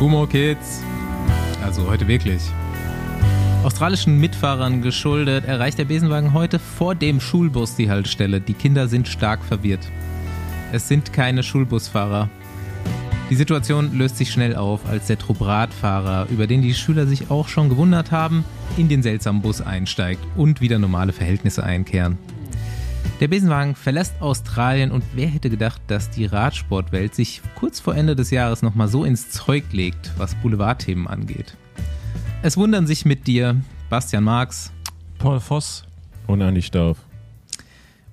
Humor Kids. Also heute wirklich. Australischen Mitfahrern geschuldet erreicht der Besenwagen heute vor dem Schulbus die Haltestelle. Die Kinder sind stark verwirrt. Es sind keine Schulbusfahrer. Die Situation löst sich schnell auf, als der Trupp Radfahrer, über den die Schüler sich auch schon gewundert haben, in den seltsamen Bus einsteigt und wieder normale Verhältnisse einkehren. Der Besenwagen verlässt Australien und wer hätte gedacht, dass die Radsportwelt sich kurz vor Ende des Jahres nochmal so ins Zeug legt, was Boulevardthemen angeht. Es wundern sich mit dir Bastian Marx, Paul Voss und Andi Stauf.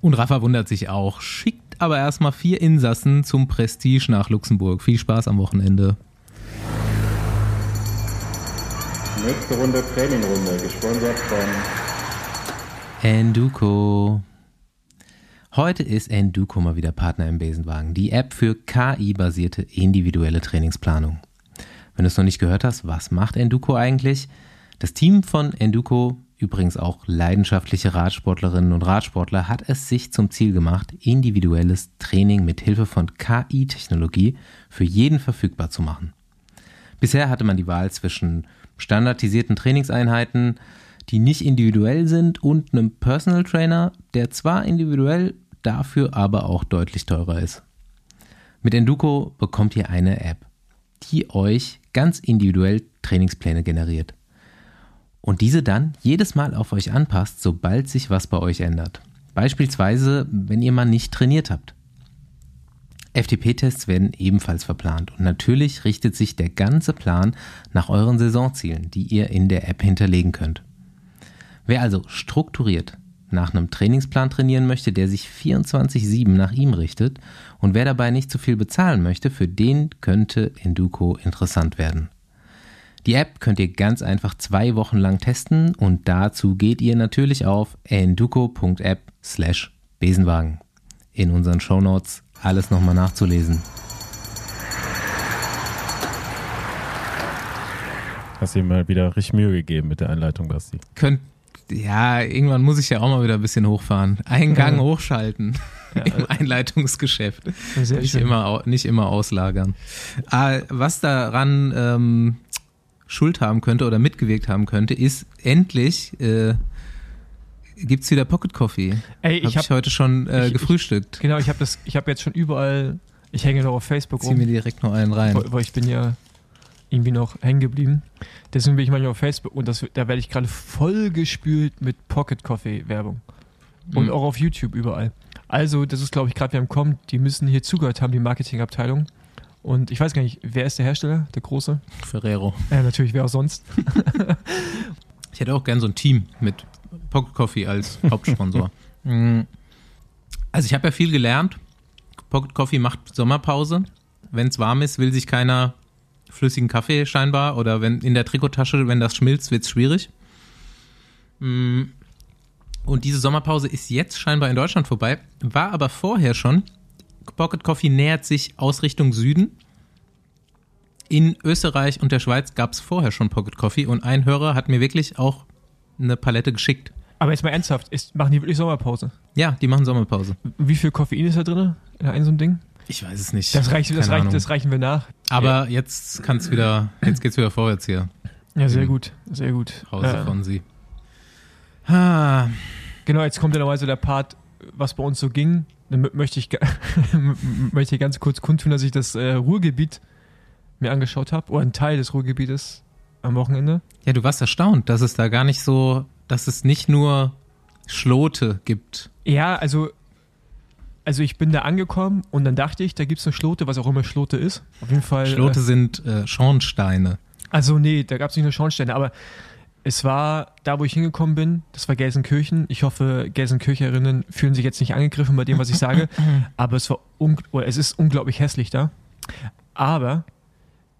Und Rafa wundert sich auch, schickt aber erstmal vier Insassen zum Prestige nach Luxemburg. Viel Spaß am Wochenende. Nächste Runde Trainingrunde, gesponsert von Enduko. Heute ist Enduko mal wieder Partner im Besenwagen, die App für KI-basierte individuelle Trainingsplanung. Wenn du es noch nicht gehört hast, was macht Enduko eigentlich? Das Team von Enduko, übrigens auch leidenschaftliche Radsportlerinnen und Radsportler, hat es sich zum Ziel gemacht, individuelles Training mit Hilfe von KI-Technologie für jeden verfügbar zu machen. Bisher hatte man die Wahl zwischen standardisierten Trainingseinheiten, die nicht individuell sind, und einem Personal Trainer, der zwar individuell, dafür aber auch deutlich teurer ist. Mit Enduko bekommt ihr eine App, die euch ganz individuell Trainingspläne generiert. Und diese dann jedes Mal auf euch anpasst, sobald sich was bei euch ändert. Beispielsweise, wenn ihr mal nicht trainiert habt. FTP-Tests werden ebenfalls verplant und natürlich richtet sich der ganze Plan nach euren Saisonzielen, die ihr in der App hinterlegen könnt. Wer also strukturiert nach einem Trainingsplan trainieren möchte, der sich 24-7 nach ihm richtet und wer dabei nicht zu viel bezahlen möchte, für den könnte Enduko interessant werden. Die App könnt ihr ganz einfach zwei Wochen lang testen und dazu geht ihr natürlich auf enduko.app slash Besenwagen. In unseren Shownotes alles nochmal nachzulesen. Hast ihm mal wieder richtig Mühe gegeben mit der Einleitung, Basti. Könnt, ja, irgendwann muss ich ja auch mal wieder ein bisschen hochfahren. Eingang ja. hochschalten ja. im Einleitungsgeschäft. Sehr nicht, immer, nicht immer auslagern. Ah, was daran ähm, Schuld haben könnte oder mitgewirkt haben könnte, ist endlich äh, gibt's wieder Pocket Coffee. Ey, ich habe hab, heute schon äh, ich, gefrühstückt. Ich, genau, ich habe das, ich habe jetzt schon überall. Ich hänge noch auf Facebook Zieh rum. Zieh mir direkt noch einen rein. Weil ich bin ja irgendwie noch hängen geblieben. Deswegen bin ich manchmal auf Facebook und das, da werde ich gerade voll gespült mit Pocket Coffee Werbung. Und mhm. auch auf YouTube überall. Also, das ist, glaube ich, gerade wer im Kommen. Die müssen hier zugehört haben, die Marketingabteilung. Und ich weiß gar nicht, wer ist der Hersteller, der große? Ferrero. Ja, natürlich, wer auch sonst. ich hätte auch gern so ein Team mit Pocket Coffee als Hauptsponsor. Mhm. also ich habe ja viel gelernt. Pocket Coffee macht Sommerpause. Wenn es warm ist, will sich keiner flüssigen Kaffee scheinbar oder wenn in der Trikottasche, wenn das schmilzt, wird es schwierig. Mhm. Und diese Sommerpause ist jetzt scheinbar in Deutschland vorbei, war aber vorher schon. Pocket Coffee nähert sich aus Richtung Süden. In Österreich und der Schweiz gab es vorher schon Pocket Coffee und ein Hörer hat mir wirklich auch eine Palette geschickt. Aber jetzt mal ernsthaft, ist, machen die wirklich Sommerpause? Ja, die machen Sommerpause. Wie viel Koffein ist da drin in einem so einem Ding? Ich weiß es nicht. Das, reicht, das, reicht, das reichen wir nach. Aber ja. jetzt kann es wieder, jetzt geht's wieder vorwärts hier. Ja, sehr gut, sehr gut. Hause ja. von sie. Ah. Genau, jetzt kommt ja nochmal der Part, was bei uns so ging. Dann möchte ich, möchte ich ganz kurz kundtun, dass ich das äh, Ruhrgebiet mir angeschaut habe, oder einen Teil des Ruhrgebietes am Wochenende. Ja, du warst erstaunt, dass es da gar nicht so, dass es nicht nur Schlote gibt. Ja, also, also ich bin da angekommen und dann dachte ich, da gibt es eine Schlote, was auch immer Schlote ist. Auf jeden Fall. Schlote äh, sind äh, Schornsteine. Also nee, da gab es nicht nur Schornsteine, aber es war da, wo ich hingekommen bin, das war Gelsenkirchen. Ich hoffe, Gelsenkircherinnen fühlen sich jetzt nicht angegriffen bei dem, was ich sage, aber es war es ist unglaublich hässlich da. Aber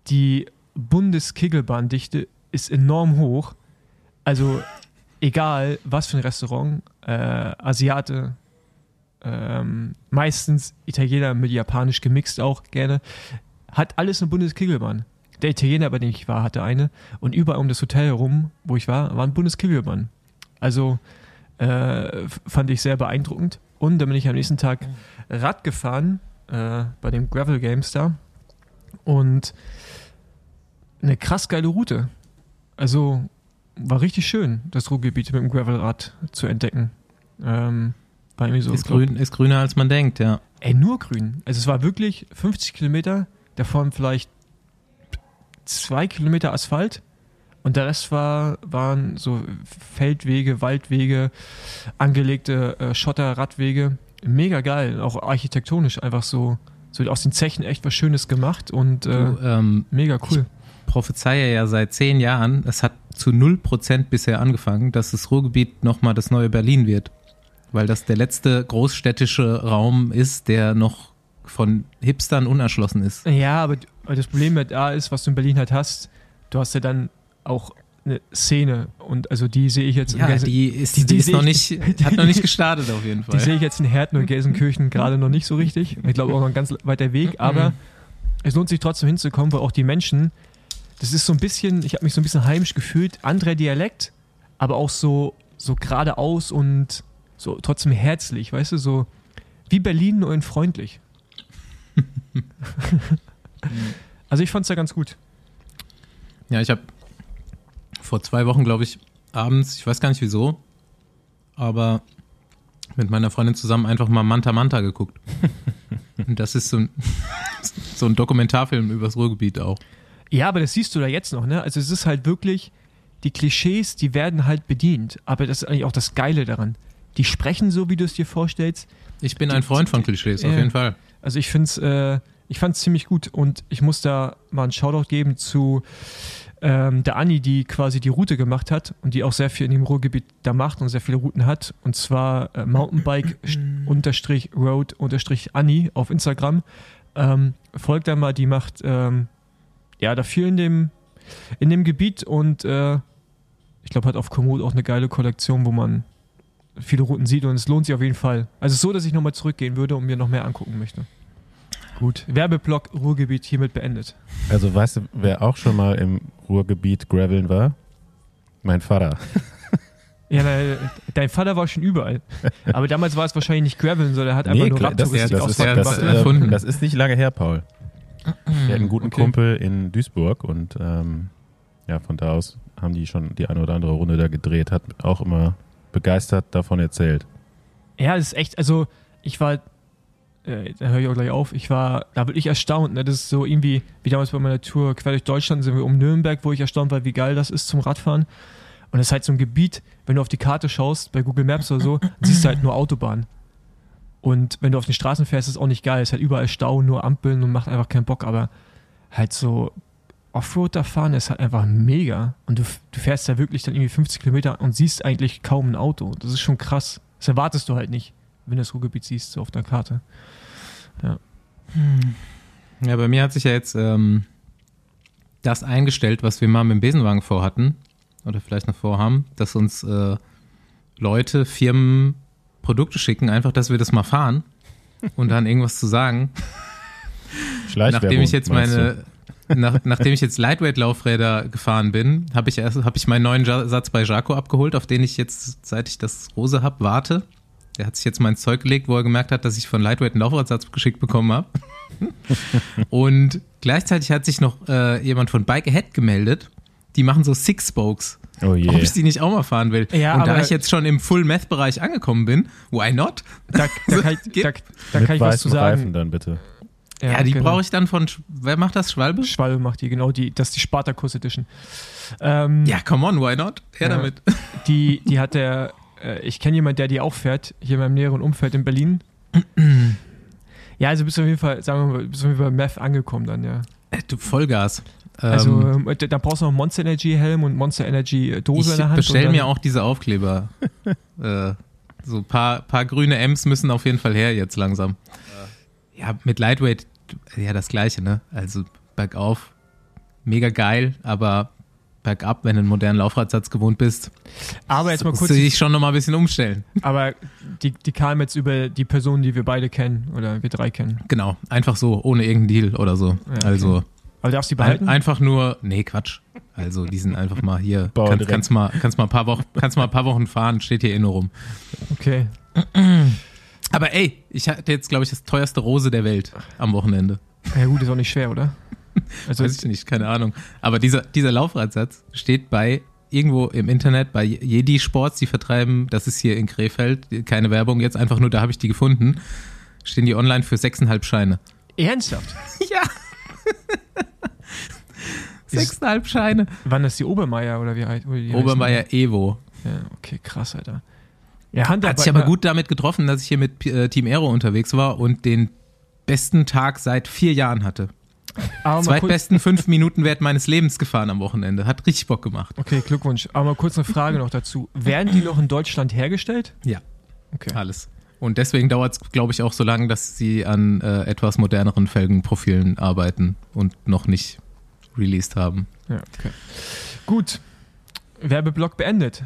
die Bundeskegelbahndichte ist enorm hoch. Also egal, was für ein Restaurant, äh, Asiate, ähm, meistens Italiener mit Japanisch gemixt auch gerne, hat alles eine Bundeskegelbahn. Der Italiener, bei dem ich war, hatte eine. Und überall um das Hotel herum, wo ich war, war ein Bundeskegelbahn. Also äh, fand ich sehr beeindruckend. Und dann bin ich am nächsten Tag Rad gefahren äh, bei den Gravel Games da. Und eine krass geile Route. Also war richtig schön, das Ruhrgebiet mit dem Gravelrad zu entdecken. Ähm, war irgendwie so. ist, grün, ist grüner als man denkt, ja. Ey, nur grün. Also es war wirklich 50 Kilometer, davon vielleicht zwei Kilometer Asphalt und der Rest war, waren so Feldwege, Waldwege, angelegte äh, Schotterradwege. Mega geil, auch architektonisch einfach so, so aus den Zechen echt was Schönes gemacht und äh, Du, ähm, mega cool. prophezeie ja seit zehn Jahren, es hat zu 0% bisher angefangen, dass das Ruhrgebiet nochmal das neue Berlin wird. Weil das der letzte großstädtische Raum ist, der noch von Hipstern unerschlossen ist. Ja, aber das Problem mit da ist, was du in Berlin halt hast, du hast ja dann auch eine Szene und also die sehe ich jetzt in Ja, Gelsen- die ist, die- die, die ist noch ich- nicht, hat noch nicht gestartet auf jeden Die Fall. sehe ich jetzt in Herten und Gelsenkirchen gerade noch nicht so richtig. Ich glaube auch noch ein ganz weiter Weg, aber es lohnt sich trotzdem hinzukommen, weil auch die Menschen, das ist so ein bisschen, ich habe mich so ein bisschen heimisch gefühlt, anderer Dialekt, aber auch so, so geradeaus und so trotzdem herzlich, weißt du, so wie Berlin nur in freundlich. also ich fand es ja ganz gut. Ja, ich habe vor zwei Wochen, glaube ich, abends, ich weiß gar nicht wieso, aber mit meiner Freundin zusammen einfach mal Manta Manta geguckt. Und das ist so ein, so ein Dokumentarfilm übers Ruhrgebiet auch. Ja, aber das siehst du da jetzt noch, ne? Also es ist halt wirklich, die Klischees, die werden halt bedient. Aber das ist eigentlich auch das Geile daran. Die sprechen so, wie du es dir vorstellst. Ich bin ein Freund von Klischees, auf jeden Fall. Also ich finde es äh, ich fand's ziemlich gut und ich muss da mal einen Shoutout geben zu ähm, der Anni, die quasi die Route gemacht hat und die auch sehr viel in dem Ruhrgebiet da macht und sehr viele Routen hat. Und zwar äh, Mountainbike unterstrich Road unterstrich Anni auf Instagram. Ähm, folgt da mal, die macht ähm, ja da viel in dem, in dem Gebiet und äh, ich glaube hat auf Komoot auch eine geile Kollektion, wo man viele Routen sieht und es lohnt sich auf jeden Fall. Also so, dass ich nochmal zurückgehen würde und mir noch mehr angucken möchte. Gut. Werbeblock Ruhrgebiet hiermit beendet. Also weißt du, wer auch schon mal im Ruhrgebiet graveln war? Mein Vater. Ja, na, dein Vater war schon überall. Aber damals war es wahrscheinlich nicht Graveln, sondern er hat einfach Nee, nur Radtouristik das, ist, das- gemacht. das, erfunden. äh, das ist nicht lange her, Paul. Er hat einen guten Okay. Kumpel in Duisburg und ähm, ja, von da aus haben die schon die eine oder andere Runde da gedreht, hat auch immer begeistert davon erzählt. Ja, das ist echt, also ich war, äh, da höre ich auch gleich auf, ich war, da bin ich erstaunt, ne? das ist so irgendwie, wie damals bei meiner Tour quer durch Deutschland sind wir um Nürnberg, wo ich erstaunt war, wie geil das ist zum Radfahren. Und das ist halt so ein Gebiet, wenn du auf die Karte schaust, bei Google Maps oder so, siehst du halt nur Autobahn. Und wenn du auf den Straßen fährst, ist auch nicht geil, es ist halt überall Stau, nur Ampeln und macht einfach keinen Bock, aber halt so Offroad da fahren ist halt einfach mega. Und du, du fährst da wirklich dann irgendwie 50 Kilometer und siehst eigentlich kaum ein Auto. Das ist schon krass. Das erwartest du halt nicht, wenn du das Ruhrgebiet siehst, so auf der Karte. Ja, bei mir hat sich ja jetzt ähm, das eingestellt, was wir mal mit dem Besenwagen vorhatten oder vielleicht noch vorhaben, dass uns äh, Leute, Firmen Produkte schicken, einfach, dass wir das mal fahren und dann irgendwas zu sagen. Nachdem ich jetzt meine, nach, nachdem ich jetzt Lightweight-Laufräder gefahren bin, habe ich erst habe ich meinen neuen Satz bei Jaco abgeholt, auf den ich jetzt, seit ich das Rose habe, warte. Der hat sich jetzt mal ins Zeug gelegt, wo er gemerkt hat, dass ich von Lightweight einen Laufradsatz geschickt bekommen habe. Und gleichzeitig hat sich noch äh, jemand von Bike Ahead gemeldet. Die machen so Six Spokes. Oh je. Ob ich die nicht auch mal fahren will. Ja, Und da ich jetzt schon im Full-Meth-Bereich angekommen bin, why not? Da, da kann ich, da, da Mit kann ich was zu sagen. Reifen dann bitte. Ja, die genau. brauche ich dann von, Sch- wer macht das, Schwalbe? Schwalbe macht die, genau, die, das ist die Spartacus Edition. Ähm, Ja, come on, why not? Her Ja. damit. Die, die hat der, äh, ich kenne jemanden, der die auch fährt, hier in meinem näheren Umfeld in Berlin. ja, also bist du auf jeden Fall, sagen wir mal, bist du auf jeden Fall Meth angekommen dann, ja. Äh, Du Vollgas. Also, ähm, ähm, da brauchst du noch einen Monster Energy Helm und Monster Energy äh, Dose in ich der Hand. bestell und mir auch diese Aufkleber. äh, so ein paar, paar grüne M's müssen auf jeden Fall her jetzt langsam. Ja, mit Lightweight, ja, das gleiche, ne? Also bergauf, mega geil, aber bergab, wenn du einen modernen Laufradsatz gewohnt bist, Aber jetzt mal musst kurz, du dich schon nochmal ein bisschen umstellen. aber die, die kam jetzt über die Personen, die wir beide kennen oder wir drei kennen. Genau, einfach so, ohne irgendeinen Deal oder so. Ja, okay. Also Aber darfst du die ein, behalten? einfach nur, nee, Quatsch. Also die sind einfach mal hier, Bauer kannst, direkt. kannst, mal, kannst, mal ein paar Wochen, kannst mal ein paar Wochen fahren, steht hier eh nur rum. Okay. Aber ey, ich hatte jetzt, glaube ich, das teuerste Rose der Welt am Wochenende. Ja gut, ist auch nicht schwer, oder? Also Weiß ich nicht, keine Ahnung. Aber dieser, dieser Laufradsatz steht bei irgendwo im Internet, bei Jedi Sports, die vertreiben, das ist hier in Krefeld, keine Werbung, jetzt einfach nur, da habe ich die gefunden, stehen die online für sechseinhalb Scheine. ernsthaft. Ja. sechseinhalb Scheine. Wann ist die Obermeier oder wie heißt die? Obermeier Evo. Ja, okay, krass, Alter. Ja, Handarbeit. Hat sich aber gut damit getroffen, dass ich hier mit äh, Team Aero unterwegs war und den besten Tag seit vier Jahren hatte. aber Zweitbesten fünf Minuten Wert meines Lebens gefahren am Wochenende. Hat richtig Bock gemacht. Okay, Glückwunsch. Aber mal kurz eine Frage noch dazu. Werden die noch in Deutschland hergestellt? Ja. Okay. Alles. Und deswegen dauert es, glaube ich, auch so lange, dass sie an äh, etwas moderneren Felgenprofilen arbeiten und noch nicht released haben. Ja, okay. Gut. Werbeblock beendet.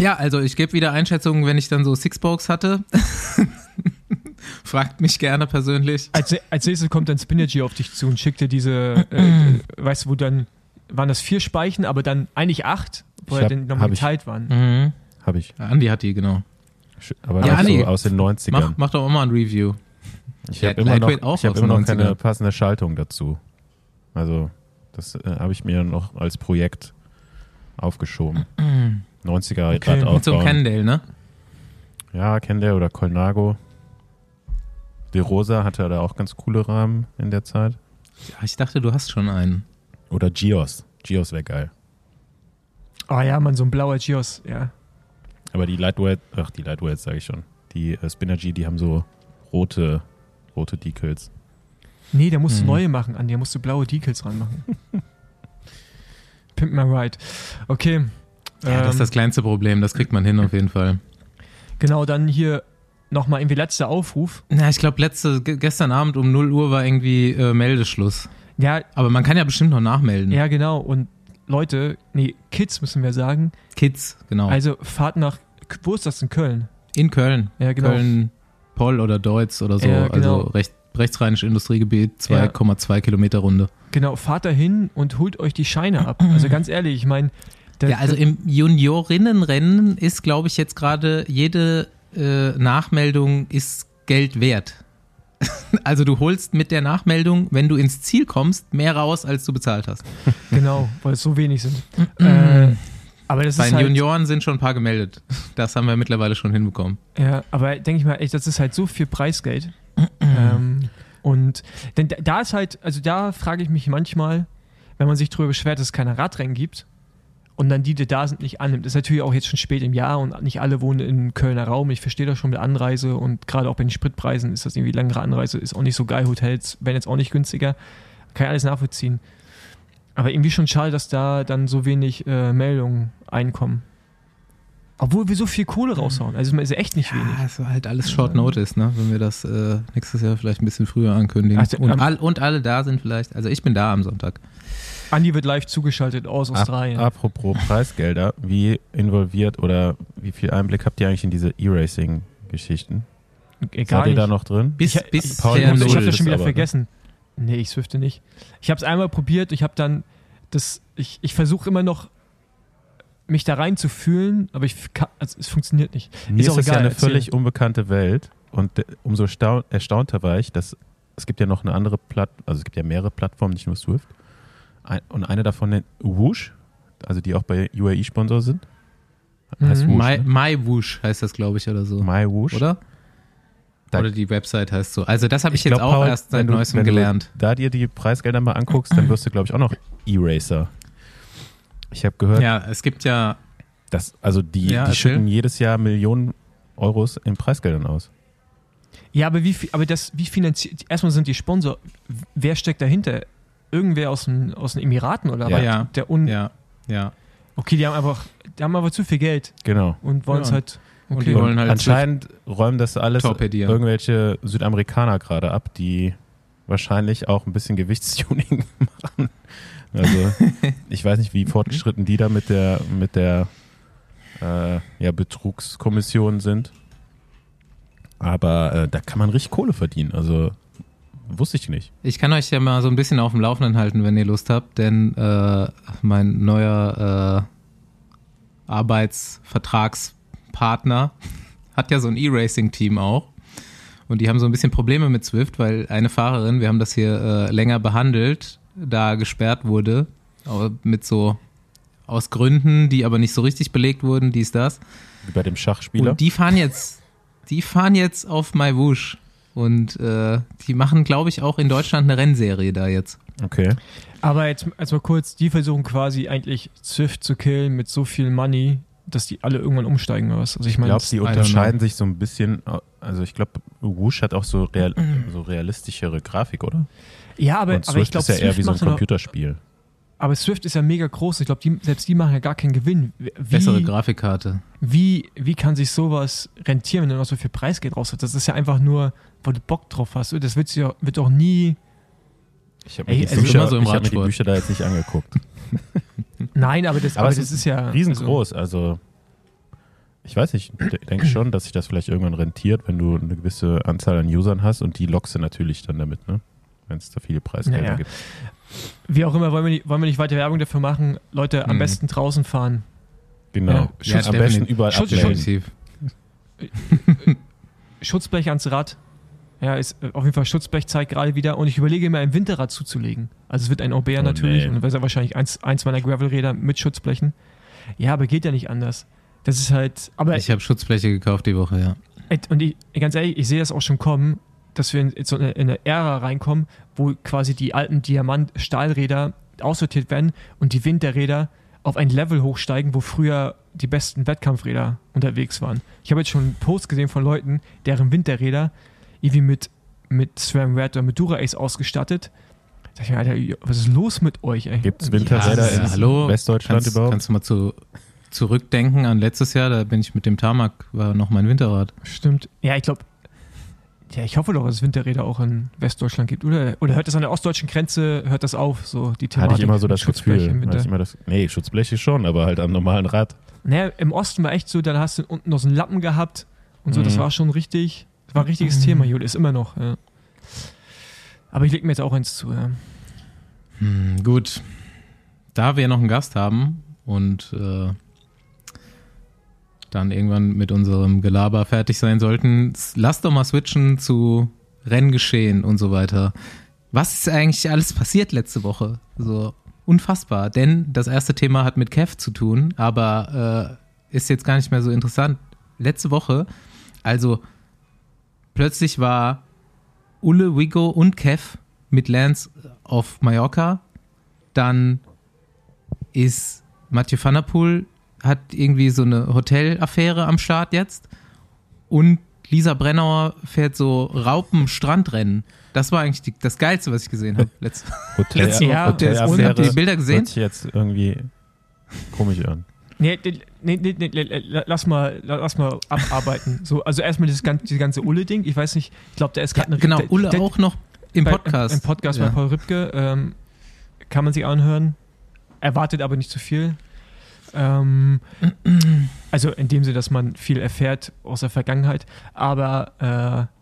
Ja, also ich gebe wieder Einschätzungen, wenn ich dann so Sixbox hatte. Fragt mich gerne persönlich. Als, als nächstes kommt dann Spinergy auf dich zu und schickt dir diese, äh, weißt du, wo dann, waren das vier Speichen, aber dann eigentlich acht, wo Ich er hab- dann nochmal hab ich- geteilt waren. Mhm. Habe ich. Andi hat die, genau. Aber Ja, auch nee. so aus den 90ern. Mach, mach doch auch mal ein Review. ich habe immer noch, ich hab immer noch keine 90ern. passende Schaltung dazu. Also, das äh, habe ich mir noch als Projekt aufgeschoben. 90er Okay. Rad Mit so aufbauen. Cannondale, ne? Ja, Kendall oder Colnago. De Rosa hatte da auch ganz coole Rahmen in der Zeit. Ja, ich dachte, du hast schon einen. Oder Gios. Gios wäre geil. Oh ja, man, so ein blauer Gios, ja. Aber die Lightweight, ach, die Lightweights sage ich schon. Die äh, Spinergy, die haben so rote, rote Decals. Nee, da musst du Hm. neue machen, an der musst du blaue Decals ranmachen. Pimp my ride. Okay. Ja, das ist ähm, das kleinste Problem. Das kriegt man hin auf jeden Fall. Genau, dann hier nochmal irgendwie letzter Aufruf. Na, ich glaube, letzte, ge- gestern Abend um 0 Uhr war irgendwie äh, Meldeschluss. Ja, Aber man kann ja bestimmt noch nachmelden. ja, genau. Und Leute, nee, Kids müssen wir sagen. Kids, genau. Also fahrt nach, wo ist das in Köln? In Köln. Ja, genau. Köln, Poll oder Deutz oder so. Ja, genau. Also recht, rechtsrheinisches Industriegebiet, 2,2 Kilometer Runde. Genau, fahrt da hin und holt euch die Scheine ab. Also ganz ehrlich, ich meine, Ja, also im Juniorinnenrennen ist, glaube ich, jetzt gerade jede äh, Nachmeldung ist Geld wert. Also du holst mit der Nachmeldung, wenn du ins Ziel kommst, mehr raus, als du bezahlt hast. genau, weil es so wenig sind. äh, aber das Bei ist den halt, Junioren sind schon ein paar gemeldet. Das haben wir mittlerweile schon hinbekommen. Ja, aber denke ich mal, echt, das ist halt so viel Preisgeld. ähm, und denn da- da ist halt, also da frage ich mich manchmal, wenn man sich darüber beschwert, dass es keine Radrennen gibt und dann die, die da sind, nicht annimmt. Das ist natürlich auch jetzt schon spät im Jahr und nicht alle wohnen im Kölner Raum. Ich verstehe das schon mit Anreise und gerade auch bei den Spritpreisen ist das irgendwie längere Anreise, ist auch nicht so geil. Hotels werden jetzt auch nicht günstiger. Kann ich alles nachvollziehen. Aber irgendwie schon schade, dass da dann so wenig äh, Meldungen einkommen. Obwohl wir so viel Kohle raushauen. Also es ist echt nicht wenig. Ja, es war halt alles Short Notice, ne? Wenn wir das äh, nächstes Jahr vielleicht ein bisschen früher ankündigen. Also, und, all, und alle da sind vielleicht. Also ich bin da am Sonntag. Andi wird live zugeschaltet aus Australien. Ap apropos Preisgelder, wie involviert oder wie viel Einblick habt ihr eigentlich in diese E-Racing-Geschichten? Egal. Seid ihr da noch drin? Bis, Ich- bis Paul ich der habe das schon wieder aber, ne? vergessen. Nee, ich swifte nicht. Ich habe es einmal probiert. Ich habe dann das. Ich, ich versuche immer noch mich da rein zu fühlen, aber ich also es funktioniert nicht. Mir Ist ist, das ja egal, eine erzähl. völlig unbekannte Welt und äh, umso stau- erstaunter war ich, dass es gibt ja noch eine andere Platt, also es gibt ja mehrere Plattformen, nicht nur Swift. Ein, und eine davon nennt Whoosh, also die auch bei UAE Sponsor sind. Heißt Mhm. Whoosh, My, ne? My Whoosh heißt das, glaube ich, oder so. My Whoosh. Oder? Da- Oder die Website heißt so. Also das habe ich, jetzt glaub, auch Paul, erst seit du- neuestem wenn gelernt. Du da dir die Preisgelder mal anguckst, dann wirst du, glaube ich, auch noch E-Racer. Ich habe gehört, Ja, es gibt ja, dass, also die, Ja, die schütten jedes Jahr Millionen Euros in Preisgeldern aus. Ja, aber wie, aber das, wie finanziert, erstmal sind die Sponsor, wer steckt dahinter? Irgendwer aus den, aus den Emiraten oder Ja. was? Ja. Der un, ja, ja. Okay, die haben einfach, die haben aber zu viel Geld Genau. und wollen es Ja. halt, Und okay. die wollen halt Anscheinend räumen das alles torpedieren. irgendwelche Südamerikaner gerade ab, die wahrscheinlich auch ein bisschen Gewichtstuning machen. Also ich weiß nicht, wie fortgeschritten die da mit der mit der äh, ja, Betrugskommission sind. Aber äh, da kann man richtig Kohle verdienen. Also wusste ich nicht. Ich kann euch ja mal so ein bisschen auf dem Laufenden halten, wenn ihr Lust habt, denn äh, mein neuer äh, Arbeitsvertragspartner hat ja so ein E-Racing-Team auch. Und die haben so ein bisschen Probleme mit Swift, weil eine Fahrerin, wir haben das hier äh, länger behandelt, da gesperrt wurde. Aber mit so aus Gründen, die aber nicht so richtig belegt wurden, dies, das. Wie bei dem Schachspieler. Und die fahren jetzt, die fahren jetzt auf MyWush. Und äh, die machen, glaube ich, auch in Deutschland eine Rennserie da jetzt. Okay. Aber jetzt, jetzt mal kurz, die versuchen quasi eigentlich Swift zu killen mit so viel Money, dass die alle irgendwann umsteigen oder was. Also ich Ich meine, glaube, die unterscheiden sich so ein bisschen. Also ich glaube, Woosh hat auch so, real, so realistischere Grafik, oder? ja, aber, Und aber ich glaube, ist ja eher Swift wie so ein ja noch, Computerspiel. Aber Swift ist ja mega groß. Ich glaube, die, selbst die machen ja gar keinen Gewinn. Wie, Bessere Grafikkarte. wie, wie kann sich sowas rentieren, wenn du noch so viel Preisgeld raus hast? Das ist ja einfach nur, weil du Bock drauf hast. Das wird, ja, wird doch nie. Ich habe mir, die also so ich hab mir die Radsport. Bücher da jetzt nicht angeguckt. Nein, aber das, Aber aber es das ist ist ja. Riesengroß, also ich weiß nicht, ich denke schon, dass sich das vielleicht irgendwann rentiert, wenn du eine gewisse Anzahl an Usern hast und die lockst du natürlich dann damit, ne? Wenn es da viele Preisgelder Naja. gibt. Wie auch immer, wollen wir, nicht, wollen wir nicht weiter Werbung dafür machen? Leute, am Mhm. besten draußen fahren. Genau. Ja, Am Schutz- besten definitiv. überall Schutz- ablenken. Definitiv. Schutzblech ans Rad. Ja, ist äh, auf jeden Fall Schutzblech zeigt gerade wieder und ich überlege mir ein Winterrad zuzulegen. Also es wird ein Aubert Oh, natürlich nee. und dann wäre wahrscheinlich eins, eins meiner Gravelräder mit Schutzblechen. Ja, aber geht ja nicht anders. Das ist halt, aber Ich habe Schutzfläche gekauft die Woche, ja. Und ich, ganz ehrlich, ich sehe das auch schon kommen, dass wir in, in so eine, in eine Ära reinkommen, wo quasi die alten Diamant-Stahlräder aussortiert werden und die Winterräder auf ein Level hochsteigen, wo früher die besten Wettkampfräder unterwegs waren. Ich habe jetzt schon einen Post gesehen von Leuten, deren Winterräder irgendwie mit, mit SRAM Red oder mit Dura-Ace ausgestattet. Da dachte ich mir, Alter, was ist los mit euch, ey? Gibt es Winterräder Ja, in hallo, Westdeutschland Kannst, überhaupt? kannst du mal zu, zurückdenken an letztes Jahr, da bin ich mit dem Tarmac, war noch mein Winterrad. Stimmt. Ja, ich glaube, ja, ich hoffe doch, dass es Winterräder auch in Westdeutschland gibt. Oder, oder hört das an der ostdeutschen Grenze, hört das auf, so die Thematik Hatte ich immer so das Schutzblech Gefühl. im Hatte Winter. ich immer das, nee, Schutzbleche schon, aber halt am normalen Rad. Naja, im Osten war echt so, da hast du unten noch so einen Lappen gehabt und so, das Mhm. war schon richtig, das war ein richtiges Mhm. Thema, Jule, ist immer noch, ja. Aber ich leg mir jetzt auch eins zu, ja. Hm, gut. Da wir noch einen Gast haben und äh, dann irgendwann mit unserem Gelaber fertig sein sollten, lass doch mal switchen zu Renngeschehen und so weiter. Was ist eigentlich alles passiert letzte Woche? So unfassbar, denn das erste Thema hat mit Kev zu tun, aber äh, ist jetzt gar nicht mehr so interessant. Letzte Woche, also plötzlich war Ulle, Wigo und Kev mit Lance auf Mallorca. Dann ist Mathieu van der Poel, hat irgendwie so eine Hotelaffäre am Start jetzt. Und Lisa Brennauer fährt so Raupen-Strandrennen. Das war eigentlich die, das Geilste, was ich gesehen habe. Letzte Hotel, Letztes Jahr, Hotelaffäre und- Habt ihr die Bilder gesehen? hört sich jetzt irgendwie komisch an. Nee, nee, nee, nee, lass mal, lass mal abarbeiten. So, also erstmal dieses ganze, dieses ganze Ulle-Ding. Ich weiß nicht, ich glaube, der ist Ja, gerade eine genau, Ulle der- auch noch im bei- Podcast. Im Podcast ja. bei Paul Ripke. Ähm, kann man sich anhören. Erwartet aber nicht zu viel. Ähm, also in dem Sinne, dass man viel erfährt aus der Vergangenheit. Aber äh,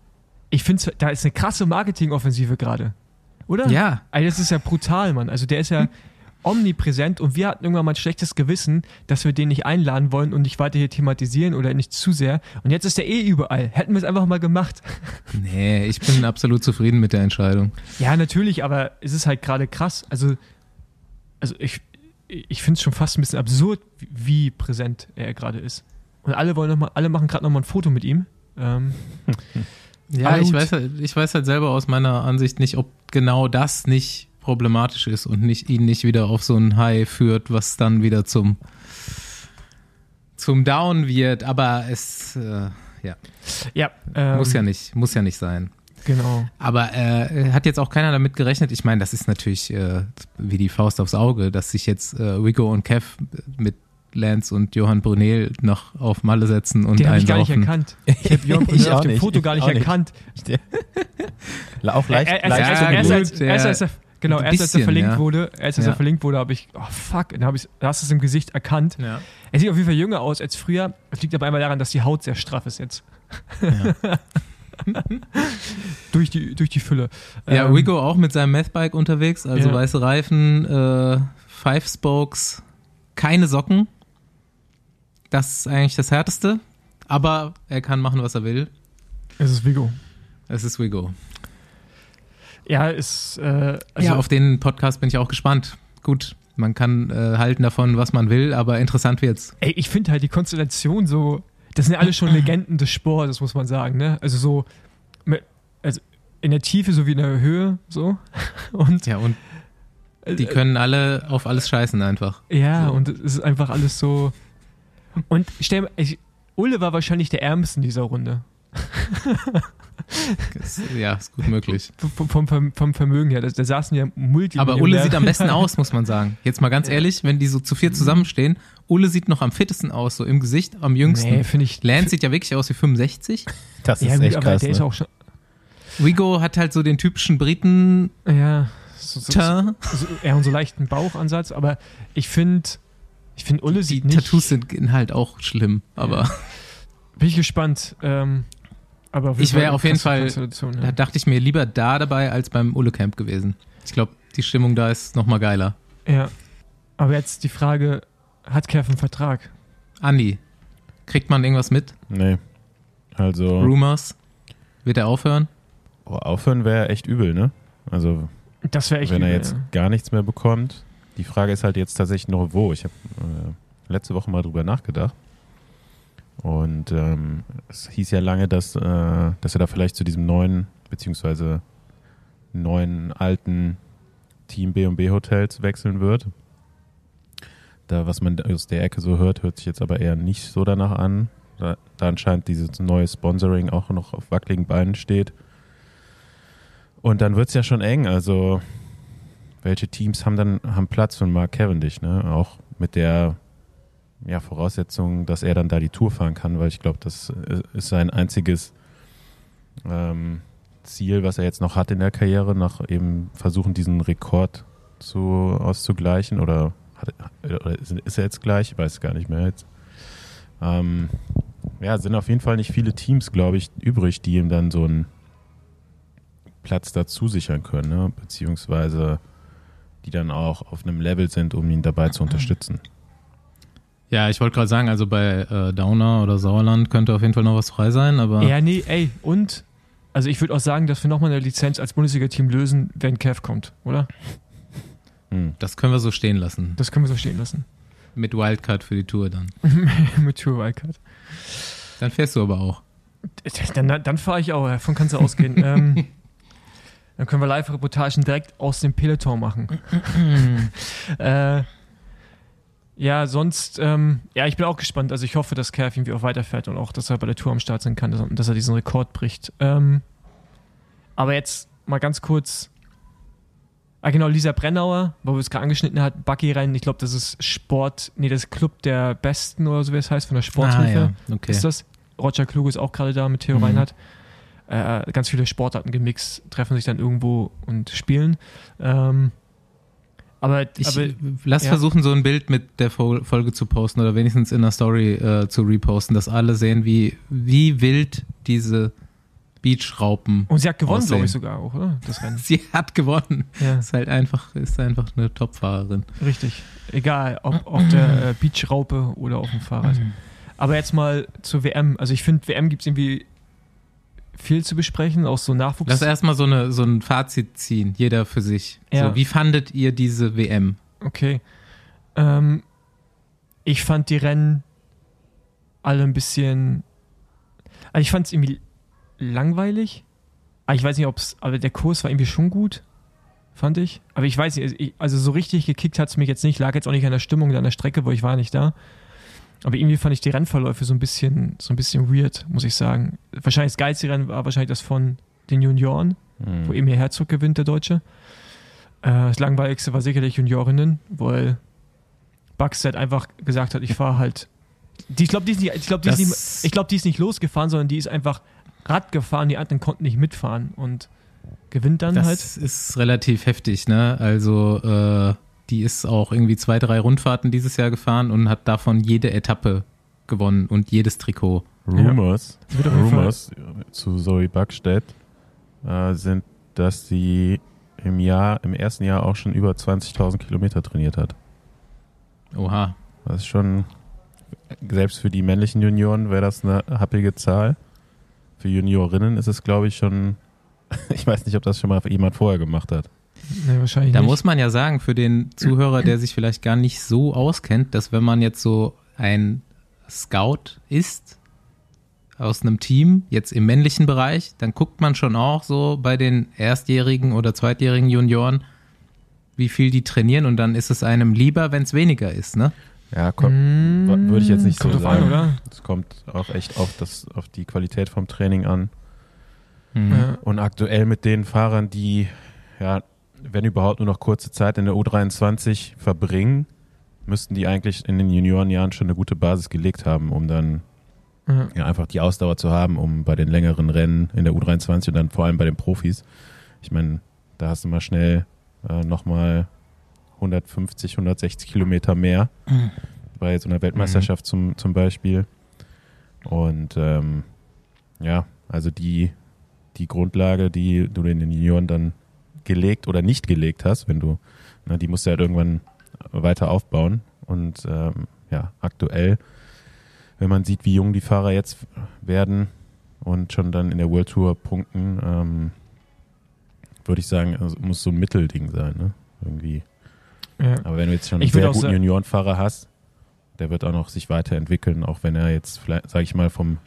ich finde, da ist eine krasse Marketingoffensive gerade. Oder? Ja, Also das ist ja brutal, Mann. Also der ist ja omnipräsent und wir hatten irgendwann mal ein schlechtes Gewissen, dass wir den nicht einladen wollen und nicht weiter hier thematisieren oder nicht zu sehr. Und jetzt ist der eh überall. Hätten wir es einfach mal gemacht. nee, ich bin absolut zufrieden mit der Entscheidung. Ja, natürlich, aber es ist halt gerade krass. Also, also ich, ich finde es schon fast ein bisschen absurd, wie präsent er gerade ist. Und alle wollen noch mal, alle machen gerade nochmal ein Foto mit ihm. Ähm, Ja, Aber ich weiß, halt- ich weiß halt selber aus meiner Ansicht nicht, ob genau das nicht problematisch ist und nicht, ihn nicht wieder auf so ein High führt, was dann wieder zum, zum Down wird. Aber es äh, ja, ja, ähm, muss ja nicht, muss ja nicht sein. Genau. Aber äh, hat jetzt auch keiner damit gerechnet. Ich meine, das ist natürlich äh, wie die Faust aufs Auge, dass sich jetzt äh, Wigo und Kev mit Lance und Johann Brunel noch auf Malle setzen und Den habe ich gar nicht erkannt. Ich habe Ich Brunel auf dem nicht. Foto gar nicht erkannt. Auch leicht, Er- er- leicht erst- Ja, erst gut, als- ja. er- Genau, erst als er verlinkt ja. wurde, erst als Ja. er verlinkt wurde, habe ich, oh fuck, dann habe ich, da hast du es im Gesicht erkannt. Ja. Er sieht auf jeden Fall jünger aus als früher. Es liegt aber einmal daran, dass die Haut sehr straff ist jetzt. durch, die, durch die Fülle. Ja, Ähm, Wigo auch mit seinem Mathbike unterwegs, also Ja. weiße Reifen, äh, Five Spokes, keine Socken. Das ist eigentlich das Härteste, aber er kann machen, was er will. Es ist Vigo. Es ist Wigo. Ja, ist. Äh, also, ja, auf den Podcast bin ich auch gespannt. Gut, man kann äh, halten davon, was man will, aber interessant wird's. Ey, ich finde halt die Konstellation so. Das sind ja alle schon Legenden des Sports, das muss man sagen, ne? Also so. mit- Also in der Tiefe sowie in der Höhe, so. Und. Ja, und die äh, können alle auf alles scheißen einfach. Ja, So. und es ist einfach alles so. Und stell mal, ich, Ulle war wahrscheinlich der Ärmsten dieser Runde. Das, ja, ist gut möglich. Vom, vom, vom, Vermögen her. Da, da saßen ja multi Aber Ulle sieht am besten aus, muss man sagen. Jetzt mal ganz ehrlich, wenn die so zu viert zusammenstehen, Ulle sieht noch am fittesten aus, so im Gesicht, am jüngsten. Nee, finde ich. Lance sieht ja wirklich aus wie 65. Das ja, ist gut, echt aber krass. der ist ne? auch schon. Rigo hat halt so den typischen Briten. Ja, so, so, Teint. so, ja, und so leichten Bauchansatz. Aber ich finde, ich finde, Ulle Die sieht nicht. Tattoos sind halt auch schlimm, aber Bin ich gespannt. Ähm, aber Ich wäre auf jeden Fall- Konstellation, da Ja. dachte ich mir lieber da dabei als beim Ulle Camp gewesen. Ich glaube, die Stimmung da ist noch mal geiler. ja. Aber jetzt die Frage: Hat Kev einen Vertrag? Andi, kriegt man irgendwas mit? Nee. Also, Rumors? Wird er aufhören? oh, aufhören wäre echt übel, ne? Also, Das wäre echt wenn er übel, jetzt ja. gar nichts mehr bekommt. Die Frage ist halt jetzt tatsächlich noch wo. Ich habe äh, letzte Woche mal drüber nachgedacht. Und ähm, es hieß ja lange, dass, äh, dass er da vielleicht zu diesem neuen, beziehungsweise neuen alten Team B&B Hotels wechseln wird. Da, was man aus der Ecke so hört, hört sich jetzt aber eher nicht so danach an. Da, da anscheinend dieses neue Sponsoring auch noch auf wackeligen Beinen steht. Und dann wird es ja schon eng. Also, welche Teams haben dann haben Platz für Mark Cavendish, ne? Auch mit der ja, Voraussetzung, dass er dann da die Tour fahren kann, weil ich glaube, das äh, ist sein einziges ähm, Ziel, was er jetzt noch hat in der Karriere, nach eben versuchen, diesen Rekord zu, auszugleichen. Oder, hat, oder ist er jetzt gleich? Ich weiß es gar nicht mehr jetzt. Ähm, ja, es sind auf jeden Fall nicht viele Teams, glaube ich, übrig, die ihm dann so einen Platz dazu sichern können, ne? beziehungsweise die dann auch auf einem Level sind, um ihn dabei zu unterstützen. Ja, ich wollte gerade sagen, also bei äh, Downer oder Sauerland könnte auf jeden Fall noch was frei sein, aber Ja, nee, ey, und also ich würde auch sagen, dass wir nochmal eine Lizenz als Bundesliga-Team lösen, wenn Kev kommt, oder? Hm. das können wir so stehen lassen. Das können wir so stehen lassen. Mit Wildcard für die Tour dann. Mit Tour Wildcard. Dann fährst du aber auch. Dann, dann fahre ich auch, davon kannst du ausgehen. ähm, dann können wir Live-Reportagen direkt aus dem Peloton machen. äh, ja, sonst, ähm, ja, ich bin auch gespannt. Also ich hoffe, dass Kev irgendwie auch weiterfährt und auch, dass er bei der Tour am Start sein kann, dass, dass er diesen Rekord bricht. Ähm, aber jetzt mal ganz kurz. Ah, genau, Lisa Brennauer, wo wir es gerade angeschnitten hat, Bucky-Rennen, ich glaube, das ist Sport, nee, das ist Club der Besten oder so, wie es heißt, von der Sporthilfe Ah, ja. okay. ist das. Roger Kluge ist auch gerade da mit Theo Mhm. Reinhardt. Äh, ganz viele Sportarten gemixt, treffen sich dann irgendwo und spielen. Ähm, aber, Ich aber lass ja. versuchen, so ein Bild mit der Fol- Folge zu posten oder wenigstens in der Story äh, zu reposten, dass alle sehen, wie, wie wild diese Beachraupen. und sie hat gewonnen, glaube ich sogar auch, oder? Das Rennen. Sie hat gewonnen. Ja, Ist halt einfach, ist einfach eine Topfahrerin. richtig. Egal, ob auf der äh, Beachraupe oder auf dem Fahrrad. Aber jetzt mal zur WM. Also ich finde, WM gibt es irgendwie viel zu besprechen, auch so Nachwuchs. Lass erstmal so, eine, so ein Fazit ziehen, jeder für sich. Ja. So, wie fandet ihr diese WM? Okay. Ähm, ich fand die Rennen alle ein bisschen. Also ich fand es irgendwie langweilig. Aber ich weiß nicht, ob es. Aber der Kurs war irgendwie schon gut, fand ich. Aber ich weiß nicht, also also so richtig gekickt hat es mich jetzt nicht. Lag jetzt auch nicht an der Stimmung an der Strecke, wo ich war nicht da. Aber irgendwie fand ich die Rennverläufe so ein bisschen, so ein bisschen weird, muss ich sagen. Wahrscheinlich das geilste Rennen war wahrscheinlich das von den Junioren Hm. wo Emil Herzog gewinnt, der Deutsche. Äh, das langweiligste war sicherlich Juniorinnen, weil Buckstead einfach gesagt hat, ich fahre halt. Die, ich glaube, die, ist nicht- ich glaub, die, ist nicht- Das- ich glaub, die ist nicht losgefahren, sondern die ist einfach Rad gefahren, die anderen konnten nicht mitfahren und gewinnt dann Das halt. ist relativ heftig, ne? Also, äh, die ist auch irgendwie zwei, drei Rundfahrten dieses Jahr gefahren und hat davon jede Etappe gewonnen und jedes Trikot. Rumors, Fall- Rumors zu Zoe Buckstedt äh, sind, dass sie im Jahr, im ersten Jahr auch schon über 20.000 Kilometer trainiert hat. Oha. Das ist schon, selbst für die männlichen Junioren wäre das eine happige Zahl. Für Juniorinnen ist es, glaube ich, schon Ich weiß nicht, ob das schon mal jemand vorher gemacht hat. Nee, wahrscheinlich Da nicht. muss man ja sagen, für den Zuhörer, der sich vielleicht gar nicht so auskennt, dass wenn man jetzt so ein Scout ist aus einem Team, jetzt im männlichen Bereich, dann guckt man schon auch so bei den erstjährigen oder zweitjährigen Junioren, wie viel die trainieren und dann ist es einem lieber, wenn es weniger ist, ne? Ja, kommt, würde ich jetzt nicht Kommt so drauf an, sagen. oder? Es kommt auch echt auf, das, auf die Qualität vom Training an. Mhm. Und aktuell mit den Fahrern, die, ja, wenn überhaupt nur noch kurze Zeit in der U23 verbringen, müssten die eigentlich in den Juniorenjahren schon eine gute Basis gelegt haben, um dann Ja. ja, einfach die Ausdauer zu haben, um bei den längeren Rennen in der U23 und dann vor allem bei den Profis. Ich meine, da hast du mal schnell äh, nochmal 150, 160 Kilometer mehr bei so einer Weltmeisterschaft zum, zum Beispiel. Und ähm, ja, also die, die Grundlage, die du in den Junioren dann gelegt oder nicht gelegt hast, wenn du, na, die musst du halt irgendwann weiter aufbauen. Und ähm, ja, aktuell wenn man sieht, wie jung die Fahrer jetzt werden und schon dann in der World Tour punkten, ähm, würde ich sagen, also muss so ein Mittelding sein, ne? Irgendwie. Ja. Aber wenn du jetzt schon einen sehr guten Juniorenfahrer hast, der wird auch noch sich weiterentwickeln, auch wenn er jetzt vielleicht, sage ich mal, vom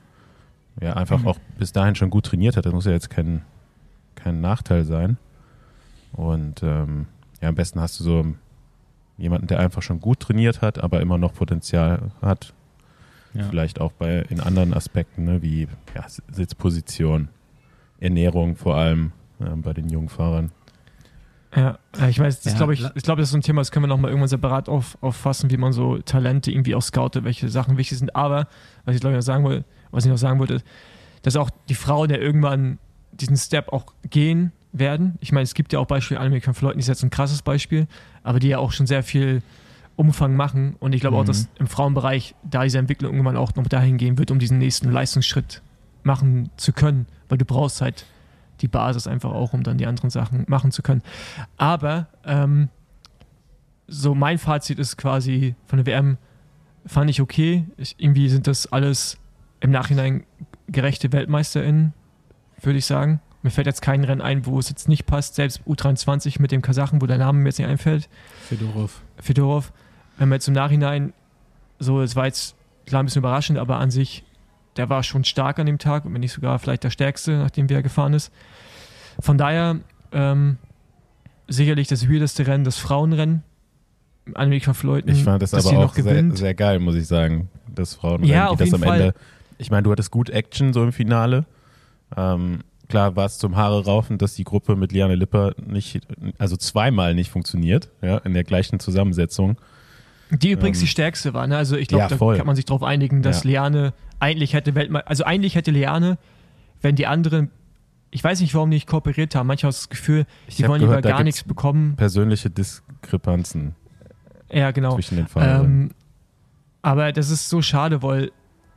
ja einfach Mhm. auch bis dahin schon gut trainiert hat. Das muss ja jetzt kein, kein Nachteil sein. Und ähm, ja, am besten hast du so jemanden, der einfach schon gut trainiert hat, aber immer noch Potenzial hat, Ja. Vielleicht auch bei in anderen Aspekten, ne, wie ja, Sitzposition, Ernährung vor allem äh, bei den jungen Fahrern. Ja, ich weiß, das Ja, glaube ich, ich glaube, das ist so ein Thema, das können wir nochmal irgendwann separat auf, auffassen, wie man so Talente irgendwie auch scoutet, welche Sachen wichtig sind. Aber, was ich glaube ich noch sagen wollte, was ich noch sagen wollte, dass auch die Frauen ja irgendwann diesen Step auch gehen werden. Ich meine, es gibt ja auch Beispiele, Anime von Leuten, die ist jetzt ein krasses Beispiel, aber die ja auch schon sehr viel Umfang machen. Und ich glaube auch, Mhm. dass im Frauenbereich da diese Entwicklung irgendwann auch noch dahin gehen wird, um diesen nächsten Leistungsschritt machen zu können, weil du brauchst halt die Basis einfach auch, um dann die anderen Sachen machen zu können. Aber ähm, so mein Fazit ist quasi von der WM fand ich okay. Ich, irgendwie sind das alles im Nachhinein gerechte WeltmeisterInnen, würde ich sagen. Mir fällt jetzt kein Rennen ein, wo es jetzt nicht passt. Selbst U23 mit dem Kasachen, wo der Name mir jetzt nicht einfällt. Fedorov. Fedorov, wenn man jetzt im Nachhinein so, es war jetzt klar ein bisschen überraschend, aber an sich, der war schon stark an dem Tag und wenn nicht sogar vielleicht der stärkste, nachdem wer gefahren ist. Von daher ähm, sicherlich das weirdeste Rennen, das Frauenrennen. Annemiek van Vleuten, Ich fand das aber auch sehr, sehr geil, muss ich sagen, das Frauenrennen, Ja, die auf das jeden am Fall. Ende. Ich meine, du hattest gut Action so im Finale. Ähm, klar war es zum Haare raufen, dass die Gruppe mit Liane Lipper nicht, also zweimal nicht funktioniert, ja, in der gleichen Zusammensetzung. Die übrigens Ähm, die stärkste war. Ne? Also ich glaube, ja, da voll. kann man sich darauf einigen, dass Ja. Liane eigentlich hätte Weltmeister, also eigentlich hätte Liane, wenn die anderen, ich weiß nicht, warum die nicht kooperiert haben. Manchmal das Gefühl, Ich die wollen gehört, lieber gar nichts bekommen. Persönliche Diskrepanzen Ja, genau. zwischen den. Ähm, aber das ist so schade, weil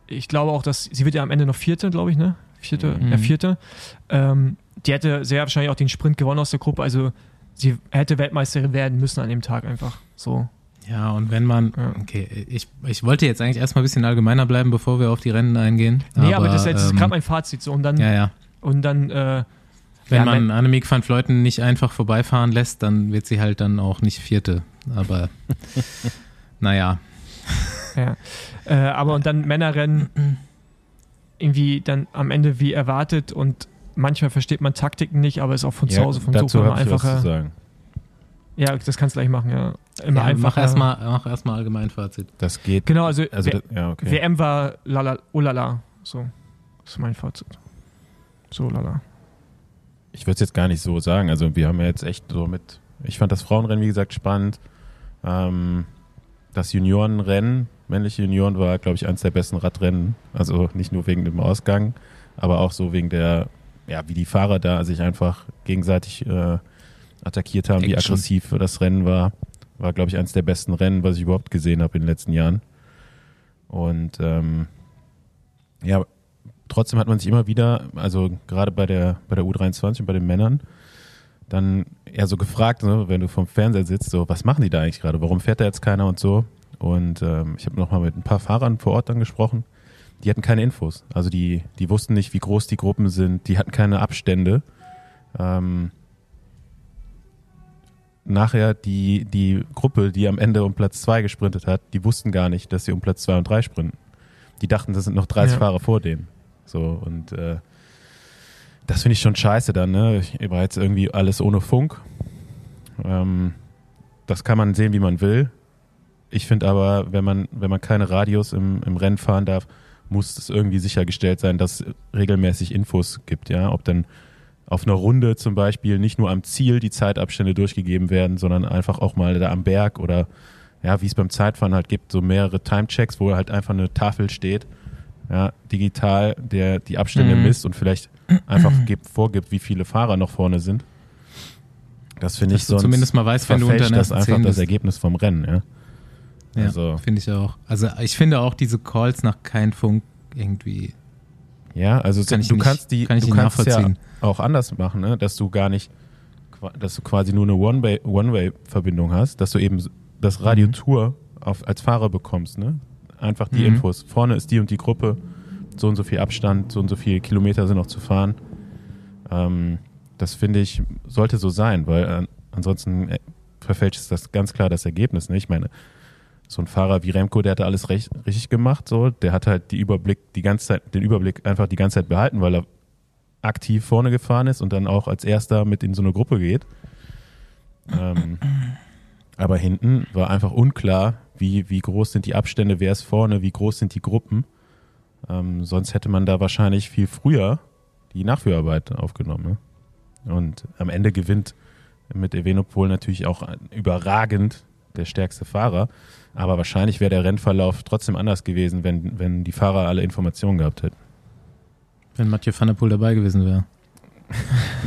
ich glaube auch, dass sie wird ja am Ende noch Vierte, glaube ich, ne? Vierte, Mhm. ja, Vierte. Ähm, die hätte sehr wahrscheinlich auch den Sprint gewonnen aus der Gruppe. Also sie hätte Weltmeisterin werden müssen an dem Tag einfach. So. Ja, und wenn man, okay, ich, ich wollte jetzt eigentlich erstmal ein bisschen allgemeiner bleiben, bevor wir auf die Rennen eingehen. Nee, aber, das ist jetzt ähm, gerade mein Fazit. So. Und dann, Ja, ja. und dann äh, Wenn Ja, man Annemiek van Vleuten nicht einfach vorbeifahren lässt, dann wird sie halt dann auch nicht Vierte. Aber naja. Ja. Äh, aber und dann Männerrennen irgendwie dann am Ende wie erwartet und manchmal versteht man Taktiken nicht, aber ist auch von zu Hause vom dazu Sofa immer einfacher. sagen. Ja, das kannst du gleich machen, ja. Immer ja, einfacher. mach erstmal mach erst mal Allgemeinfazit. Das geht. Genau, also, Also, W- das, ja, okay. WM war lala, oh lala. So. Das ist mein Fazit. So lala. Ich würde es jetzt gar nicht so sagen. Also wir haben ja jetzt echt so mit, ich fand das Frauenrennen, wie gesagt, spannend. Ähm, das Juniorenrennen, männliche Junioren war, glaube ich, eines der besten Radrennen. Also nicht nur wegen dem Ausgang, aber auch so wegen der, ja, wie die Fahrer da sich einfach gegenseitig äh, attackiert haben, wie Action. aggressiv das Rennen war. War, glaube ich, eines der besten Rennen, was ich überhaupt gesehen habe in den letzten Jahren. Und ähm, ja, trotzdem hat man sich immer wieder, also gerade bei der, bei der U23 und bei den Männern, dann eher so gefragt, ne, wenn du vom Fernseher sitzt, so, was machen die da eigentlich gerade? Warum fährt da jetzt keiner und so? Und ähm, ich habe nochmal mit ein paar Fahrern vor Ort dann gesprochen. Die hatten keine Infos. Also die, die wussten nicht, wie groß die Gruppen sind. Die hatten keine Abstände. ähm, nachher die, die Gruppe, die am Ende um Platz 2 gesprintet hat, die wussten gar nicht, dass sie um Platz 2 und 3 sprinten. Die dachten, das sind noch 30 Ja. Fahrer vor denen. So, und äh, das finde ich schon scheiße dann, ne? Ich war jetzt irgendwie alles ohne Funk. Ähm, das kann man sehen, wie man will. Ich finde aber, wenn man, wenn man keine Radios im, im Rennen fahren darf, muss es irgendwie sichergestellt sein, dass es regelmäßig Infos gibt, ja. Ob dann auf einer Runde zum Beispiel nicht nur am Ziel die Zeitabstände durchgegeben werden, sondern einfach auch mal da am Berg oder ja, wie es beim Zeitfahren halt gibt, so mehrere Timechecks, wo halt einfach eine Tafel steht, ja, digital, der die Abstände Mhm. misst und vielleicht einfach gibt, vorgibt, wie viele Fahrer noch vorne sind. Das finde ich sonst zumindest mal weißt, wenn du unter das einfach zehn das bist. Ergebnis vom Rennen, ja. Ja, Also- finde ich auch. Also ich finde auch diese Calls nach kein Funk irgendwie Ja, also Kann ich du nicht- kannst die, kann ich du kannst ja auch anders machen, ne? dass du gar nicht, dass du quasi nur eine One-Way- One-Way-Verbindung hast, dass du eben das Radiotour auf, als Fahrer bekommst, ne? Einfach die Mhm. Infos. Vorne ist die und die Gruppe, so und so viel Abstand, so und so viele Kilometer sind noch zu fahren. Ähm, das finde ich, sollte so sein, weil ansonsten äh, verfälscht es das ganz klar das Ergebnis. Ne? Ich meine, so ein Fahrer wie Remco, der hatte alles recht, richtig gemacht, so, der hat halt die Überblick, die ganze Zeit, den Überblick einfach die ganze Zeit behalten, weil er aktiv vorne gefahren ist und dann auch als erster mit in so eine Gruppe geht. Ähm, aber hinten war einfach unklar, wie, wie groß sind die Abstände, wer ist vorne, wie groß sind die Gruppen. Ähm, sonst hätte man da wahrscheinlich viel früher die Nachführarbeit aufgenommen. Ne? Und am Ende gewinnt mit Evenopol natürlich auch überragend der stärkste Fahrer. Aber wahrscheinlich wäre der Rennverlauf trotzdem anders gewesen, wenn, wenn die Fahrer alle Informationen gehabt hätten. wenn Mathieu van der Poel dabei gewesen wäre.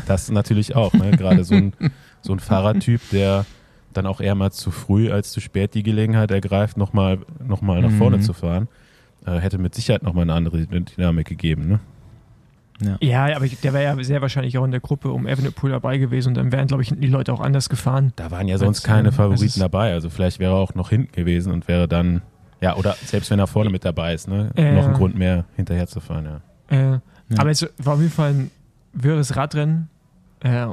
Das natürlich auch. Ne? Gerade so ein, so ein Fahrertyp, der dann auch eher mal zu früh als zu spät die Gelegenheit ergreift, nochmal noch mal nach Mhm. vorne zu fahren, äh, hätte mit Sicherheit nochmal eine andere Dynamik gegeben. Ne? Ja, aber der wäre ja sehr wahrscheinlich auch in der Gruppe um Evenepoel dabei gewesen und dann wären, glaube ich, die Leute auch anders gefahren. Da waren ja sonst Als, keine ähm, Favoriten als es- dabei. Also vielleicht wäre er auch noch hinten gewesen und wäre dann, ja, oder selbst wenn er vorne mit dabei ist, ne? Äh. noch ein Grund mehr hinterher zu fahren, ja. Äh, Aber es war auf jeden Fall ein wirres Radrennen. Äh,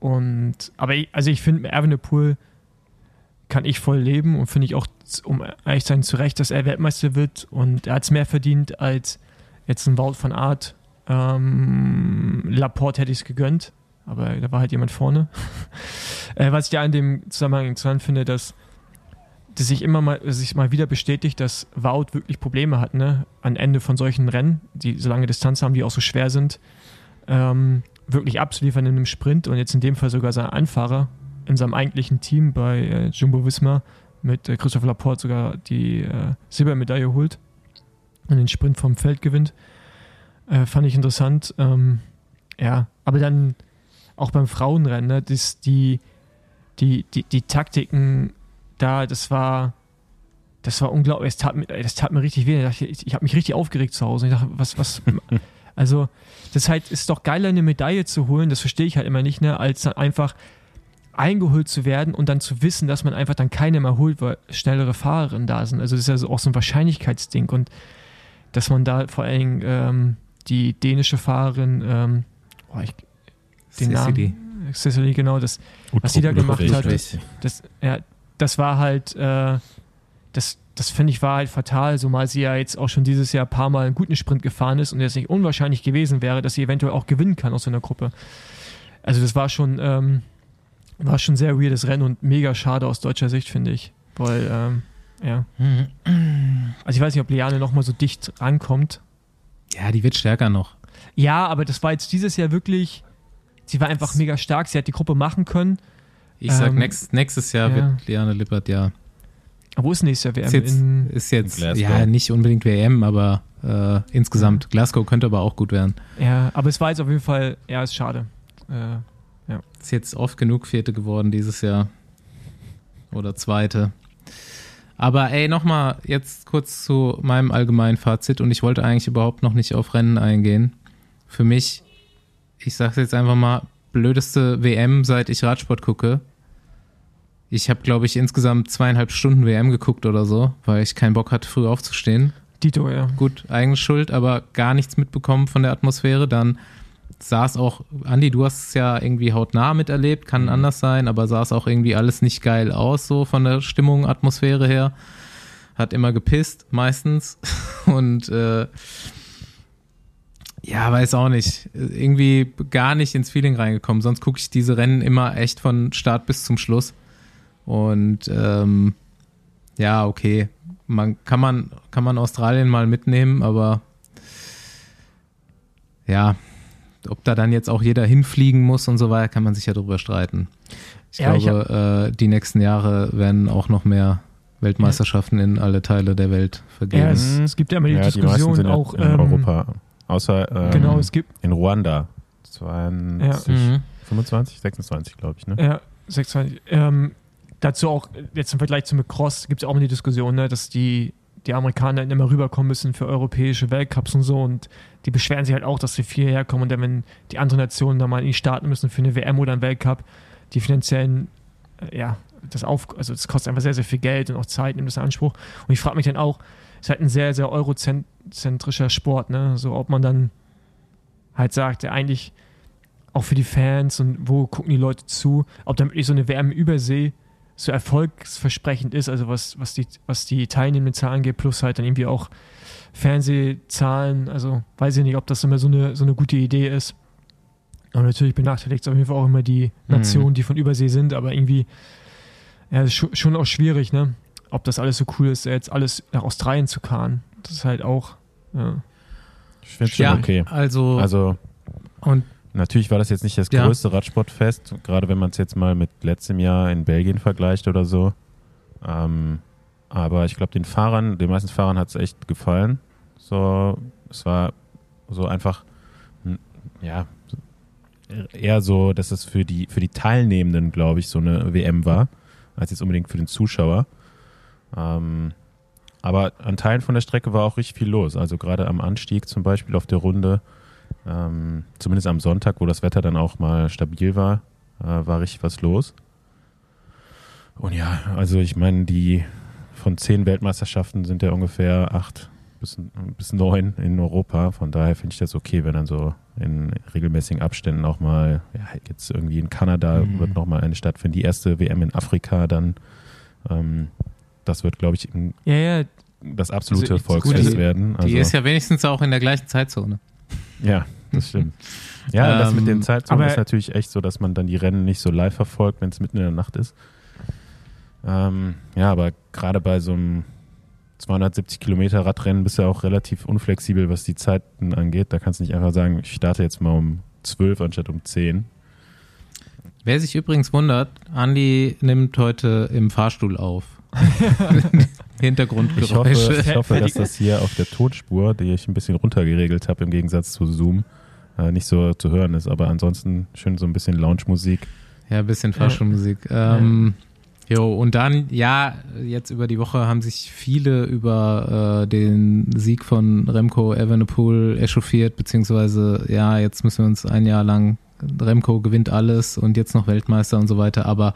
und, aber ich, also ich finde, Evenepoel kann ich voll leben und finde ich auch, um ehrlich zu sein, zu Recht, dass er Weltmeister wird und er hat es mehr verdient als jetzt ein Wout von Art. Ähm, Laporte hätte ich es gegönnt, aber da war halt jemand vorne. äh, was ich da in dem Zusammenhang interessant finde, dass dass sich immer mal, sich mal wieder bestätigt, dass Wout wirklich Probleme hat, ne? Am Ende von solchen Rennen, die so lange Distanz haben, die auch so schwer sind, ähm, wirklich abzuliefern in einem Sprint und jetzt in dem Fall sogar sein Anfahrer in seinem eigentlichen Team bei äh, Jumbo Visma mit äh, Christoph Laporte sogar die äh, Silbermedaille holt und den Sprint vom Feld gewinnt. Äh, fand ich interessant. Ähm, ja, aber dann auch beim Frauenrennen, ne, das, die, die, die, die Taktiken da, das war, das war unglaublich. Das tat mir, das tat mir richtig weh. Ich, dachte, ich, ich habe mich richtig aufgeregt zu Hause. Ich dachte, was, was, also, das halt ist doch geiler, eine Medaille zu holen, das verstehe ich halt immer nicht, ne, als dann einfach eingeholt zu werden und dann zu wissen, dass man einfach dann keine mehr holt, weil schnellere Fahrerinnen da sind. Also das ist ja so auch so ein Wahrscheinlichkeitsding und dass man da vor allen Dingen ähm, die dänische Fahrerin, ähm, oh, ich, den Cecily. Namen, Cecily, genau, das, Was sie da gemacht hat, Richtig. das, ja, das war halt, äh, das, das finde ich war halt fatal, zumal sie ja jetzt auch schon dieses Jahr ein paar Mal einen guten Sprint gefahren ist und es nicht unwahrscheinlich gewesen wäre, dass sie eventuell auch gewinnen kann aus so einer Gruppe. Also das war schon, ähm, war schon sehr weirdes Rennen und mega schade aus deutscher Sicht, finde ich. Weil, ähm, ja. Also ich weiß nicht, ob Liane nochmal so dicht rankommt. Ja, die wird stärker noch. Ja, aber das war jetzt dieses Jahr wirklich, sie war einfach mega stark, sie hat die Gruppe machen können. Ich sag, Ähm, next, nächstes Jahr ja. wird Liane Lippert ja. Aber wo ist nächstes Jahr WM? Ist jetzt, In, ist jetzt Glasgow. ja nicht unbedingt WM, aber äh, insgesamt. Glasgow könnte aber auch gut werden. ja, aber es war jetzt auf jeden Fall, ja, ist schade. Äh, Ist jetzt oft genug Vierte geworden dieses Jahr. Oder Zweite. Aber ey, nochmal jetzt kurz zu meinem allgemeinen Fazit und ich wollte eigentlich überhaupt noch nicht auf Rennen eingehen. Für mich, ich sag's jetzt einfach mal, blödeste WM, seit ich Radsport gucke. Ich habe, glaube ich, insgesamt zweieinhalb Stunden WM geguckt oder so, weil ich keinen Bock hatte, früh aufzustehen Dito, ja. gut, eigene Schuld, aber gar nichts mitbekommen von der Atmosphäre. Dann es auch, Andi, du hast es ja irgendwie hautnah miterlebt, kann Mhm. anders sein, aber sah es auch irgendwie alles nicht geil aus, so von der Stimmung, Atmosphäre her. Hat immer gepisst, meistens. Und äh, ja, weiß auch nicht. Irgendwie gar nicht ins Feeling reingekommen. Sonst gucke ich diese Rennen immer echt von Start bis zum Schluss. Und ähm, ja, okay. Man kann man, kann man Australien mal mitnehmen, aber ja, ob da dann jetzt auch jeder hinfliegen muss und so weiter, kann man sich ja drüber streiten. Ich Ja, ich glaube, äh, die nächsten Jahre werden auch noch mehr Weltmeisterschaften in alle Teile der Welt vergeben. Ja, es, es gibt ja immer die ja, die Diskussion sind ja auch. in ähm, Europa. Außer ähm, Genau, es gibt in Ruanda. 22, Mhm. 25, 26, glaube ich. Ne? Ja, 26. Ähm, dazu auch, jetzt im Vergleich zum Cross, gibt es auch immer die Diskussion, ne, dass die, die Amerikaner dann immer rüberkommen müssen für europäische Weltcups und so. Und die beschweren sich halt auch, dass sie viel herkommen. Und dann, wenn die anderen Nationen da mal in starten müssen für eine WM oder einen Weltcup, die finanziellen, äh, ja, das auf, also das kostet einfach sehr, sehr viel Geld und auch Zeit, nimmt das in Anspruch. Und ich frage mich dann auch, es ist halt ein sehr, sehr eurozentrischer Sport, ne, so ob man dann halt sagt, ja, eigentlich auch für die Fans und wo gucken die Leute zu, ob dann wirklich so eine WM Übersee so erfolgsversprechend ist, also was, was, die, was die teilnehmenden Zahlen geht, plus halt dann irgendwie auch Fernsehzahlen, also weiß ich nicht, ob das immer so eine, so eine gute Idee ist. Aber natürlich benachteiligt es auf jeden Fall auch immer die Nationen, die von Übersee sind, aber irgendwie, ja, ist schon, schon auch schwierig, ne? Ob das alles so cool ist, jetzt alles nach Australien zu karren. Das ist halt auch, ja. Ich finde schon Ja, okay. also, Also und natürlich war das jetzt nicht das Ja. größte Radsportfest, gerade wenn man es jetzt mal mit letztem Jahr in Belgien vergleicht oder so. Ähm, aber ich glaube, den Fahrern, den meisten Fahrern hat es echt gefallen. So, es war so einfach, hm, ja, eher so, dass es für die, für die Teilnehmenden, glaube ich, so eine WM war, als jetzt unbedingt für den Zuschauer. Ähm, aber an Teilen von der Strecke war auch richtig viel los. Also gerade am Anstieg zum Beispiel auf der Runde, ähm, zumindest am Sonntag, wo das Wetter dann auch mal stabil war, äh, war richtig was los. Und ja, also ich meine, die von zehn Weltmeisterschaften sind ja ungefähr acht bis, bis neun in Europa. Von daher finde ich das okay, wenn dann so in regelmäßigen Abständen auch mal, ja, jetzt irgendwie in Kanada Mhm. wird nochmal eine stattfinden. Die erste WM in Afrika dann. Ähm, das wird, glaube ich, Ja, ja, das absolute Also Volksfest werden. Also, die ist ja wenigstens auch in der gleichen Zeitzone. Ja, das stimmt. Ja, und das mit den Ähm, Zeitzonen ist natürlich echt so, dass man dann die Rennen nicht so live verfolgt, wenn es mitten in der Nacht ist. Ähm, ja, aber gerade bei so einem 270 Kilometer Radrennen bist du ja auch relativ unflexibel, was die Zeiten angeht. Da kannst du nicht einfach sagen, ich starte jetzt mal um 12 anstatt um 10. Wer sich übrigens wundert, Andi nimmt heute im Fahrstuhl auf. Ich hoffe, Hintergrundgeräusche. ich hoffe, dass das hier auf der Tonspur, die ich ein bisschen runtergeregelt habe im Gegensatz zu Zoom, äh, nicht so zu hören ist. Aber ansonsten schön so ein bisschen Lounge-Musik. Ja, ein bisschen Fahrstuhlmusik. Ähm, jo, und dann, ja, jetzt über die Woche haben sich viele über äh, den Sieg von Remco Evenepoel echauffiert, beziehungsweise, ja, jetzt müssen wir uns ein Jahr lang, Remco gewinnt alles und jetzt noch Weltmeister und so weiter, aber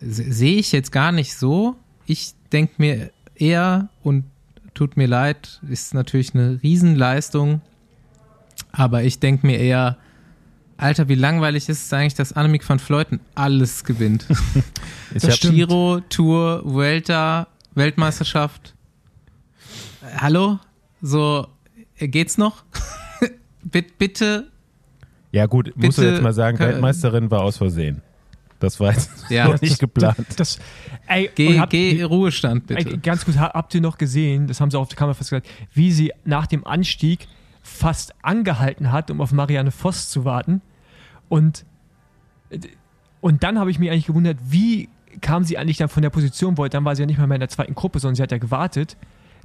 se- sehe ich jetzt gar nicht so. Ich denke mir eher, und tut mir leid, ist natürlich eine Riesenleistung, aber ich denke mir eher, Alter, wie langweilig ist es eigentlich, dass Annemiek van Fleuten alles gewinnt? Ich Das. Giro, Tour, Vuelta, Weltmeisterschaft. Hallo? So, äh, geht's noch? Bitt- Bitte? Ja, gut, musst du Bitte, jetzt mal sagen, Weltmeisterin war aus Versehen. Das war jetzt Ja. noch nicht geplant. das, ey, Geh, habt- geh Ruhestand, Ey, bitte. Ganz gut, ha- habt ihr noch gesehen, das haben sie auch auf der Kamera fast gesagt, wie sie nach dem Anstieg fast angehalten hat, um auf Marianne Voss zu warten. Und, und dann habe ich mich eigentlich gewundert, wie kam sie eigentlich dann von der Position, wo dann war sie ja nicht mal mehr in der zweiten Gruppe, sondern sie hat ja gewartet,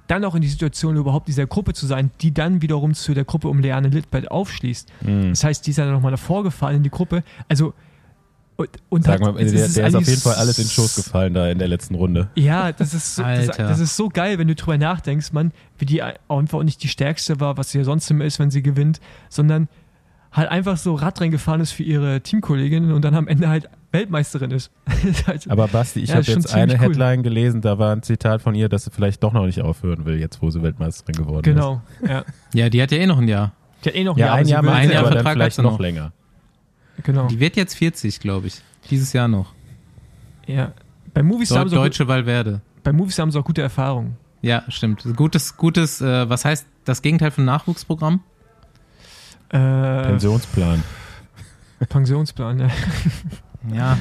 dann auch in die Situation, überhaupt dieser Gruppe zu sein, die dann wiederum zu der Gruppe um Leanne Littbert aufschließt. Mhm. Das heißt, die ist ja dann nochmal davor gefallen in die Gruppe. Also, und, und Sag mal, es der, ist der ist auf jeden Fall alles in den Schoß gefallen da in der letzten Runde. ja, das ist, so, das, Alter. das ist so geil, wenn du drüber nachdenkst, man, wie die einfach auch nicht die stärkste war, was sie ja sonst immer ist, wenn sie gewinnt, sondern halt einfach so Radrennen gefahren ist für ihre Teamkolleginnen und dann am Ende halt Weltmeisterin ist. Ist halt- Aber Basti, ich Ja, habe ist schon jetzt eine cool. Headline gelesen, da war ein Zitat von ihr, dass sie vielleicht doch noch nicht aufhören will, jetzt wo sie Weltmeisterin geworden genau, ja. Ja, die hat ja eh noch ein Jahr. Die hat eh noch ein Ja, Jahr, ein Jahr ein Jahr aber dann Vertrag vielleicht hat sie noch noch. länger. Genau. Die wird jetzt 40, glaube ich. Dieses Jahr noch. Ja. Bei Movies, Deu haben sie auch, Deutsche Valverde. bei Movies haben sie auch gute Erfahrungen. Ja, stimmt. Gutes, gutes, äh, was heißt das Gegenteil von Nachwuchsprogramm? Äh, Pensionsplan. Pensionsplan, ja. Ja.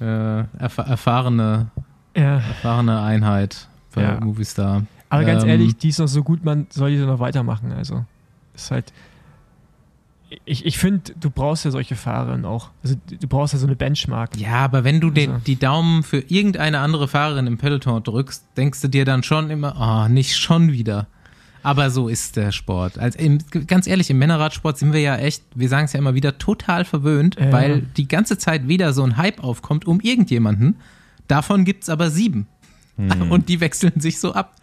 äh, erf erfahrene, ja. erfahrene Einheit bei Ja. Movistar. Aber ganz Ähm, ehrlich, die ist noch so gut, man soll die noch weitermachen. Also, ist halt. Ich, ich finde, du brauchst ja solche Fahrerinnen auch. Also, du brauchst ja so eine Benchmark. Ja, aber wenn du den, Also- die Daumen für irgendeine andere Fahrerin im Peloton drückst, denkst du dir dann schon immer, ah, nicht schon wieder. Aber so ist der Sport. Also im, ganz ehrlich, im Männerradsport sind wir ja echt, wir sagen es ja immer wieder, total verwöhnt, Ja. weil die ganze Zeit wieder so ein Hype aufkommt um irgendjemanden. Davon gibt's aber sieben. Und die wechseln sich so ab.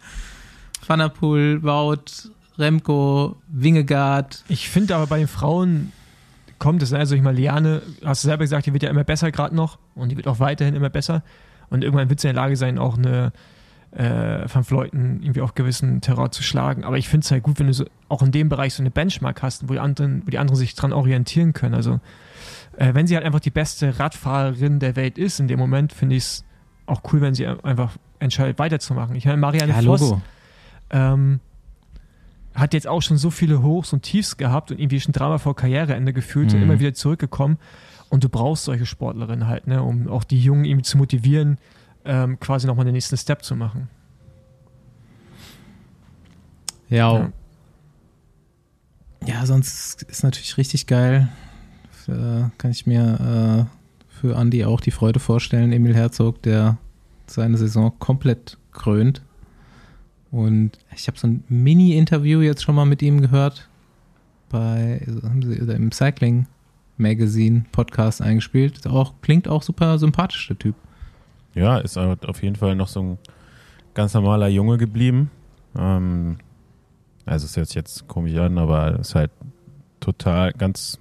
Van der Poel, Wout, Remco, Wingegaard. Ich finde aber bei den Frauen kommt es, ne? also ich meine, Liane, hast du selber gesagt, die wird ja immer besser gerade noch und die wird auch weiterhin immer besser. Und irgendwann wird sie in der Lage sein, auch eine äh, Van Fleuten irgendwie auf gewissen Terror zu schlagen. Aber ich finde es halt gut, wenn du so, auch in dem Bereich so eine Benchmark hast, wo die anderen, wo die anderen sich dran orientieren können. Also äh, wenn sie halt einfach die beste Radfahrerin der Welt ist in dem Moment, finde ich es auch cool, wenn sie einfach entscheidet, weiterzumachen. Ich meine, Marianne Ja, Voss ähm, hat jetzt auch schon so viele Hochs und Tiefs gehabt und irgendwie schon dreimal vor Karriereende gefühlt und Mhm. immer wieder zurückgekommen. Und du brauchst solche Sportlerinnen halt, ne, um auch die Jungen irgendwie zu motivieren, ähm, quasi nochmal den nächsten Step zu machen. Ja. Ja. Ja, sonst ist natürlich richtig geil. Äh, kann ich mir äh, für Andy auch die Freude vorstellen. Emil Herzog, der seine Saison komplett krönt. Und ich habe so ein Mini-Interview jetzt schon mal mit ihm gehört. Bei also haben sie oder im Cycling Magazine Podcast eingespielt. Ist Auch, klingt auch super sympathisch, der Typ. Ja, ist halt auf jeden Fall noch so ein ganz normaler Junge geblieben. Ähm, also es hört sich jetzt komisch an, aber ist halt total ganz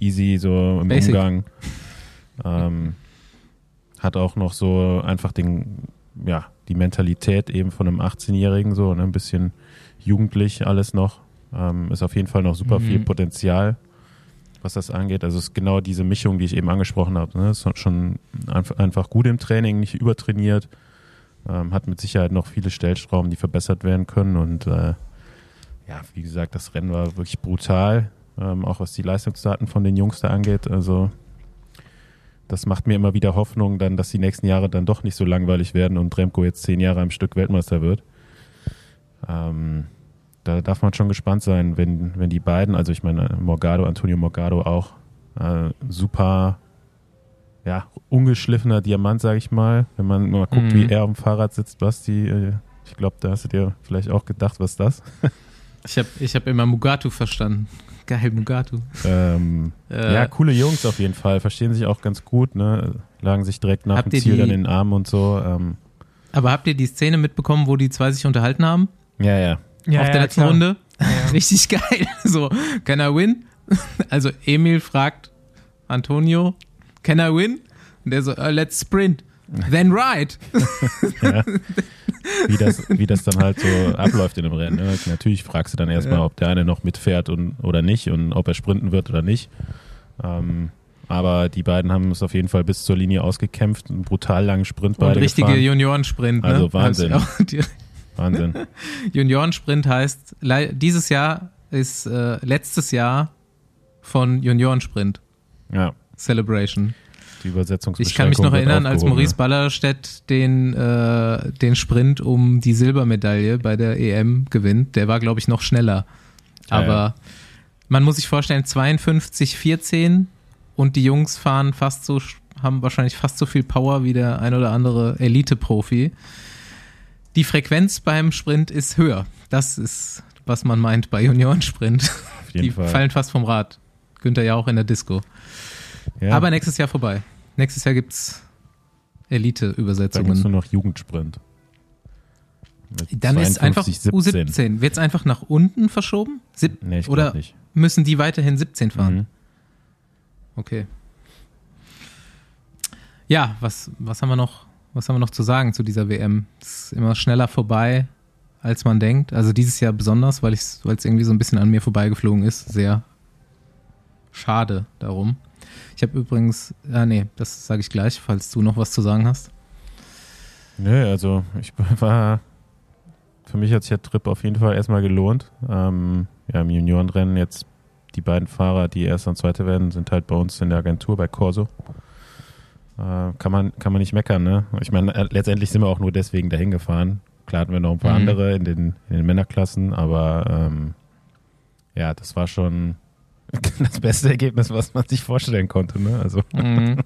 easy so im Basic. Umgang. Ähm, hat auch noch so einfach den, ja, die Mentalität eben von einem 18-Jährigen, so, ne, ein bisschen jugendlich alles noch. Ähm, ist auf jeden Fall noch super Mhm. viel Potenzial, was das angeht. Also es ist genau diese Mischung, die ich eben angesprochen habe. Ne? Ist schon einfach, gut im Training, nicht übertrainiert. Ähm, hat mit Sicherheit noch viele Stellschrauben, die verbessert werden können. Und äh, ja, wie gesagt, das Rennen war wirklich brutal, ähm, auch was die Leistungsdaten von den Jungs da angeht. Also das macht mir immer wieder Hoffnung, dann, dass die nächsten Jahre dann doch nicht so langweilig werden und Remco jetzt zehn Jahre am Stück Weltmeister wird. Ähm, da darf man schon gespannt sein, wenn, wenn die beiden, also ich meine Morgado, Antonio Morgado auch, äh, super, ja, ungeschliffener Diamant, sage ich mal. Wenn man mal guckt, Mhm. wie er am Fahrrad sitzt, Basti, äh, ich glaube, da hast du dir vielleicht auch gedacht, was ist das? Ich habe ich hab immer Mugatu verstanden. Geil, Mugatu. Ähm, Äh, ja, coole Jungs auf jeden Fall, verstehen sich auch ganz gut, ne? lagen sich direkt nach Habt dem ihr Ziel die- dann in den Armen und so. Ähm, Aber habt ihr die Szene mitbekommen, wo die zwei sich unterhalten haben? ja, ja. Ja, auf ja, der letzten klar. Runde? Ja. Richtig geil. So, can I win? Also Emil fragt Antonio, can I win? Und der so, "Uh, let's sprint. Then ride. wie das, wie das dann halt so abläuft in einem Rennen. Ne? Natürlich fragst du dann erstmal, Ja. ob der eine noch mitfährt und, oder nicht und ob er sprinten wird oder nicht. Ähm, aber die beiden haben es auf jeden Fall bis zur Linie ausgekämpft, einen brutal langen Sprint Und beide richtige gefahren. Juniorensprint. Ne? Also Wahnsinn. Wahnsinn. Juniorensprint heißt, dieses Jahr ist äh, letztes Jahr von Juniorensprint Ja, Celebration. Die Übersetzungsbeschränkung Ich kann mich noch erinnern, als Maurice Ballerstedt den, äh, den Sprint um die Silbermedaille bei der EM gewinnt. Der war, glaube ich, noch schneller. Ja, Aber ja. man muss sich vorstellen, 52, 14 und die Jungs fahren fast so, haben wahrscheinlich fast so viel Power wie der ein oder andere Elite-Profi. Die Frequenz beim Sprint ist höher. Das ist, was man meint bei Juniorensprint. Die Fall. fallen fast vom Rad. Günther ja auch in der Disco. Ja, Aber nächstes Jahr vorbei. Nächstes Jahr gibt es nur Elite-Übersetzungen. noch Jugendsprint. Mit Dann ist einfach 52, 17. U17. Wird's einfach nach unten verschoben? Sieb Nee, ich Oder nicht. müssen die weiterhin 17 fahren? Mhm. Okay. Ja, was, was haben wir noch, was haben wir noch zu sagen zu dieser WM? Es ist immer schneller vorbei. als man denkt. Also dieses Jahr besonders, weil es irgendwie so ein bisschen an mir vorbeigeflogen ist. Sehr schade darum. Ich habe übrigens, ah nee, das sage ich gleich, falls du noch was zu sagen hast. Nö, also ich war, für mich hat sich der Trip auf jeden Fall erstmal gelohnt. Ähm, ja, im Juniorenrennen jetzt die beiden Fahrer, die Erster und Zweite werden, sind halt bei uns in der Agentur bei Corso. Äh, kann, man, kann man nicht meckern, ne? Ich meine, äh, letztendlich sind wir auch nur deswegen dahin gefahren. Klar hatten wir noch ein paar mhm. andere in den, in den Männerklassen, aber ähm, ja, das war schon das beste Ergebnis, was man sich vorstellen konnte, ne? Also. Mhm.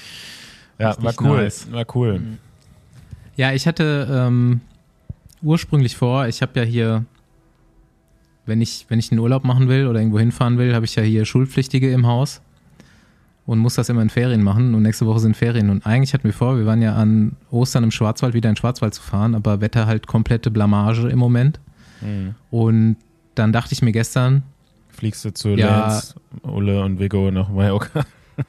ja, war cool. Nice. War cool. Mhm. Ja, ich hatte ähm, ursprünglich vor, ich habe ja hier wenn ich, wenn ich einen Urlaub machen will oder irgendwo hinfahren will, habe ich ja hier Schulpflichtige im Haus und muss das immer in Ferien machen. Und nächste Woche sind Ferien. Und eigentlich hatten wir vor, wir waren ja an Ostern im Schwarzwald wieder in Schwarzwald zu fahren, aber Wetter halt komplette Blamage im Moment. Mhm. Und dann dachte ich mir gestern. Fliegst du zu ja, Lenz, Ulle und Vigo nach Mallorca?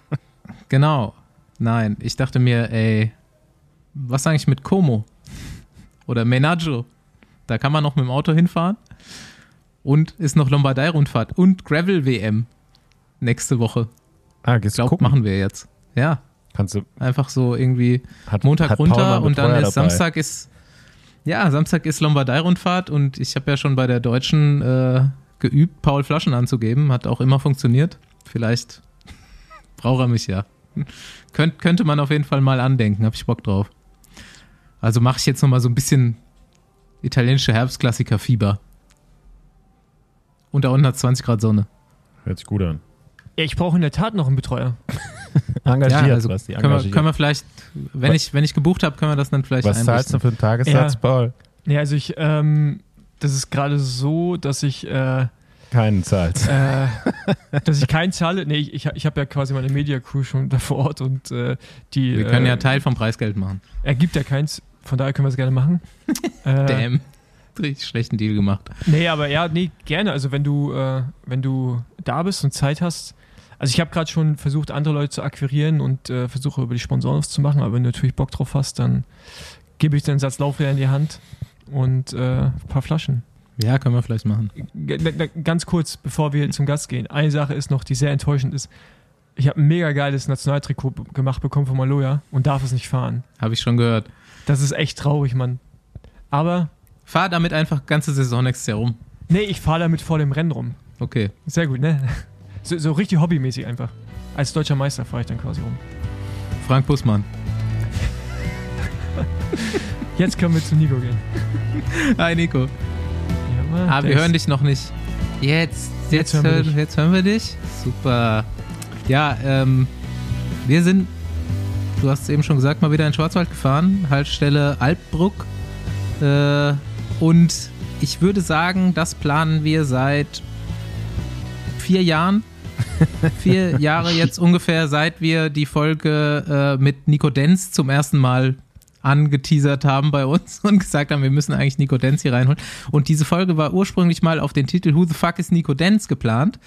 genau. Nein, ich dachte mir, ey, was eigentlich mit Como? Oder Menaggio? Da kann man noch mit dem Auto hinfahren. Und ist noch Lombardei-Rundfahrt und Gravel-WM nächste Woche. Ah, gehst ich glaube, machen wir jetzt. Ja. Kannst du. Einfach so irgendwie hat, Montag hat runter und dann ist. Samstag ist. Ja, Samstag ist Lombardei-Rundfahrt und ich habe ja schon bei der Deutschen äh, geübt, Paul Flaschen anzugeben. Hat auch immer funktioniert. Vielleicht braucht er mich ja. Könnt, könnte man auf jeden Fall mal andenken, habe ich Bock drauf. Also mache ich jetzt nochmal so ein bisschen italienische Herbstklassiker-Fieber. Und da unten hat 20 Grad Sonne. Hört sich gut an. Ja, ich brauche in der Tat noch einen Betreuer. engagiert, ja, also was die können wir, können wir vielleicht, wenn was? ich, wenn ich gebucht habe, können wir das dann vielleicht Was zahlst du für einen Tagessatz, ja. Paul? Ja, also ich, ähm, das ist gerade so, dass ich äh, keinen zahlst. Äh, dass ich keinen zahle. Nee, ich, ich habe ja quasi meine Media Crew schon da vor Ort und äh, die. Wir können äh, ja Teil vom Preisgeld machen. Er gibt ja keins, von daher können wir es gerne machen. äh, Damn richtig schlechten Deal gemacht. Nee, aber ja, nee, gerne. Also wenn du, äh, wenn du da bist und Zeit hast. Also ich habe gerade schon versucht, andere Leute zu akquirieren und äh, versuche über die Sponsoren was zu machen, aber wenn du natürlich Bock drauf hast, dann gebe ich dir einen Satz Laufräder in die Hand und äh, ein paar Flaschen. Ja, können wir vielleicht machen. Ganz kurz, bevor wir zum Gast gehen. Eine Sache ist noch, die sehr enttäuschend ist. Ich habe ein mega geiles Nationaltrikot gemacht bekommen von Maloja und darf es nicht fahren. Habe ich schon gehört. Das ist echt traurig, Mann. Aber Fahr damit einfach ganze Saison nächstes Jahr rum. Nee, ich fahre damit vor dem Rennen rum. Okay. Sehr gut, ne? So, so richtig hobbymäßig einfach. Als deutscher Meister fahre ich dann quasi rum. Frank Bussmann. Jetzt können wir zu Nico gehen. Hi Nico. Ja, ah, wir hören dich noch nicht. Jetzt, jetzt, jetzt, hören, wir jetzt hören wir dich. Super. Ja, ähm, wir sind, du hast es eben schon gesagt, mal wieder in Schwarzwald gefahren. Haltestelle Alpbruck äh, und ich würde sagen, das planen wir seit vier Jahren. vier Jahre jetzt ungefähr, seit wir die Folge äh, mit Nico Denz zum ersten Mal angeteasert haben bei uns und gesagt haben, wir müssen eigentlich Nico Denz hier reinholen. Und diese Folge war ursprünglich mal auf den Titel Who the fuck is Nico Denz geplant.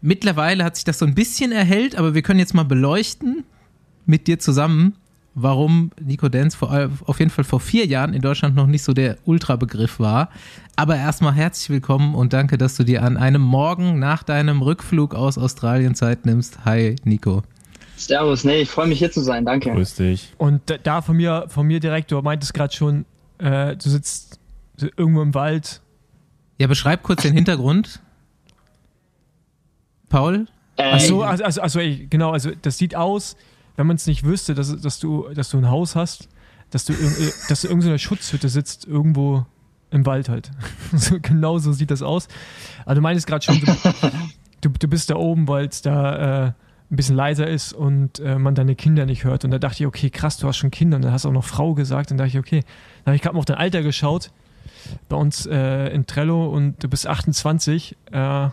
Mittlerweile hat sich das so ein bisschen erhellt, aber wir können jetzt mal beleuchten mit dir zusammen, warum Nico Dance vor, auf jeden Fall vor vier Jahren in Deutschland noch nicht so der Ultra-Begriff war. Aber erstmal herzlich willkommen und danke, dass du dir an einem Morgen nach deinem Rückflug aus Australien Zeit nimmst. Hi, Nico. Servus, nee, ich freue mich hier zu sein, danke. Grüß dich. Und da von mir, von mir direkt, du meintest gerade schon, äh, du sitzt irgendwo im Wald. Ja, beschreib kurz den Hintergrund. Paul? Äh, Ach so, also, also, also ey, genau, also das sieht aus, wenn man es nicht wüsste, dass, dass, du, dass du ein Haus hast, dass du, dass du irgendeiner Schutzhütte sitzt, irgendwo im Wald halt. so, genau so sieht das aus. Also du meinst gerade schon, du, du, du, bist da oben, weil es da äh, ein bisschen leiser ist und äh, man deine Kinder nicht hört. Und da dachte ich, okay, krass, du hast schon Kinder. Und dann hast du auch noch Frau gesagt. Und da dachte ich, okay. Dann habe ich gerade mal auf dein Alter geschaut, bei uns äh, in Trello und du bist 28. Äh, ja,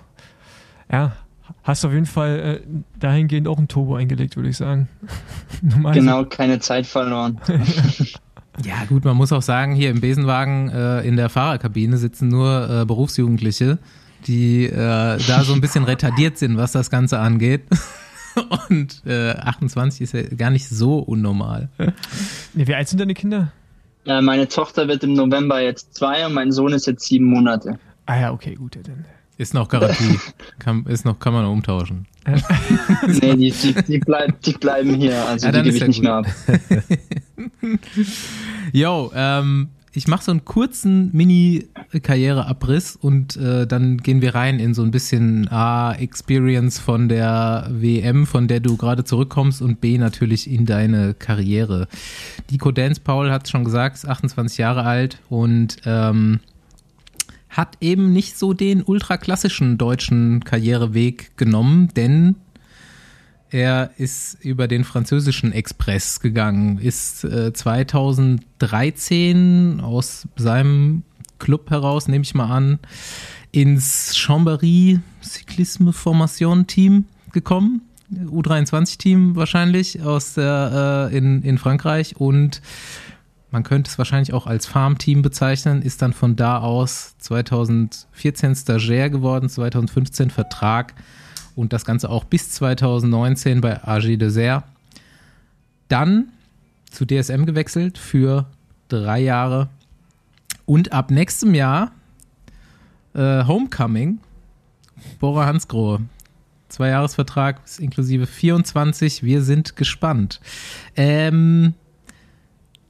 hast du auf jeden Fall äh, dahingehend auch ein Turbo eingelegt, würde ich sagen. genau, keine Zeit verloren. ja, gut, man muss auch sagen, hier im Besenwagen äh, in der Fahrerkabine sitzen nur äh, Berufsjugendliche, die äh, da so ein bisschen retardiert sind, was das Ganze angeht. Und 28 äh, ist ja gar nicht so unnormal. Nee, wie alt sind deine Kinder? Äh, meine Tochter wird im November jetzt zwei und mein Sohn ist jetzt sieben Monate. Ah ja, okay, gut. Ja, dann. Ist noch Garantie. kann, ist noch, kann man umtauschen. nee, die, die, die, bleib, die bleiben hier, also ja, die gebe ich nicht gut. mehr ab. Jo, ähm, ich mache so einen kurzen Mini-Karriereabriss und äh, dann gehen wir rein in so ein bisschen A, Experience von der WM, von der du gerade zurückkommst und B, natürlich in deine Karriere. Nico Dance Paul hat schon gesagt, ist 28 Jahre alt und ähm, hat eben nicht so den ultraklassischen deutschen Karriereweg genommen, denn er ist über den französischen Express gegangen, ist äh, 2013 aus seinem Club heraus, nehme ich mal an, ins Chambéry Cyclisme Formation Team gekommen. U23-Team wahrscheinlich aus der, äh, in, in Frankreich und man könnte es wahrscheinlich auch als Farmteam bezeichnen, ist dann von da aus 2014 Stagiaire geworden, 2015 Vertrag und das Ganze auch bis 2019 bei AG Dessert. Dann zu DSM gewechselt für drei Jahre und ab nächstem Jahr äh, Homecoming, Bora Hansgrohe. Zwei Jahresvertrag inklusive 24. Wir sind gespannt. Ähm,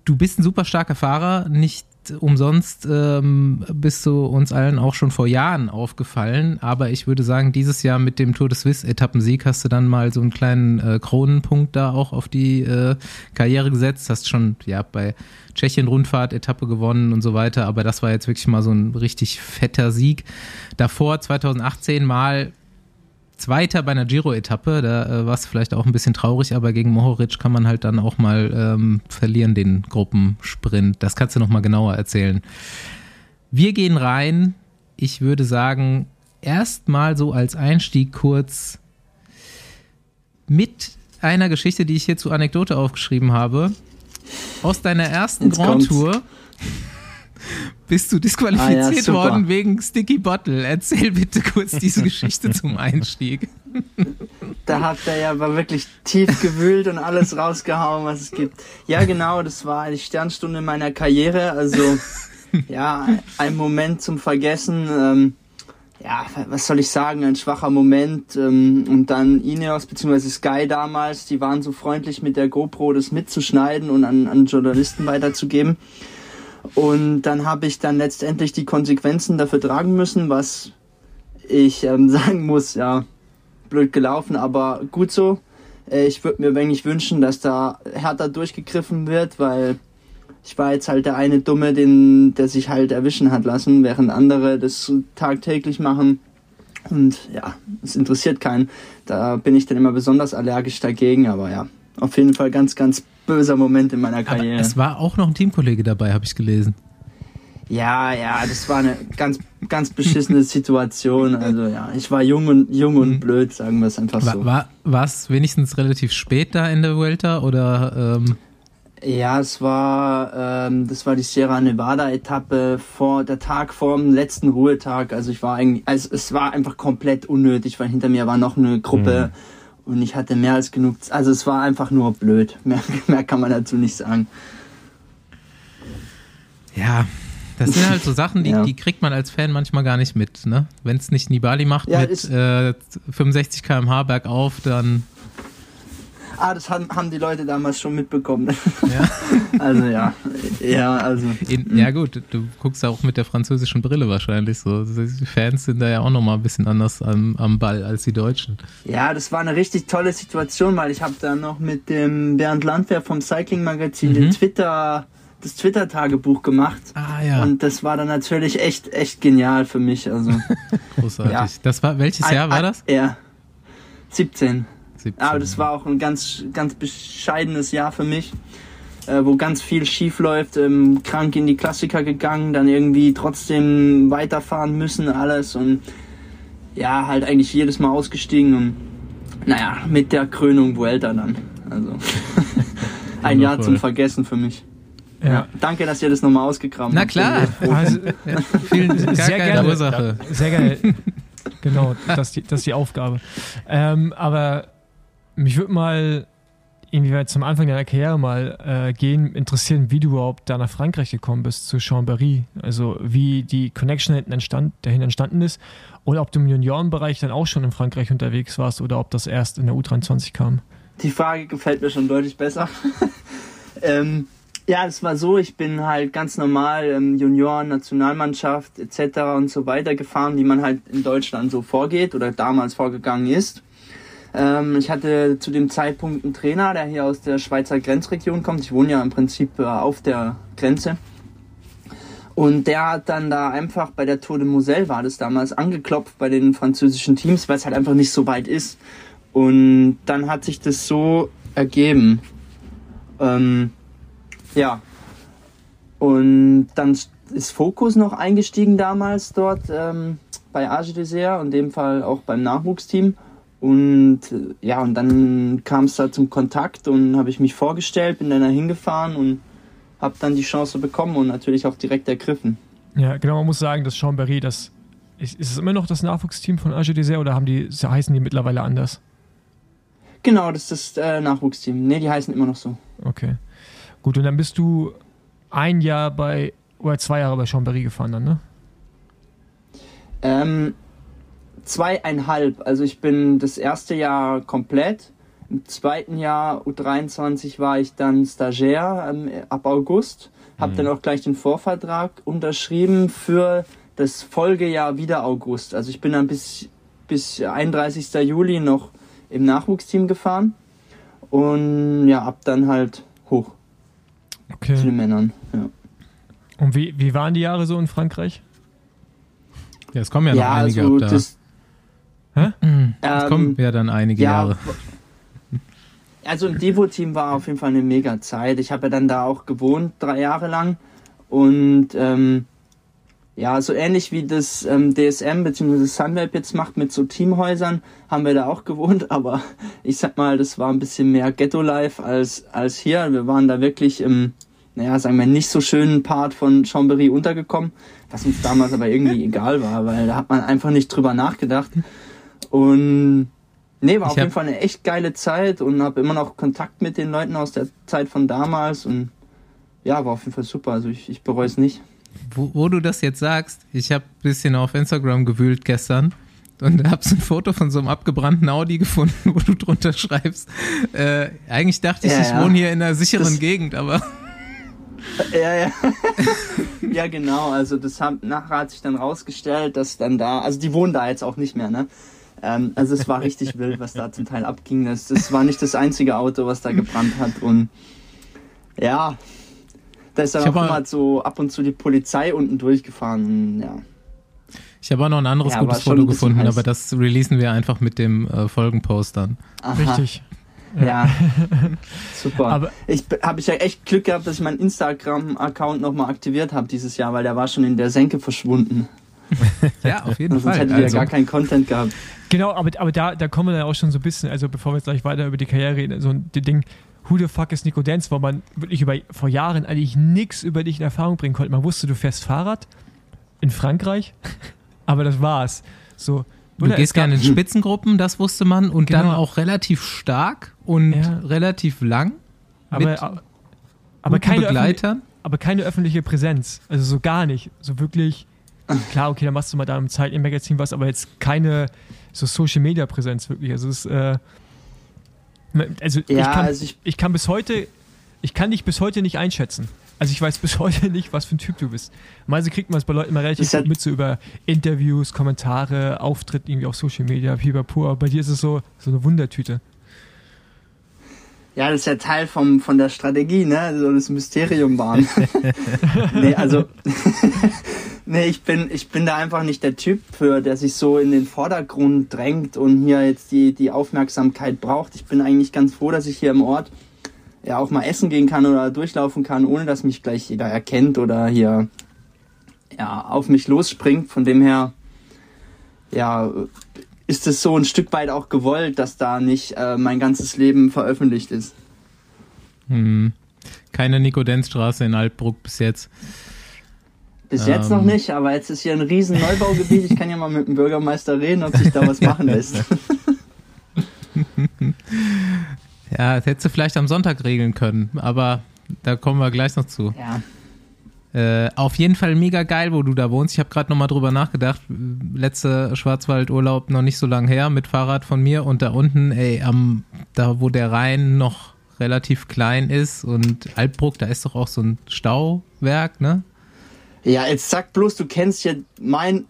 du bist ein super starker Fahrer, nicht umsonst ähm, bist du uns allen auch schon vor Jahren aufgefallen, aber ich würde sagen, dieses Jahr mit dem Tour de Suisse Etappensieg hast du dann mal so einen kleinen äh, Kronenpunkt da auch auf die äh, Karriere gesetzt, hast schon ja bei Tschechien Rundfahrt Etappe gewonnen und so weiter, aber das war jetzt wirklich mal so ein richtig fetter Sieg. Davor 2018 mal Zweiter bei einer Giro-Etappe, da äh, war es vielleicht auch ein bisschen traurig, aber gegen Mohoric kann man halt dann auch mal ähm, verlieren, den Gruppensprint. Das kannst du nochmal genauer erzählen. Wir gehen rein. Ich würde sagen, erstmal so als Einstieg kurz mit einer Geschichte, die ich hier zur Anekdote aufgeschrieben habe. Aus deiner ersten Jetzt Grand Tour bist du disqualifiziert ah, ja, worden wegen Sticky Bottle. Erzähl bitte kurz diese Geschichte zum Einstieg. Da hat er ja aber wirklich tief gewühlt und alles rausgehauen, was es gibt. Ja, genau, das war die Sternstunde meiner Karriere. Also, ja, ein Moment zum Vergessen. Ähm, ja, was soll ich sagen, ein schwacher Moment. Ähm, und dann Ineos bzw. Sky damals, die waren so freundlich mit der GoPro, das mitzuschneiden und an, an Journalisten weiterzugeben. Und dann habe ich dann letztendlich die Konsequenzen dafür tragen müssen, was ich ähm, sagen muss, ja, blöd gelaufen, aber gut so. Äh, ich würde mir eigentlich wünschen, dass da härter durchgegriffen wird, weil ich war jetzt halt der eine Dumme, den, der sich halt erwischen hat lassen, während andere das tagtäglich machen. Und ja, es interessiert keinen. Da bin ich dann immer besonders allergisch dagegen, aber ja, auf jeden Fall ganz, ganz böser Moment in meiner Karriere. Aber es war auch noch ein Teamkollege dabei, habe ich gelesen. Ja, ja, das war eine ganz, ganz beschissene Situation. Also ja, ich war jung und jung und mhm. blöd, sagen wir es einfach so. War, war es wenigstens relativ spät da in der Vuelta oder? Ähm ja, es war, ähm, das war die Sierra Nevada Etappe vor der Tag vor dem letzten Ruhetag. Also ich war eigentlich, also es war einfach komplett unnötig, weil hinter mir war noch eine Gruppe. Mhm und ich hatte mehr als genug. Also es war einfach nur blöd. Mehr, mehr kann man dazu nicht sagen. Ja, das sind halt so Sachen, die, ja. die kriegt man als Fan manchmal gar nicht mit. Ne? Wenn es nicht Nibali macht ja, mit äh, 65 km/h bergauf, dann Ah, das haben, haben die Leute damals schon mitbekommen. Ja. also ja. Ja, also. In, ja gut, du guckst auch mit der französischen Brille wahrscheinlich so. Die Fans sind da ja auch nochmal ein bisschen anders am, am Ball als die Deutschen. Ja, das war eine richtig tolle Situation, weil ich habe da noch mit dem Bernd Landwehr vom Cycling Magazin mhm. den Twitter das Twitter-Tagebuch gemacht. Ah, ja. Und das war dann natürlich echt, echt genial für mich. Also, Großartig. Ja. Das war, welches Jahr war das? Ja. 17. 17. Aber das war auch ein ganz, ganz bescheidenes Jahr für mich, äh, wo ganz viel schief läuft. Ähm, krank in die Klassiker gegangen, dann irgendwie trotzdem weiterfahren müssen, alles und ja, halt eigentlich jedes Mal ausgestiegen und naja, mit der Krönung Vuelta dann. Also ein Jahr zum Vergessen für mich. Ja. ja. Danke, dass ihr das nochmal ausgekramt habt. Na klar. Also, vielen, sehr gerne. Ursache. Sehr gerne. Genau, das ist die, das ist die Aufgabe. Ähm, aber mich würde mal inwieweit zum Anfang deiner Karriere mal äh, gehen, interessieren, wie du überhaupt da nach Frankreich gekommen bist, zu Chambéry. Also wie die Connection hinten entstand, dahin entstanden ist und ob du im Juniorenbereich dann auch schon in Frankreich unterwegs warst oder ob das erst in der U23 kam. Die Frage gefällt mir schon deutlich besser. ähm, ja, es war so, ich bin halt ganz normal ähm, Junioren, Nationalmannschaft etc. und so weiter gefahren, wie man halt in Deutschland so vorgeht oder damals vorgegangen ist. Ähm, ich hatte zu dem Zeitpunkt einen Trainer, der hier aus der Schweizer Grenzregion kommt. Ich wohne ja im Prinzip äh, auf der Grenze. Und der hat dann da einfach bei der Tour de Moselle war das damals angeklopft bei den französischen Teams, weil es halt einfach nicht so weit ist. Und dann hat sich das so ergeben. Ähm, ja. Und dann ist Focus noch eingestiegen damals dort ähm, bei AG Dessert, in dem Fall auch beim Nachwuchsteam. Und äh, ja, und dann kam es da zum Kontakt und habe ich mich vorgestellt, bin dann da hingefahren und habe dann die Chance bekommen und natürlich auch direkt ergriffen. Ja, genau, man muss sagen, dass Chambéry, das ist, ist es immer noch das Nachwuchsteam von AG Dessert oder haben die, heißen die mittlerweile anders? Genau, das ist das äh, Nachwuchsteam. Ne, die heißen immer noch so. Okay. Gut, und dann bist du ein Jahr bei, oder zwei Jahre bei Chambéry gefahren dann, ne? Ähm, zweieinhalb. Also ich bin das erste Jahr komplett. Im zweiten Jahr U23 war ich dann Stagiaire ähm, ab August. Habe mhm. dann auch gleich den Vorvertrag unterschrieben für das Folgejahr wieder August. Also ich bin dann bis, bis 31. Juli noch im Nachwuchsteam gefahren. Und ja, ab dann halt hoch. Okay. Zu den Männern, ja. Und wie, wie waren die Jahre so in Frankreich? Ja, es kommen ja noch ja, einige also ab da. Das, Hä? Es kommen ja dann einige ja, Jahre. Also im Devo-Team war auf jeden Fall eine mega Zeit. Ich habe ja dann da auch gewohnt, drei Jahre lang. Und ähm, ja, so ähnlich wie das ähm, DSM bzw. Sunweb jetzt macht mit so Teamhäusern, haben wir da auch gewohnt. Aber ich sag mal, das war ein bisschen mehr Ghetto-Life als, als hier. Wir waren da wirklich im, naja, sagen wir, nicht so schönen Part von Chambéry untergekommen, was uns damals aber irgendwie egal war, weil da hat man einfach nicht drüber nachgedacht. Und nee, war Ich auf jeden Fall eine echt geile Zeit und habe immer noch Kontakt mit den Leuten aus der Zeit von damals und ja, war auf jeden Fall super. Also ich, ich bereue es nicht. Wo, wo du das jetzt sagst, ich habe ein bisschen auf Instagram gewühlt gestern und habe so ein Foto von so einem abgebrannten Audi gefunden, wo du drunter schreibst. Äh, eigentlich dachte ich, Ja, ich ja. wohne hier in einer sicheren Das- Gegend, aber Ja, ja. ja, genau. Also das haben, nachher hat sich dann rausgestellt, dass dann da, also die wohnen da jetzt auch nicht mehr, ne? Ähm, also es war richtig wild, was da zum Teil abging. Das, das war nicht das einzige Auto, was da gebrannt hat. Und ja, da ist dann auch mal- so ab und zu die Polizei unten durchgefahren. Ja. ich habe auch noch ein anderes Ja, gutes Foto gefunden, heiß. aber das releasen wir einfach mit dem äh, Folgenpost dann. Aha. Richtig. Ja, super. Aber- ich habe ich ja echt Glück gehabt, dass ich meinen Instagram-Account nochmal aktiviert habe dieses Jahr, weil der war schon in der Senke verschwunden. Ja, auf jeden Sonst Fall. hätte ich ja Also, gar keinen Content gehabt. Genau, aber, aber da, da kommen wir dann auch schon so ein bisschen, also bevor wir jetzt gleich weiter über die Karriere reden, so ein Ding, who the fuck ist Nico Dance, wo man wirklich über, vor Jahren eigentlich nichts über dich in Erfahrung bringen konnte. Man wusste, du fährst Fahrrad in Frankreich, aber das war's. So, du oder? gehst gerne in Spitzengruppen, das wusste man, und dann Genau. auch relativ stark und Ja. relativ lang. aber, mit aber, keine Begleitern. aber keine öffentliche Präsenz. Also so gar nicht. So wirklich, klar, okay, dann machst du mal da im Zeit im Magazin was, aber jetzt keine so Social Media Präsenz wirklich. Also es ist, äh, also, ich, Ja, kann, also ich- ich kann bis heute, ich kann dich bis heute nicht einschätzen. Also ich weiß bis heute nicht, was für ein Typ du bist. Meistens kriegt man es bei Leuten immer relativ gut mit, so über Interviews, Kommentare, Auftritt irgendwie auf Social Media, pipapo. Aber bei dir ist es so, so eine Wundertüte. Ja, das ist ja Teil vom, von der Strategie, ne? So das Mysterium wahren. nee, also. nee, ich bin, ich bin da einfach nicht der Typ für, der sich so in den Vordergrund drängt und hier jetzt die, die Aufmerksamkeit braucht. Ich bin eigentlich ganz froh, dass ich hier im Ort ja auch mal essen gehen kann oder durchlaufen kann, ohne dass mich gleich jeder erkennt oder hier ja, auf mich losspringt. Von dem her, ja, ist es so ein Stück weit auch gewollt, dass da nicht äh, mein ganzes Leben veröffentlicht ist. Hm. Keine Nikodenzstraße in Altbruck bis jetzt. Bis jetzt Ähm. noch nicht, aber jetzt ist hier ein riesen Neubaugebiet. Ich kann ja mal mit dem Bürgermeister reden, ob sich da was machen lässt. Ja, das hättest du vielleicht am Sonntag regeln können, aber da kommen wir gleich noch zu. Ja. Äh, auf jeden Fall mega geil, wo du da wohnst. Ich habe gerade nochmal drüber nachgedacht. Letzte Schwarzwaldurlaub noch nicht so lang her mit Fahrrad von mir und da unten, ey, am, da wo der Rhein noch relativ klein ist und Altbruck, da ist doch auch so ein Stauwerk, ne? Ja, jetzt sag bloß, du kennst ja mein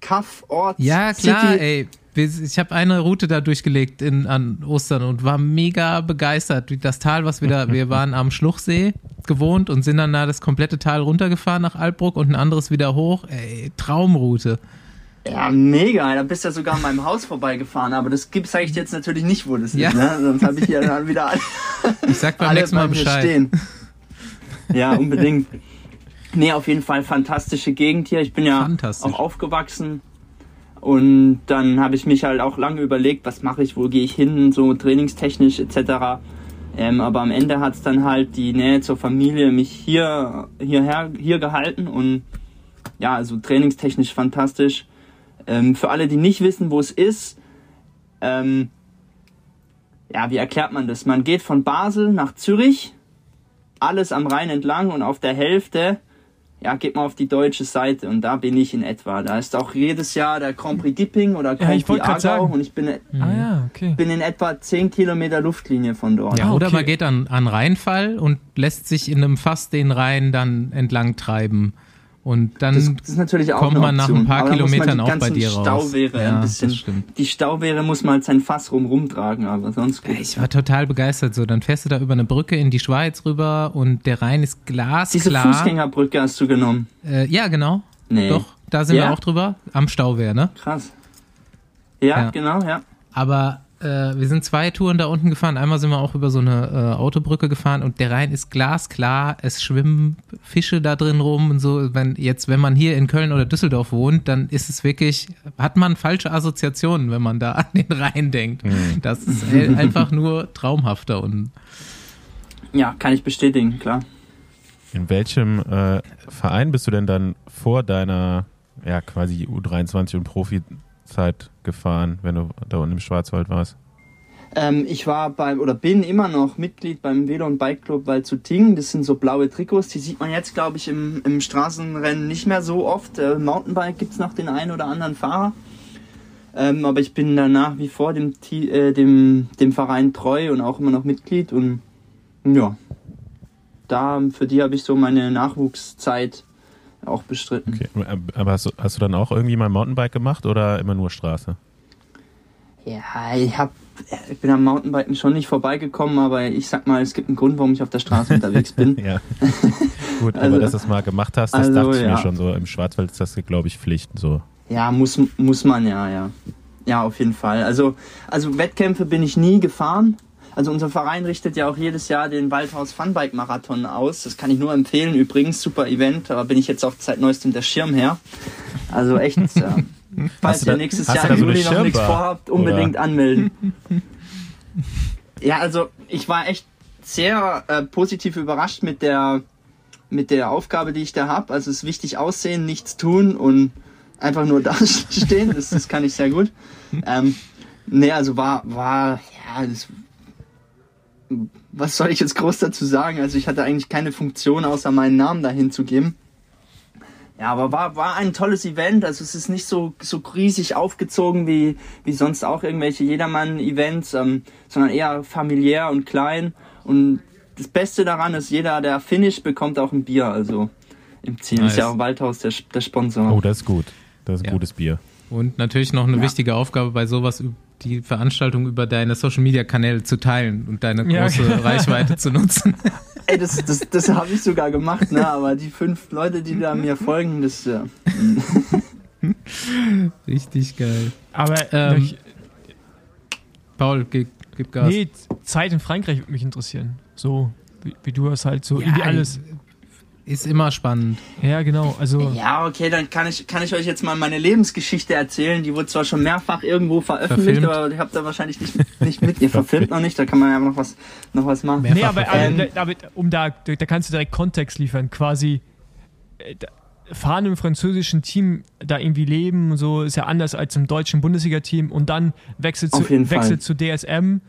Kaffort. Ja, klar, City. ey. Ich habe eine Route da durchgelegt in, an Ostern und war mega begeistert. Wie Das Tal, was wir da, wir waren am Schluchsee gewohnt und sind dann da das komplette Tal runtergefahren nach Altbruck und ein anderes wieder hoch. Ey, Traumroute. Ja, mega. Da bist du ja sogar an meinem Haus vorbeigefahren, aber das gibt sage ich jetzt natürlich nicht, wo das Ja. ist. Ne? Sonst habe ich ja dann wieder alle, Ich sag beim nächsten Mal Bescheid. stehen. Ja, unbedingt. Nee, auf jeden Fall fantastische Gegend hier. Ich bin ja auch aufgewachsen. Und dann habe ich mich halt auch lange überlegt, was mache ich, wo gehe ich hin, so trainingstechnisch etc. Ähm, aber am Ende hat es dann halt die Nähe zur Familie mich hier hierher hier gehalten und ja, also trainingstechnisch fantastisch. Ähm, für alle, die nicht wissen, wo es ist, ähm, ja, wie erklärt man das? Man geht von Basel nach Zürich, alles am Rhein entlang und auf der Hälfte, ja, geht man auf die deutsche Seite und da bin ich in etwa. Da ist auch jedes Jahr der Grand Prix Dipping oder Ja, Grand Prix grad Aargau sagen. und ich bin, Ah ja, okay. bin in etwa 10 Kilometer Luftlinie von dort. Ja, Ah, oder okay. man geht an, an Rheinfall und lässt sich in einem Fass den Rhein dann entlang treiben. Und dann kommt man nach ein paar Kilometern auch bei dir raus. Stauwehre Ja, ein bisschen. das stimmt. Die Stauwehre muss man halt sein Fass rum rumtragen, aber sonst gut. Ich war total begeistert. So, dann fährst du da über eine Brücke in die Schweiz rüber und der Rhein ist Diese glasklar. Fußgängerbrücke hast du genommen. Äh, ja, genau. Nee. Doch, da sind wir Ja? auch drüber. Am Stauwehr, ne? Krass. Ja, Ja. genau, ja. Aber äh, wir sind zwei Touren da unten gefahren. Einmal sind wir auch über so eine äh, Autobrücke gefahren und der Rhein ist glasklar. Es schwimmen Fische da drin rum und so. Wenn jetzt, wenn man hier in Köln oder Düsseldorf wohnt, dann ist es wirklich, hat man falsche Assoziationen, wenn man da an den Rhein denkt. Das ist einfach nur traumhafter und Ja, kann ich bestätigen, klar. In welchem äh, Verein bist du denn dann vor deiner ja quasi U23 und Profizeit gefahren, wenn du da unten im Schwarzwald warst? Ähm, ich war beim, oder bin immer noch Mitglied beim Velo- und Bike Club Waldzuting. Das sind so blaue Trikots, die sieht man jetzt, glaube ich, im, im Straßenrennen nicht mehr so oft. Äh, Mountainbike gibt's noch den einen oder anderen Fahrer. Ähm, aber ich bin da nach wie vor dem, äh, dem, dem Verein treu und auch immer noch Mitglied. Und ja, da für die habe ich so meine Nachwuchszeit auch bestritten. Okay. Aber hast du, hast du dann auch irgendwie mal Mountainbike gemacht oder immer nur Straße? Ja, ich hab, ich bin am Mountainbiken schon nicht vorbeigekommen, aber ich sag mal, es gibt einen Grund, warum ich auf der Straße unterwegs bin. Ja. Gut, Also- aber dass du es mal gemacht hast, das also, dachte ich ja. mir schon so. Im Schwarzwald ist das, glaube ich, Pflicht. So. Ja, muss, muss man ja, ja. Ja, auf jeden Fall. Also, also Wettkämpfe bin ich nie gefahren. Also unser Verein richtet ja auch jedes Jahr den Waldhaus Funbike Marathon aus. Das kann ich nur empfehlen. Übrigens, super Event. Da bin ich jetzt auch seit neuestem der Schirmherr. Also echt, äh, falls du ihr da- nächstes Jahr im so Juli noch nichts vorhabt, unbedingt anmelden. Ja, also ich war echt sehr äh, positiv überrascht mit der mit der Aufgabe, die ich da habe. Also es ist wichtig aussehen, nichts tun und einfach nur da stehen. Das, das kann ich sehr gut. Ähm, nee, also war, war, ja, das, was soll ich jetzt groß dazu sagen? Also ich hatte eigentlich keine Funktion, außer meinen Namen dahin zu geben. Ja, aber war, war ein tolles Event. Also es ist nicht so, so riesig aufgezogen wie, wie sonst auch irgendwelche Jedermann-Events, ähm, sondern eher familiär und klein. Und das Beste daran ist, jeder, der finisht, bekommt auch ein Bier. Also im Ziel Nice. ist ja auch Waldhaus der, der Sponsor. Oh, das ist gut. Das ist ein Ja. gutes Bier. Und natürlich noch eine Ja. wichtige Aufgabe bei sowas, die Veranstaltung über deine Social Media Kanäle zu teilen und deine Ja. große Reichweite zu nutzen. Ey, das, das, das habe ich sogar gemacht, ne? Aber die fünf Leute, die da mir folgen, das ja. Richtig geil. Aber Ähm, ich, Paul, gib, gib Gas. nee, Zeit in Frankreich würde mich interessieren. So, wie, wie du das halt so, Ja, irgendwie alles. Ist immer spannend. Ja, genau. Also, Ja, okay, dann kann ich, kann ich euch jetzt mal meine Lebensgeschichte erzählen. Die wurde zwar schon mehrfach irgendwo veröffentlicht, Verfilmt. aber ich habe da wahrscheinlich nicht, nicht mit. Ihr verfilmt noch nicht, da kann man ja noch was, noch was machen. Nee, aber, aber, Ähm, aber um da, da kannst du direkt Kontext liefern. Quasi äh, fahren im französischen Team da irgendwie leben und so ist ja anders als im deutschen Bundesliga-Team und dann wechselt zu, wechselt zu DSM.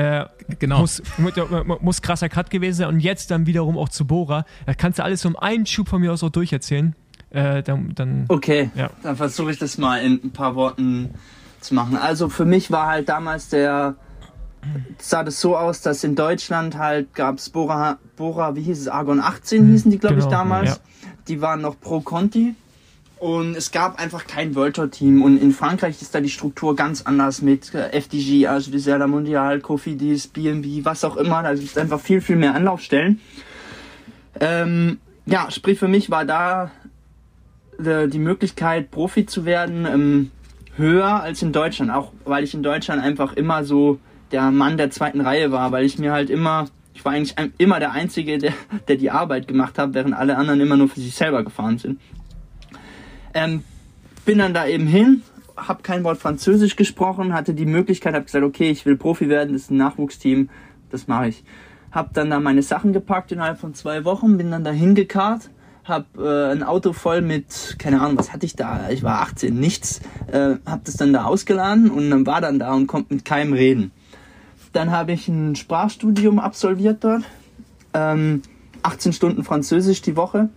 Äh, Genau. Muss, mu- mu- muss krasser Cut gewesen sein. Und jetzt dann wiederum auch zu Bora. Da kannst du alles um einen Schub von mir aus auch durcherzählen. Äh, dann, dann Okay, Ja. dann versuche ich das mal in ein paar Worten zu machen. Also für mich war halt damals der, sah das so aus, dass in Deutschland halt gab es Bora, Bora, wie hieß es, Argon 18 hießen die, glaube ich, genau, damals. ja. Die waren noch pro Conti. Und es gab einfach kein World Tour Team. Und in Frankreich ist da die Struktur ganz anders mit äh, FDG, also die Serda Mondial, Cofidis, BNB, was auch immer. Da gibt es einfach viel, viel mehr Anlaufstellen. Ähm, ja, sprich für mich war da äh, die Möglichkeit, Profi zu werden, ähm, höher als in Deutschland. Auch weil ich in Deutschland einfach immer so der Mann der zweiten Reihe war, weil ich mir halt immer, ich war eigentlich immer der Einzige, der, der die Arbeit gemacht hat, während alle anderen immer nur für sich selber gefahren sind. Ähm, bin dann da eben hin, habe kein Wort Französisch gesprochen, hatte die Möglichkeit, habe gesagt, okay, ich will Profi werden, das ist ein Nachwuchsteam, das mache ich. Hab dann da meine Sachen gepackt innerhalb von zwei Wochen, bin dann da hingekarrt, hab äh, ein Auto voll mit, keine Ahnung, was hatte ich da? Ich war 18, nichts. Äh, hab das dann da ausgeladen und dann war dann da und konnte mit keinem reden. Dann habe ich ein Sprachstudium absolviert dort. Ähm, 18 Stunden Französisch die Woche.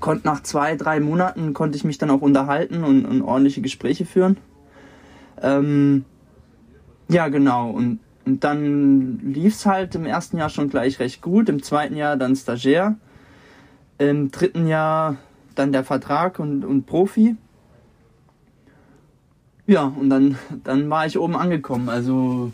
Konnte nach zwei, drei Monaten konnte ich mich dann auch unterhalten und, und ordentliche Gespräche führen. Ähm, ja, genau. Und, und dann lief's halt im ersten Jahr schon gleich recht gut. Im zweiten Jahr dann Stagiaire. Im dritten Jahr dann der Vertrag und, und Profi. Ja, und dann, dann war ich oben angekommen. Also,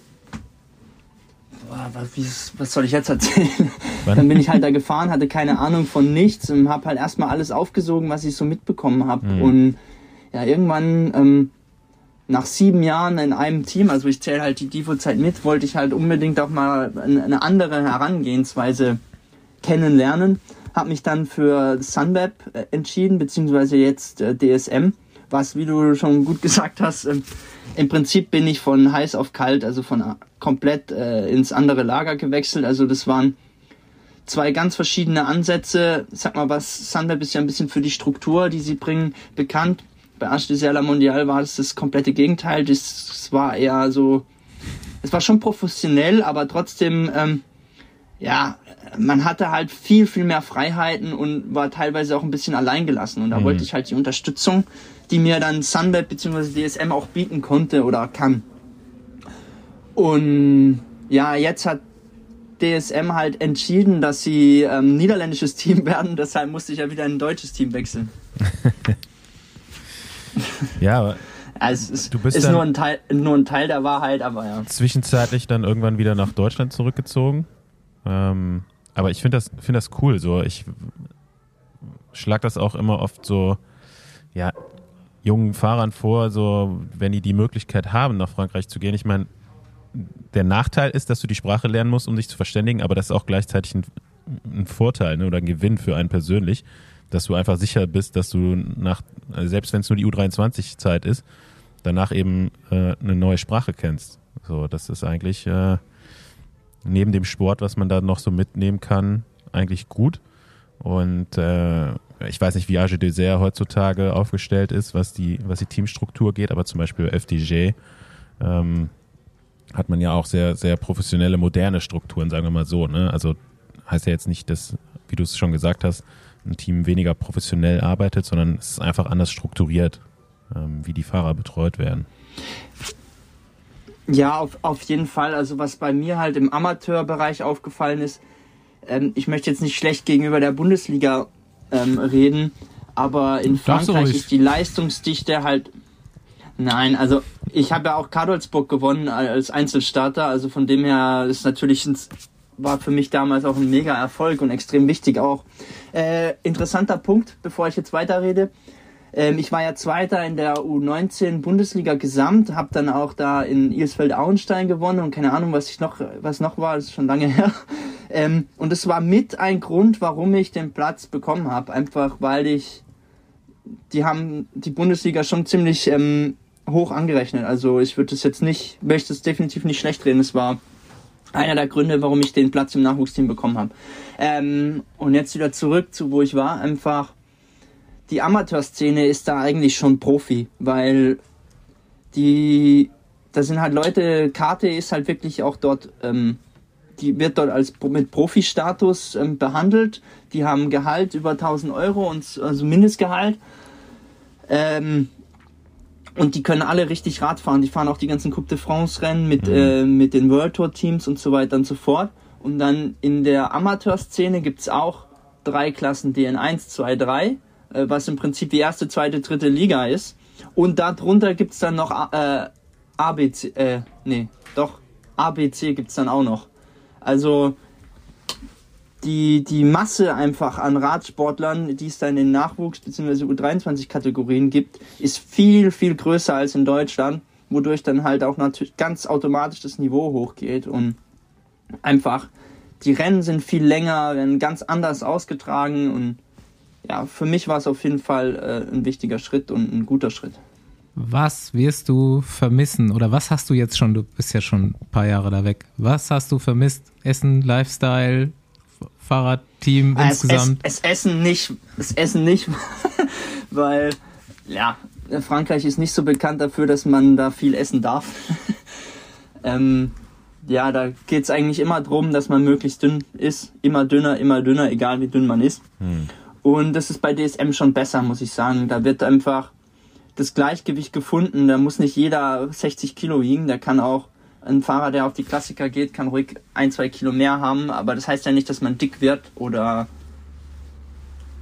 was, soll ich jetzt erzählen? Wann? Dann bin ich halt da gefahren, hatte keine Ahnung von nichts und habe halt erstmal alles aufgesogen, was ich so mitbekommen habe. Mhm. Und ja, irgendwann ähm, nach sieben Jahren in einem Team, also ich zähle halt die Divo-Zeit mit, wollte ich halt unbedingt auch mal eine eine andere Herangehensweise kennenlernen. Habe mich dann für Sunweb äh, entschieden, beziehungsweise jetzt äh, DSM, was, wie du schon gut gesagt hast, ähm, im Prinzip bin ich von heiß auf kalt, also von äh, komplett äh, ins andere Lager gewechselt. Also das waren zwei ganz verschiedene Ansätze. Sag mal, was Sunweb ist ja ein bisschen für die Struktur, die sie bringen, bekannt. Bei Serla Mondial war es das komplette Gegenteil. Das, das war eher so, es war schon professionell, aber trotzdem, ähm, ja, man hatte halt viel, viel mehr Freiheiten und war teilweise auch ein bisschen alleingelassen. Und da Mhm. wollte ich halt die Unterstützung, die mir dann Sunweb bzw. DSM auch bieten konnte oder kann. Und ja, jetzt hat DSM halt entschieden, dass sie ähm, niederländisches Team werden, deshalb musste ich ja wieder in ein deutsches Team wechseln. Ja, aber Also es ist, Du bist ist nur, ein Teil, nur ein Teil der Wahrheit, aber ja. zwischenzeitlich dann irgendwann wieder nach Deutschland zurückgezogen. Ähm, aber ich finde das, finde das cool. So, ich schlag das auch immer oft so, ja, jungen Fahrern vor, so, wenn die die Möglichkeit haben, nach Frankreich zu gehen. Ich meine, der Nachteil ist, dass du die Sprache lernen musst, um dich zu verständigen, aber das ist auch gleichzeitig ein, ein Vorteil ne, oder ein Gewinn für einen persönlich, dass du einfach sicher bist, dass du nach, also selbst wenn es nur die U23-Zeit ist, danach eben äh, eine neue Sprache kennst. So, das ist eigentlich äh, neben dem Sport, was man da noch so mitnehmen kann, eigentlich gut. Und äh, ich weiß nicht, wie AG Dessert heutzutage aufgestellt ist, was die, was die Teamstruktur geht, aber zum Beispiel FDJ ähm, hat man ja auch sehr, sehr professionelle, moderne Strukturen, sagen wir mal so. Ne? Also heißt ja jetzt nicht, dass, wie du es schon gesagt hast, ein Team weniger professionell arbeitet, sondern es ist einfach anders strukturiert, ähm, wie die Fahrer betreut werden. Ja, auf, auf jeden Fall. Also was bei mir halt im Amateurbereich aufgefallen ist, ähm, ich möchte jetzt nicht schlecht gegenüber der Bundesliga ähm, reden, aber in Darfst Frankreich ist die Leistungsdichte halt. Nein, also ich habe ja auch Kadolsburg gewonnen als Einzelstarter, also von dem her ist natürlich ein, war für mich damals auch ein mega Erfolg und extrem wichtig auch. Äh, interessanter Punkt, bevor ich jetzt weiterrede. Ähm, ich war ja Zweiter in der U19 Bundesliga Gesamt, habe dann auch da in Ilsfeld-Auenstein gewonnen und keine Ahnung, was ich noch, was noch war, das ist schon lange her. Ähm, und es war mit ein Grund, warum ich den Platz bekommen habe, einfach weil ich, die haben die Bundesliga schon ziemlich ähm, hoch angerechnet. Also ich würde es jetzt nicht, möchte es definitiv nicht schlecht reden. Es war einer der Gründe, warum ich den Platz im Nachwuchsteam bekommen habe. Ähm, und jetzt wieder zurück zu wo ich war, einfach die Amateurszene ist da eigentlich schon Profi, weil die da sind halt Leute, Karte ist halt wirklich auch dort, ähm, die wird dort als mit Profi-Status ähm, behandelt. Die haben Gehalt über 1000 Euro und also Mindestgehalt. Ähm, und die können alle richtig Rad fahren. Die fahren auch die ganzen Coupe de France Rennen mit, Mhm. äh, mit den World Tour Teams und so weiter und so fort. Und dann in der Amateurszene gibt's auch drei Klassen DN1, 2, 3, äh, was im Prinzip die erste, zweite, dritte Liga ist. Und darunter gibt's dann noch äh, ABC, äh, nee, doch, ABC gibt's dann auch noch. Also die, die Masse einfach an Radsportlern, die es da in Nachwuchs- bzw. U23-Kategorien gibt, ist viel, viel größer als in Deutschland, wodurch dann halt auch natürlich ganz automatisch das Niveau hochgeht und einfach die Rennen sind viel länger, werden ganz anders ausgetragen und ja, für mich war es auf jeden Fall äh, ein wichtiger Schritt und ein guter Schritt. Was wirst du vermissen oder was hast du jetzt schon, du bist ja schon ein paar Jahre da weg, was hast du vermisst? Essen, Lifestyle, Fahrradteam Ah, Es, es, insgesamt? es Essen nicht, es Essen nicht, weil ja, Frankreich ist nicht so bekannt dafür, dass man da viel essen darf. ähm, ja, da geht es eigentlich immer drum, dass man möglichst dünn ist. Immer dünner, immer dünner, egal wie dünn man ist. Und das ist bei DSM schon besser, muss ich sagen. Da wird einfach das Gleichgewicht gefunden. Da muss nicht jeder 60 Kilo wiegen. Da kann auch ein Fahrer, der auf die Klassiker geht, kann ruhig ein, zwei Kilo mehr haben. Aber das heißt ja nicht, dass man dick wird oder,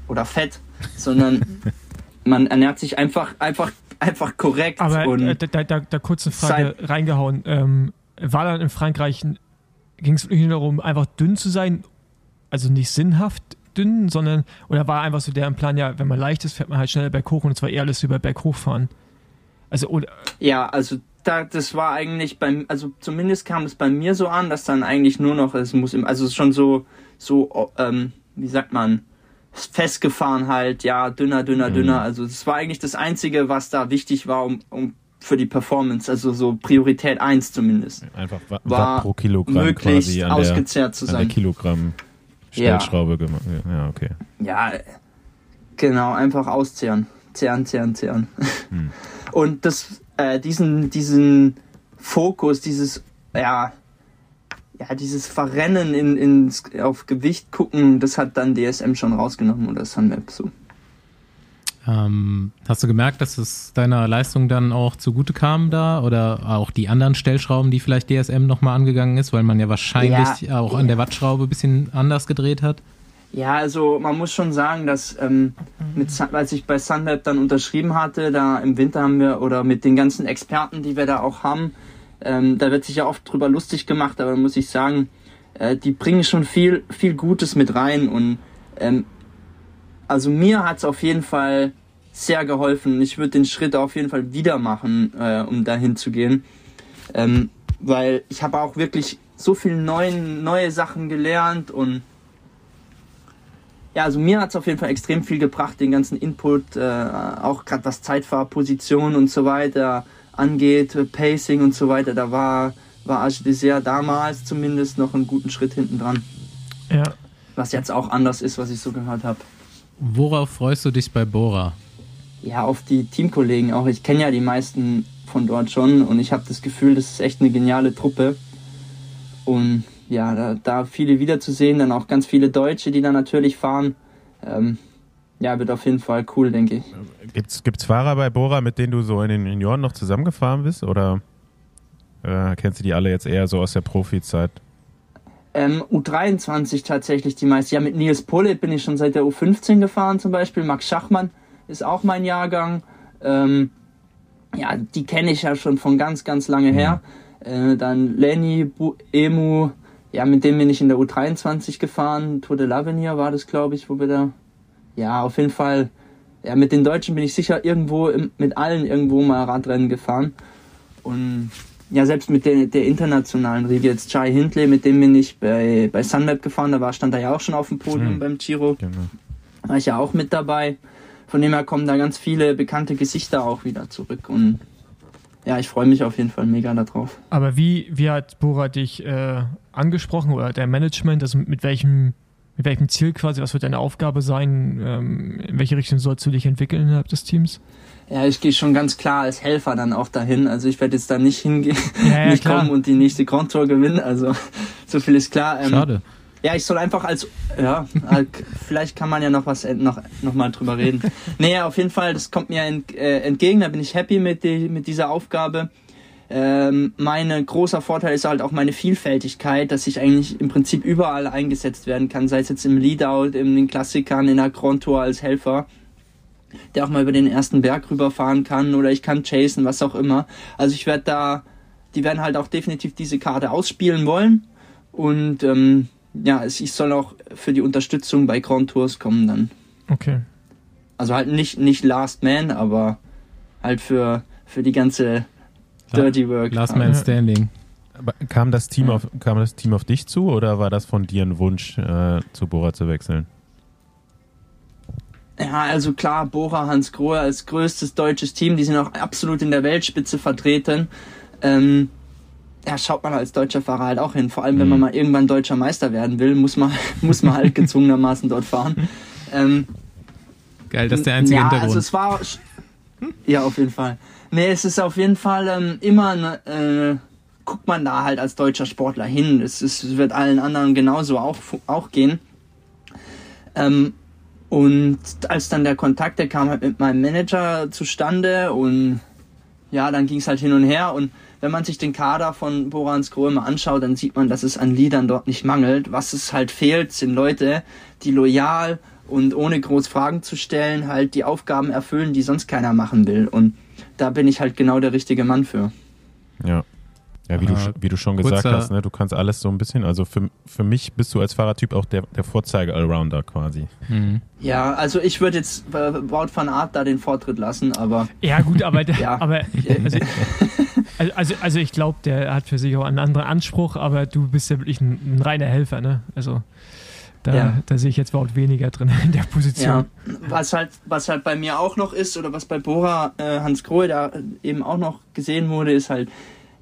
oder fett, sondern man ernährt sich einfach, einfach, einfach korrekt. Aber und äh, da, da, da kurz eine Frage reingehauen. Ähm, war dann in Frankreich, ging es wirklich nur darum, einfach dünn zu sein? Also nicht sinnhaft dünn, sondern, oder war einfach so der Plan, ja, wenn man leicht ist, fährt man halt schneller berghoch und zwar eher alles über berghoch fahren? Also, oder, Ja, also da, das war eigentlich beim, also zumindest kam es bei mir so an, dass dann eigentlich nur noch, es muss, im, also es ist schon so, so, ähm, wie sagt man, festgefahren halt, ja, dünner, dünner, Mhm. dünner. Also das war eigentlich das Einzige, was da wichtig war, um, um für die Performance, also so Priorität 1 zumindest, Einfach Wa- war Watt pro Kilogramm möglichst quasi an der, ausgezehrt zu an der sein. Kilogramm Ja. Stellschraube gemacht. Ja, okay. Ja, genau, einfach auszehren. Zehren, zehren, zehren. Hm. Und das, äh, diesen, diesen Fokus, dieses, ja, ja, dieses Verrennen in, ins, auf Gewicht gucken, das hat dann DSM schon rausgenommen oder Sunweb so. Ähm, hast du gemerkt, dass es deiner Leistung dann auch zugute kam da oder auch die anderen Stellschrauben, die vielleicht DSM nochmal angegangen ist, weil man ja wahrscheinlich Ja. auch an der Wattschraube ein bisschen anders gedreht hat? Ja, also man muss schon sagen, dass ähm, mit, als ich bei Sunweb dann unterschrieben hatte, da im Winter haben wir, oder mit den ganzen Experten, die wir da auch haben, ähm, da wird sich ja oft drüber lustig gemacht, aber muss ich sagen, äh, die bringen schon viel, viel Gutes mit rein und ähm, also mir hat's auf jeden Fall sehr geholfen. Ich würde den Schritt auf jeden Fall wieder machen, äh, um dahin zu gehen. Ähm, weil ich habe auch wirklich so viel neuen, neue Sachen gelernt und ja, also mir hat's auf jeden Fall extrem viel gebracht, den ganzen Input, äh, auch gerade was Zeitfahrposition und so weiter angeht, Pacing und so weiter. Da war, war Arche Dessert damals zumindest noch einen guten Schritt hinten dran. ja. Was jetzt auch anders ist, was ich so gehört habe. Worauf freust du dich bei Bora? Ja, auf die Teamkollegen auch. Ich kenne ja die meisten von dort schon und ich habe das Gefühl, das ist echt eine geniale Truppe. Und ja, da, da viele wiederzusehen, dann auch ganz viele Deutsche, die da natürlich fahren. Ähm, ja, wird auf jeden Fall cool, denke ich. Gibt's, gibt's Fahrer bei Bora, mit denen du so in den Junioren noch zusammengefahren bist? Oder äh, kennst du die alle jetzt eher so aus der Profizeit? Ähm, U23 tatsächlich die meisten. Ja, mit Nils Pullet bin ich schon seit der U15 gefahren zum Beispiel. Max Schachmann ist auch mein Jahrgang. Ähm, ja, die kenne ich ja schon von ganz, ganz lange her. Äh, dann Lenny, Bu Emu, ja, mit dem bin ich in der U23 gefahren. Tour de l'Avenir war das, glaube ich, wo wir da. Ja, auf jeden Fall. Ja, mit den Deutschen bin ich sicher irgendwo, im, mit allen irgendwo mal Radrennen gefahren. Und ja, selbst mit der, der internationalen Riege, jetzt Chai Hindley, mit dem bin ich bei, bei Sunweb gefahren, da war, stand er ja auch schon auf dem Podium Mhm. beim Giro, Genau. war ich ja auch mit dabei. Von dem her kommen da ganz viele bekannte Gesichter auch wieder zurück und ja, ich freue mich auf jeden Fall mega darauf. Aber wie, wie hat Bora dich äh, angesprochen oder der Management? Also mit welchem, mit mit welchem Ziel quasi, was wird deine Aufgabe sein, ähm, in welche Richtung sollst du dich entwickeln innerhalb des Teams? Ja, ich gehe schon ganz klar als Helfer dann auch dahin. Also ich werde jetzt da nicht hingehen, Ja, ja, nicht klar. kommen und die nächste Grand Tour gewinnen. Also so viel ist klar. Ähm, Schade. Ja, ich soll einfach als, ja, vielleicht kann man ja noch was ent- noch, noch mal drüber reden. Nee, auf jeden Fall, das kommt mir ent, äh, entgegen, da bin ich happy mit, die, mit dieser Aufgabe. Ähm, mein großer Vorteil ist halt auch meine Vielfältigkeit, dass ich eigentlich im Prinzip überall eingesetzt werden kann, sei es jetzt im Leadout, in den Klassikern, in der Grand Tour als Helfer, der auch mal über den ersten Berg rüberfahren kann oder ich kann chasen, was auch immer. Also ich werde da, die werden halt auch definitiv diese Karte ausspielen wollen und ähm, ja, ich soll auch für die Unterstützung bei Grand Tours kommen dann. Okay. Also halt nicht, nicht Last Man, aber halt für, für die ganze Dirty Work. Last Man Standing. Aber kam das Team auf kam das Team auf dich zu oder war das von dir ein Wunsch, äh, zu Bora zu wechseln? Ja, also klar, Bora Hans Grohe als größtes deutsches Team, die sind auch absolut in der Weltspitze vertreten. Ähm, ja, schaut man als deutscher Fahrer halt auch hin. Vor allem, wenn man Mhm. mal irgendwann deutscher Meister werden will, muss man, muss man halt gezwungenermaßen dort fahren. Ähm, Geil, das ist der einzige ja, Hintergrund. Also es war. Ja, auf jeden Fall. Nee, es ist auf jeden Fall ähm, immer, ne, äh, guckt man da halt als deutscher Sportler hin. Es, ist, es wird allen anderen genauso auch, auch gehen. Ähm, und als dann der Kontakt, der kam halt mit meinem Manager zustande und ja, dann ging es halt hin und her und wenn man sich den Kader von Borans Grohe mal anschaut, dann sieht man, dass es an Liedern dort nicht mangelt. Was es halt fehlt, sind Leute, die loyal und ohne groß Fragen zu stellen halt die Aufgaben erfüllen, die sonst keiner machen will. Und da bin ich halt genau der richtige Mann für. Ja. Ja, wie, du, Äh, wie du schon gesagt kurzer- hast, ne, du kannst alles so ein bisschen, also für, für mich bist du als Fahrertyp auch der, der Vorzeige-Allrounder quasi. Mhm. Ja, also ich würde jetzt äh, Wout van Aert da den Vortritt lassen, aber Ja, gut, aber, Ja. aber also, also- also, also ich glaube, der hat für sich auch einen anderen Anspruch, aber du bist ja wirklich ein, ein reiner Helfer, ne? Also da, Ja. da sehe ich jetzt überhaupt weniger drin in der Position. Ja, was halt, was halt bei mir auch noch ist, oder was bei Bora äh, Hans Grohe da eben auch noch gesehen wurde, ist halt,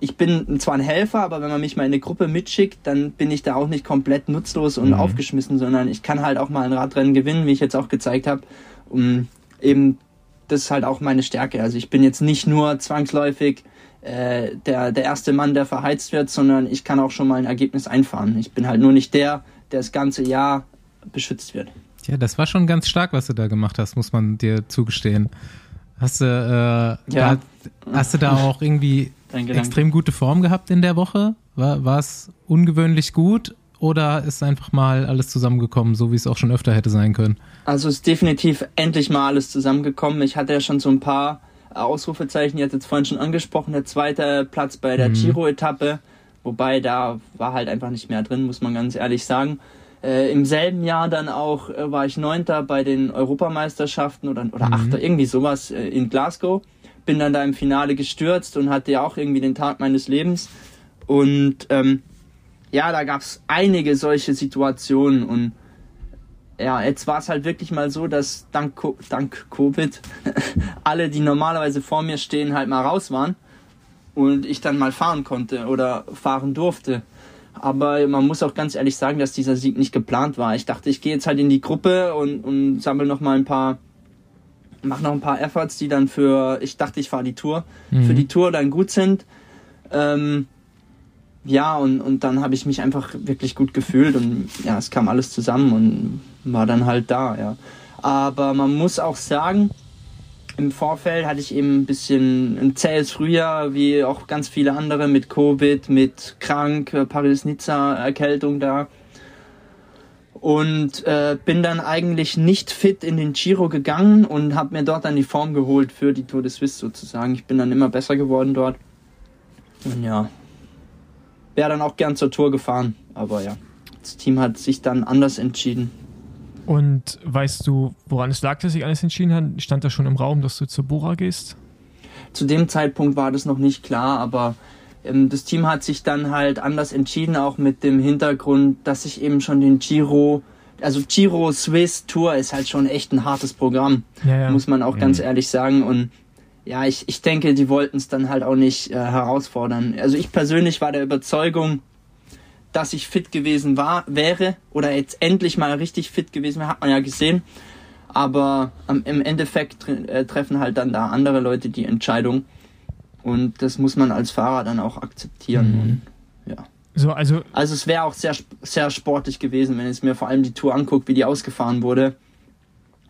ich bin zwar ein Helfer, aber wenn man mich mal in eine Gruppe mitschickt, dann bin ich da auch nicht komplett nutzlos und Mhm. aufgeschmissen, sondern ich kann halt auch mal ein Radrennen gewinnen, wie ich jetzt auch gezeigt habe. Und eben, das ist halt auch meine Stärke. Also ich bin jetzt nicht nur zwangsläufig äh, der, der erste Mann, der verheizt wird, sondern ich kann auch schon mal ein Ergebnis einfahren. Ich bin halt nur nicht der, der das ganze Jahr beschützt wird. Ja, das war schon ganz stark, was du da gemacht hast, muss man dir zugestehen. Hast du, äh, Ja. da, hast du da auch irgendwie. Extrem gute Form gehabt in der Woche? War, es ungewöhnlich gut oder ist einfach mal alles zusammengekommen, so wie es auch schon öfter hätte sein können? Also ist definitiv endlich mal alles zusammengekommen. Ich hatte ja schon so ein paar Ausrufezeichen, ihr hattet jetzt vorhin schon angesprochen, der zweite Platz bei der Mhm. Giro-Etappe, wobei da war halt einfach nicht mehr drin, muss man ganz ehrlich sagen. Äh, Im selben Jahr dann auch äh, war ich Neunter bei den Europameisterschaften oder, oder Mhm. Achter, irgendwie sowas äh, in Glasgow. Bin dann da im Finale gestürzt und hatte ja auch irgendwie den Tag meines Lebens. Und ähm, ja, da gab es einige solche Situationen und ja, jetzt war es halt wirklich mal so, dass dank, Co- dank Covid alle, die normalerweise vor mir stehen, halt mal raus waren und ich dann mal fahren konnte oder fahren durfte. Aber man muss auch ganz ehrlich sagen, dass dieser Sieg nicht geplant war. Ich dachte, ich gehe jetzt halt in die Gruppe und, und sammle noch mal ein paar, mache noch ein paar Efforts, die dann für, ich dachte, ich fahre die Tour, für die Tour dann gut sind. Ähm, ja, und, und dann habe ich mich einfach wirklich gut gefühlt und ja, es kam alles zusammen und war dann halt da, ja. Aber man muss auch sagen, im Vorfeld hatte ich eben ein bisschen ein zähes Frühjahr, wie auch ganz viele andere mit Covid, mit krank, Paris-Nizza-Erkältung da. Und äh, bin dann eigentlich nicht fit in den Giro gegangen und habe mir dort dann die Form geholt für die Tour de Suisse sozusagen. Ich bin dann immer besser geworden dort. Und ja, wäre dann auch gern zur Tour gefahren. Aber ja, das Team hat sich dann anders entschieden. Und weißt du, woran es lag, dass sich alles entschieden hat? Stand da schon im Raum, dass du zur Bora gehst? Zu dem Zeitpunkt war das noch nicht klar, aber das Team hat sich dann halt anders entschieden, auch mit dem Hintergrund, dass ich eben schon den Giro, also Giro Swiss Tour ist halt schon echt ein hartes Programm, Ja, ja. muss man auch ganz Mhm. ehrlich sagen. Und ja, ich, ich denke, die wollten es dann halt auch nicht äh, herausfordern. Also ich persönlich war der Überzeugung, dass ich fit gewesen war, wäre oder jetzt endlich mal richtig fit gewesen wäre, hat man ja gesehen. Aber am, im Endeffekt tre äh, treffen halt dann da andere Leute die Entscheidung. Und das muss man als Fahrer dann auch akzeptieren. Mhm. Und, ja. So, also, Also es wäre auch sehr, sehr sportlich gewesen, wenn ich mir vor allem die Tour anguckt, wie die ausgefahren wurde.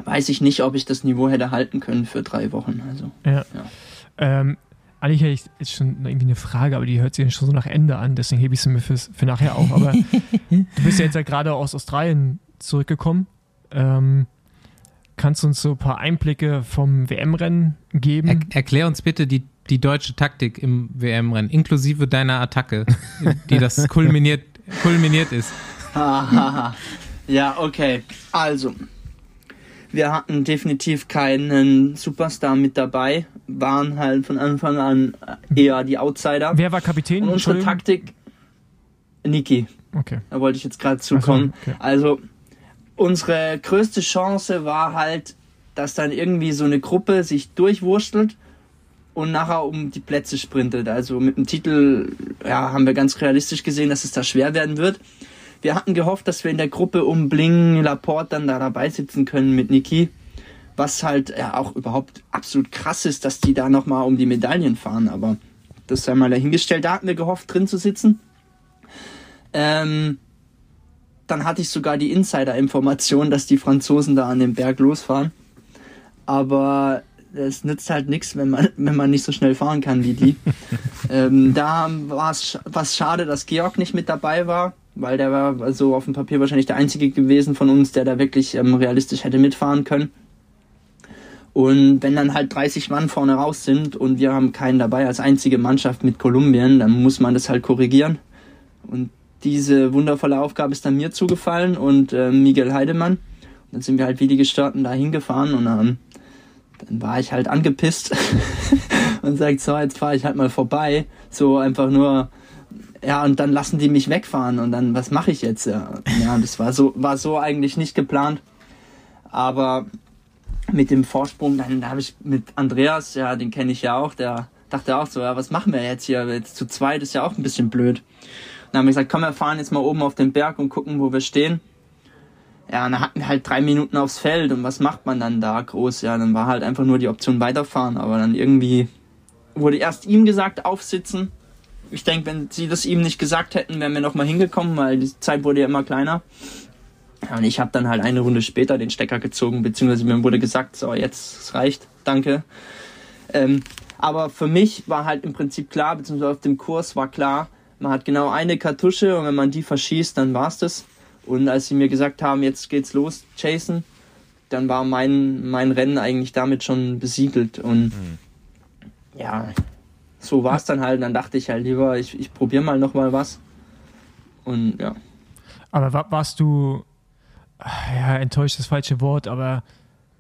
Weiß ich nicht, ob ich das Niveau hätte halten können für drei Wochen. Also ja. Ja. Ähm, eigentlich hätte ich jetzt schon irgendwie eine Frage, aber die hört sich schon so nach Ende an, deswegen hebe ich sie mir fürs, für nachher auf. Aber du bist ja jetzt ja gerade aus Australien zurückgekommen. Ähm, kannst du uns so ein paar Einblicke vom WM-Rennen geben? Er, erklär uns bitte die, die deutsche Taktik im WM-Rennen, inklusive deiner Attacke, die das kulminiert, kulminiert ist. Ja, okay. Also, wir hatten definitiv keinen Superstar mit dabei, waren halt von Anfang an eher die Outsider. Wer war Kapitän? Und unsere? Taktik, Niki, Okay. da wollte ich jetzt gerade zukommen. So, okay. Also, unsere größte Chance war halt, dass dann irgendwie so eine Gruppe sich durchwurstelt und nachher um die Plätze sprintet. Also mit dem Titel ja, haben wir ganz realistisch gesehen, dass es da schwer werden wird. Wir hatten gehofft, dass wir in der Gruppe um Bling, Laporte dann da dabei sitzen können mit Niki. Was halt ja auch überhaupt absolut krass ist, dass die da nochmal um die Medaillen fahren. Aber das sei mal dahingestellt. Da hatten wir gehofft, drin zu sitzen. Ähm, dann hatte ich sogar die Insider-Information, dass die Franzosen da an den Berg losfahren. Aber es nützt halt nichts, wenn man, wenn man nicht so schnell fahren kann wie die. ähm, da war es was schade, dass Georg nicht mit dabei war, weil der war also auf dem Papier wahrscheinlich der einzige gewesen von uns, der da wirklich ähm, realistisch hätte mitfahren können. Und wenn dann halt 30 Mann vorne raus sind und wir haben keinen dabei als einzige Mannschaft mit Kolumbien, dann muss man das halt korrigieren. Und diese wundervolle Aufgabe ist dann mir zugefallen und äh, Miguel Heidemann. Und dann sind wir halt wie die Gestörten da hingefahren und ähm, dann war ich halt angepisst und sagt, so, jetzt fahre ich halt mal vorbei. So einfach nur, ja, und dann lassen die mich wegfahren und dann, was mache ich jetzt? Ja, das war so, war so eigentlich nicht geplant. Aber mit dem Vorsprung, dann habe ich mit Andreas, ja, den kenne ich ja auch, der dachte auch so, ja, was machen wir jetzt hier? Jetzt zu zweit ist ja auch ein bisschen blöd. Dann haben wir gesagt, komm, wir fahren jetzt mal oben auf den Berg und gucken, wo wir stehen. Ja, dann hatten wir halt drei Minuten aufs Feld und was macht man dann da groß? Ja, dann war halt einfach nur die Option weiterfahren, aber dann irgendwie wurde erst ihm gesagt, aufsitzen. Ich denke, wenn sie das ihm nicht gesagt hätten, wären wir nochmal hingekommen, weil die Zeit wurde ja immer kleiner. Ja, und ich habe dann halt eine Runde später den Stecker gezogen, beziehungsweise mir wurde gesagt, so, jetzt es reicht, danke. Ähm, aber für mich war halt im Prinzip klar, beziehungsweise auf dem Kurs war klar, man hat genau eine Kartusche und wenn man die verschießt, dann war's das. Und als sie mir gesagt haben, jetzt geht's los, Jason, dann war mein, mein Rennen eigentlich damit schon besiegelt. Und ja, so war's dann halt. Und dann dachte ich halt lieber, ich, ich probiere mal nochmal was. Und ja. Aber wa warst du, ja, enttäuscht ist das falsche Wort, aber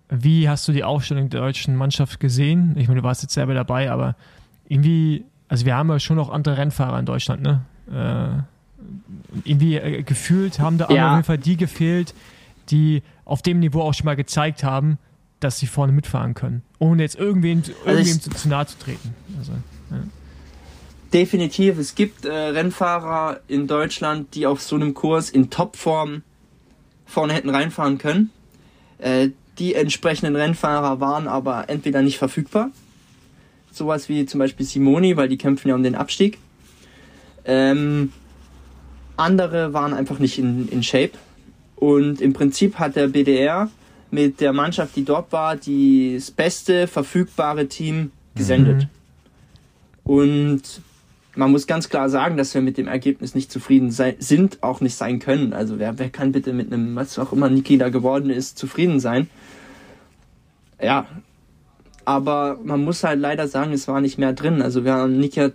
wie hast du die Aufstellung der deutschen Mannschaft gesehen? Ich meine, du warst jetzt selber dabei, aber irgendwie, also wir haben ja schon noch andere Rennfahrer in Deutschland, ne? Äh, irgendwie äh, gefühlt haben da Ja. auf jeden Fall die gefehlt, die auf dem Niveau auch schon mal gezeigt haben, dass sie vorne mitfahren können, ohne jetzt irgendwem, irgendwem ich- zu, zu nahe zu treten. Also, Definitiv, es gibt äh, Rennfahrer in Deutschland, die auf so einem Kurs in Topform vorne hätten reinfahren können. Äh, die entsprechenden Rennfahrer waren aber entweder nicht verfügbar, sowas wie zum Beispiel Simoni, weil die kämpfen ja um den Abstieg. Ähm, andere waren einfach nicht in, in Shape. Und im Prinzip hat der BDR mit der Mannschaft, die dort war, die- das beste verfügbare Team gesendet. Und man muss ganz klar sagen, dass wir mit dem Ergebnis nicht zufrieden sei, sind, auch nicht sein können. Also wer, wer kann bitte mit einem, was auch immer Niki da geworden ist, zufrieden sein? Ja, aber man muss halt leider sagen, es war nicht mehr drin. Also wir haben Niki hat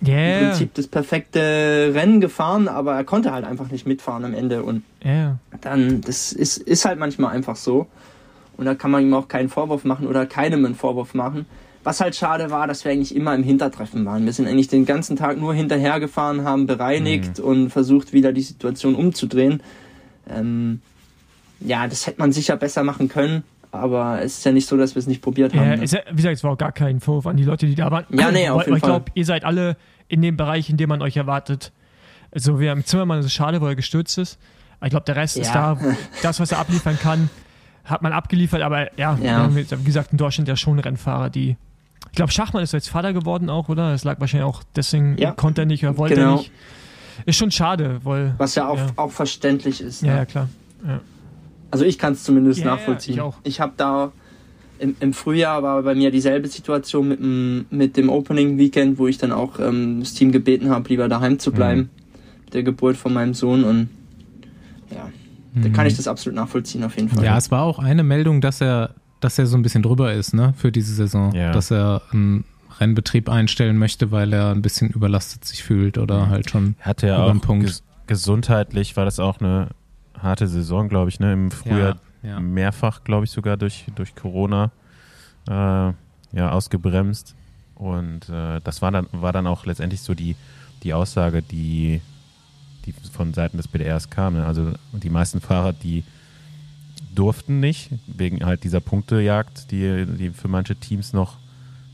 im yeah, Prinzip das perfekte Rennen gefahren, aber er konnte halt einfach nicht mitfahren am Ende und yeah. dann, das ist, ist halt manchmal einfach so. Und da kann man ihm auch keinen Vorwurf machen oder keinem einen Vorwurf machen. Was halt schade war, dass wir eigentlich immer im Hintertreffen waren. Wir sind eigentlich den ganzen Tag nur hinterhergefahren, haben bereinigt und versucht, wieder die Situation umzudrehen. Ähm, ja, das hätte man sicher besser machen können, aber es ist ja nicht so, dass wir es nicht probiert haben. Ja, ne? ist ja, wie gesagt, es war auch gar kein Vorwurf an die Leute, die da waren. Ja, nee, auf jeden ich glaube, ihr seid alle in dem Bereich, in dem man euch erwartet, Also wir im Zimmermann ist es schade, weil er gestürzt ist. Aber ich glaube, der Rest ist Ja. da. Das, was er abliefern kann, hat man abgeliefert. Aber ja, Ja. wir haben jetzt, wie gesagt, in Deutschland ja schon Rennfahrer, die. Ich glaube, Schachmann ist jetzt Vater geworden auch, oder? Das lag wahrscheinlich auch, deswegen Ja. konnte er nicht oder wollte Genau. er nicht. Ist schon schade, weil. Was ja auch, Ja. auch verständlich ist. Ja, ne? ja, klar. Also ich kann es zumindest Ja, ja, nachvollziehen. ich ich habe da im, im Frühjahr war bei mir dieselbe Situation mit dem, mit dem Opening Weekend, wo ich dann auch ähm, das Team gebeten habe, lieber daheim zu bleiben, Mhm. mit der Geburt von meinem Sohn und ja, da kann ich das absolut nachvollziehen auf jeden Fall. Mhm. Ja, es war auch eine Meldung, dass er, dass er so ein bisschen drüber ist, ne, für diese Saison. Ja. Dass er einen Rennbetrieb einstellen möchte, weil er ein bisschen überlastet sich fühlt oder halt schon. Er hatte den auch Punkt. ges gesundheitlich war das auch eine harte Saison, glaube ich, ne? Im Frühjahr Ja, ja. mehrfach, glaube ich, sogar durch, durch Corona äh, ja, ausgebremst. Und äh, das war dann, war dann auch letztendlich so die, die Aussage, die, die von Seiten des BDRs kam. Ne? Also die meisten Fahrer, die durften nicht, wegen halt dieser Punktejagd, die, die für manche Teams noch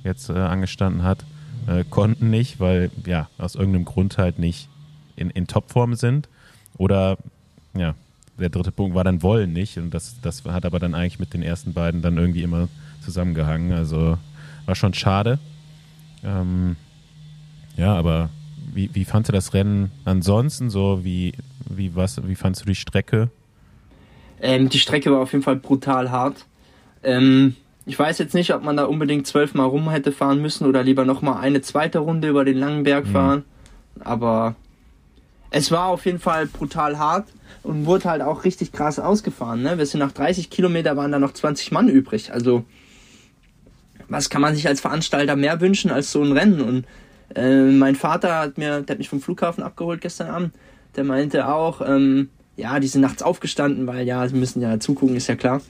jetzt äh, angestanden hat, äh, konnten nicht, weil ja, aus irgendeinem Grund halt nicht in, in Topform sind. Oder ja, der dritte Punkt war dann wollen nicht. Und das, das hat aber dann eigentlich mit den ersten beiden dann irgendwie immer zusammengehangen. Also war schon schade. Ähm, ja, aber wie, wie fandst du das Rennen ansonsten so? Wie, wie, was, wie fandst du die Strecke? Ähm, die Strecke war auf jeden Fall brutal hart. Ähm, ich weiß jetzt nicht, ob man da unbedingt zwölfmal rum hätte fahren müssen oder lieber nochmal eine zweite Runde über den langen Berg Mhm. fahren. Aber es war auf jeden Fall brutal hart und wurde halt auch richtig krass ausgefahren. Ne? Wir sind nach 30 Kilometer waren da noch 20 Mann übrig. Also was kann man sich als Veranstalter mehr wünschen als so ein Rennen? Und äh, mein Vater hat mir, der hat mich vom Flughafen abgeholt gestern Abend. Der meinte auch, ähm, ja, die sind nachts aufgestanden, weil ja, sie müssen ja zugucken, ist ja klar.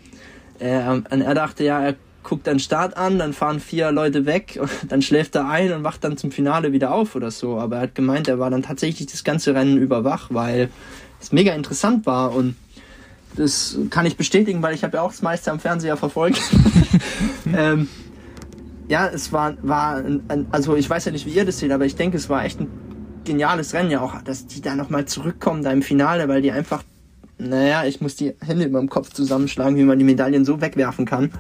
Äh, und er dachte, ja, er guckt dann Start an, dann fahren vier Leute weg, dann schläft er ein und wacht dann zum Finale wieder auf oder so. Aber er hat gemeint, er war dann tatsächlich das ganze Rennen über wach, weil es mega interessant war und das kann ich bestätigen, weil ich habe ja auch das meiste am Fernseher verfolgt. ähm, ja, es war, war ein, ein, also ich weiß ja nicht, wie ihr das seht, aber ich denke, es war echt ein geniales Rennen ja auch, dass die da nochmal zurückkommen da im Finale, weil die einfach, naja, ich muss die Hände über dem Kopf zusammenschlagen, wie man die Medaillen so wegwerfen kann.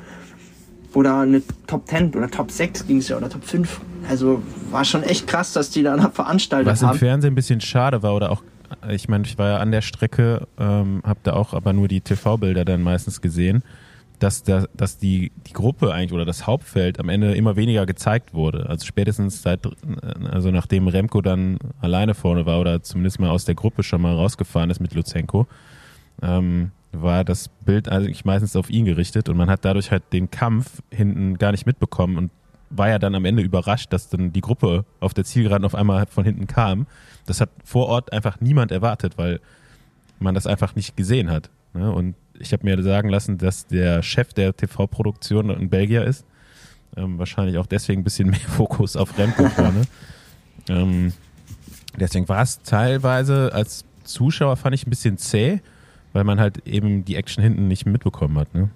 Oder eine Top 10 oder Top 6 ging es ja, oder Top 5. Also war schon echt krass, dass die da noch veranstaltet Was im haben. Fernsehen ein bisschen schade war oder auch, ich meine, ich war ja an der Strecke, ähm, habe da auch aber nur die TV-Bilder dann meistens gesehen, dass, da, dass die, die Gruppe eigentlich oder das Hauptfeld am Ende immer weniger gezeigt wurde. Also spätestens seit, also nachdem Remco dann alleine vorne war oder zumindest mal aus der Gruppe schon mal rausgefahren ist mit Luzenko, ähm, war das Bild eigentlich meistens auf ihn gerichtet und man hat dadurch halt den Kampf hinten gar nicht mitbekommen und war ja dann am Ende überrascht, dass dann die Gruppe auf der Zielgeraden auf einmal von hinten kam. Das hat vor Ort einfach niemand erwartet, weil man das einfach nicht gesehen hat. Ne? Und ich habe mir sagen lassen, dass der Chef der TV-Produktion ein Belgier ist. Ähm, wahrscheinlich auch deswegen ein bisschen mehr Fokus auf Remco vorne. ähm, deswegen war es teilweise als Zuschauer fand ich ein bisschen zäh, weil man halt eben die Action hinten nicht mitbekommen hat. Ne?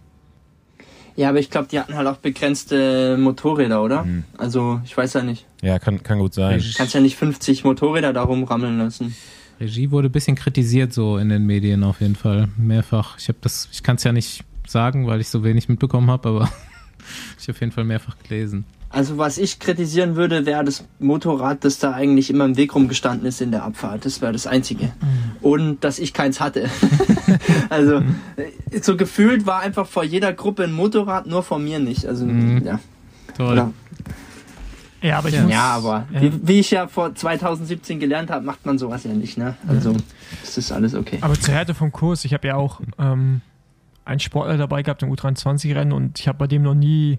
Ja, aber ich glaube, die hatten halt auch begrenzte Motorräder, oder? Mhm. Also, ich weiß ja nicht. Ja, kann, kann gut sein. Regie- Kannst ja nicht 50 Motorräder da rumrammeln lassen. Regie wurde ein bisschen kritisiert so in den Medien auf jeden Fall mehrfach. Ich habe das, ich kann es ja nicht sagen, weil ich so wenig mitbekommen habe, aber ich habe auf jeden Fall mehrfach gelesen. Also, was ich kritisieren würde, wäre das Motorrad, das da eigentlich immer im Weg rumgestanden ist in der Abfahrt. Das wäre das Einzige. Und dass ich keins hatte. also, äh, so gefühlt war einfach vor jeder Gruppe ein Motorrad, nur vor mir nicht. Also, Mhm. ja. Toll. Oder, Ja, aber ich Ja. muss, ja, aber ja. Wie, wie ich ja vor 2017 gelernt habe, macht man sowas ja nicht, ne? Also, das ist alles okay. Aber zur Härte vom Kurs, ich habe ja auch ähm, einen Sportler dabei gehabt im U23-Rennen und ich habe bei dem noch nie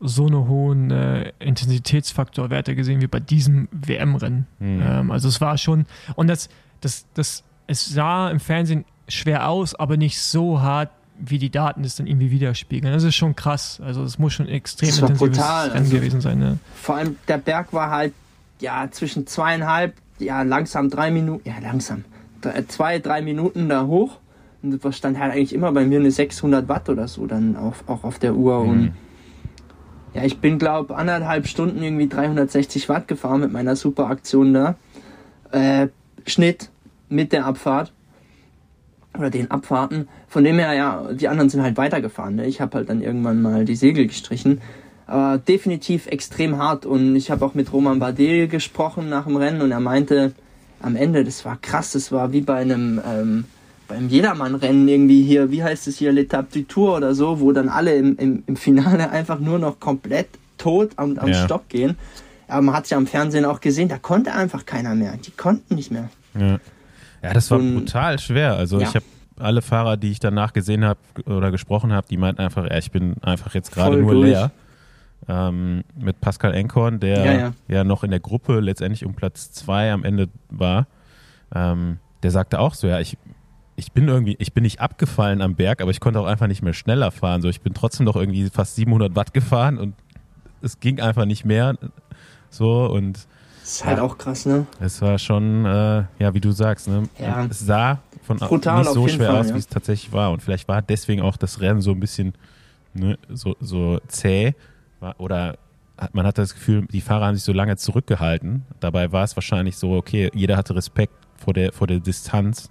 so eine hohen äh, Intensitätsfaktorwerte gesehen wie bei diesem WM-Rennen. Mhm. Ähm, also es war schon, und das, das, das, es sah im Fernsehen schwer aus, aber nicht so hart, wie die Daten das dann irgendwie widerspiegeln. Das ist schon krass. Also es muss schon extrem Das war intensives brutal, Rennen also- gewesen sein. Ne? Vor allem der Berg war halt ja zwischen zweieinhalb, ja langsam drei Minuten, ja langsam drei, zwei, drei Minuten da hoch. Und das stand halt eigentlich immer bei mir eine 600 Watt oder so dann auf, auch auf der Uhr. Mhm. Und ja, ich bin glaube anderthalb Stunden irgendwie 360 Watt gefahren mit meiner super Aktion da. Äh, Schnitt mit der Abfahrt oder den Abfahrten. Von dem her, ja, die anderen sind halt weitergefahren. Ne? Ich habe halt dann irgendwann mal die Segel gestrichen. Aber definitiv extrem hart und ich habe auch mit Roman Bardet gesprochen nach dem Rennen und er meinte am Ende, das war krass, das war wie bei einem ähm, beim Jedermann-Rennen irgendwie hier, wie heißt es hier, L'Etape du Tour oder so, wo dann alle im, im, im Finale einfach nur noch komplett tot am, am Ja. Stock gehen. Aber man hat ja am Fernsehen auch gesehen, da konnte einfach keiner mehr. Die konnten nicht mehr. Ja, ja das war Und- brutal schwer. Also Ja. ich habe alle Fahrer, die ich danach gesehen habe oder gesprochen habe, die meinten einfach, ja, ich bin einfach jetzt gerade nur durch. leer. Ähm, mit Pascal Enkorn, der Ja, ja, ja. noch in der Gruppe letztendlich um Platz zwei am Ende war. Ähm, der sagte auch so, ja, ich, ich bin irgendwie, ich bin nicht abgefallen am Berg, aber ich konnte auch einfach nicht mehr schneller fahren. So, ich bin trotzdem noch irgendwie fast 700 Watt gefahren und es ging einfach nicht mehr. So und Das ist halt Ja. auch krass, ne? es war schon, äh, ja, wie du sagst, ne? Ja. Es sah von Brutal nicht so schwer Fall, aus, ja. wie es tatsächlich war. Und vielleicht war deswegen auch das Rennen so ein bisschen ne, so, so zäh. Oder man hatte das Gefühl, die Fahrer haben sich so lange zurückgehalten. Dabei war es wahrscheinlich so, okay, jeder hatte Respekt vor der, vor der Distanz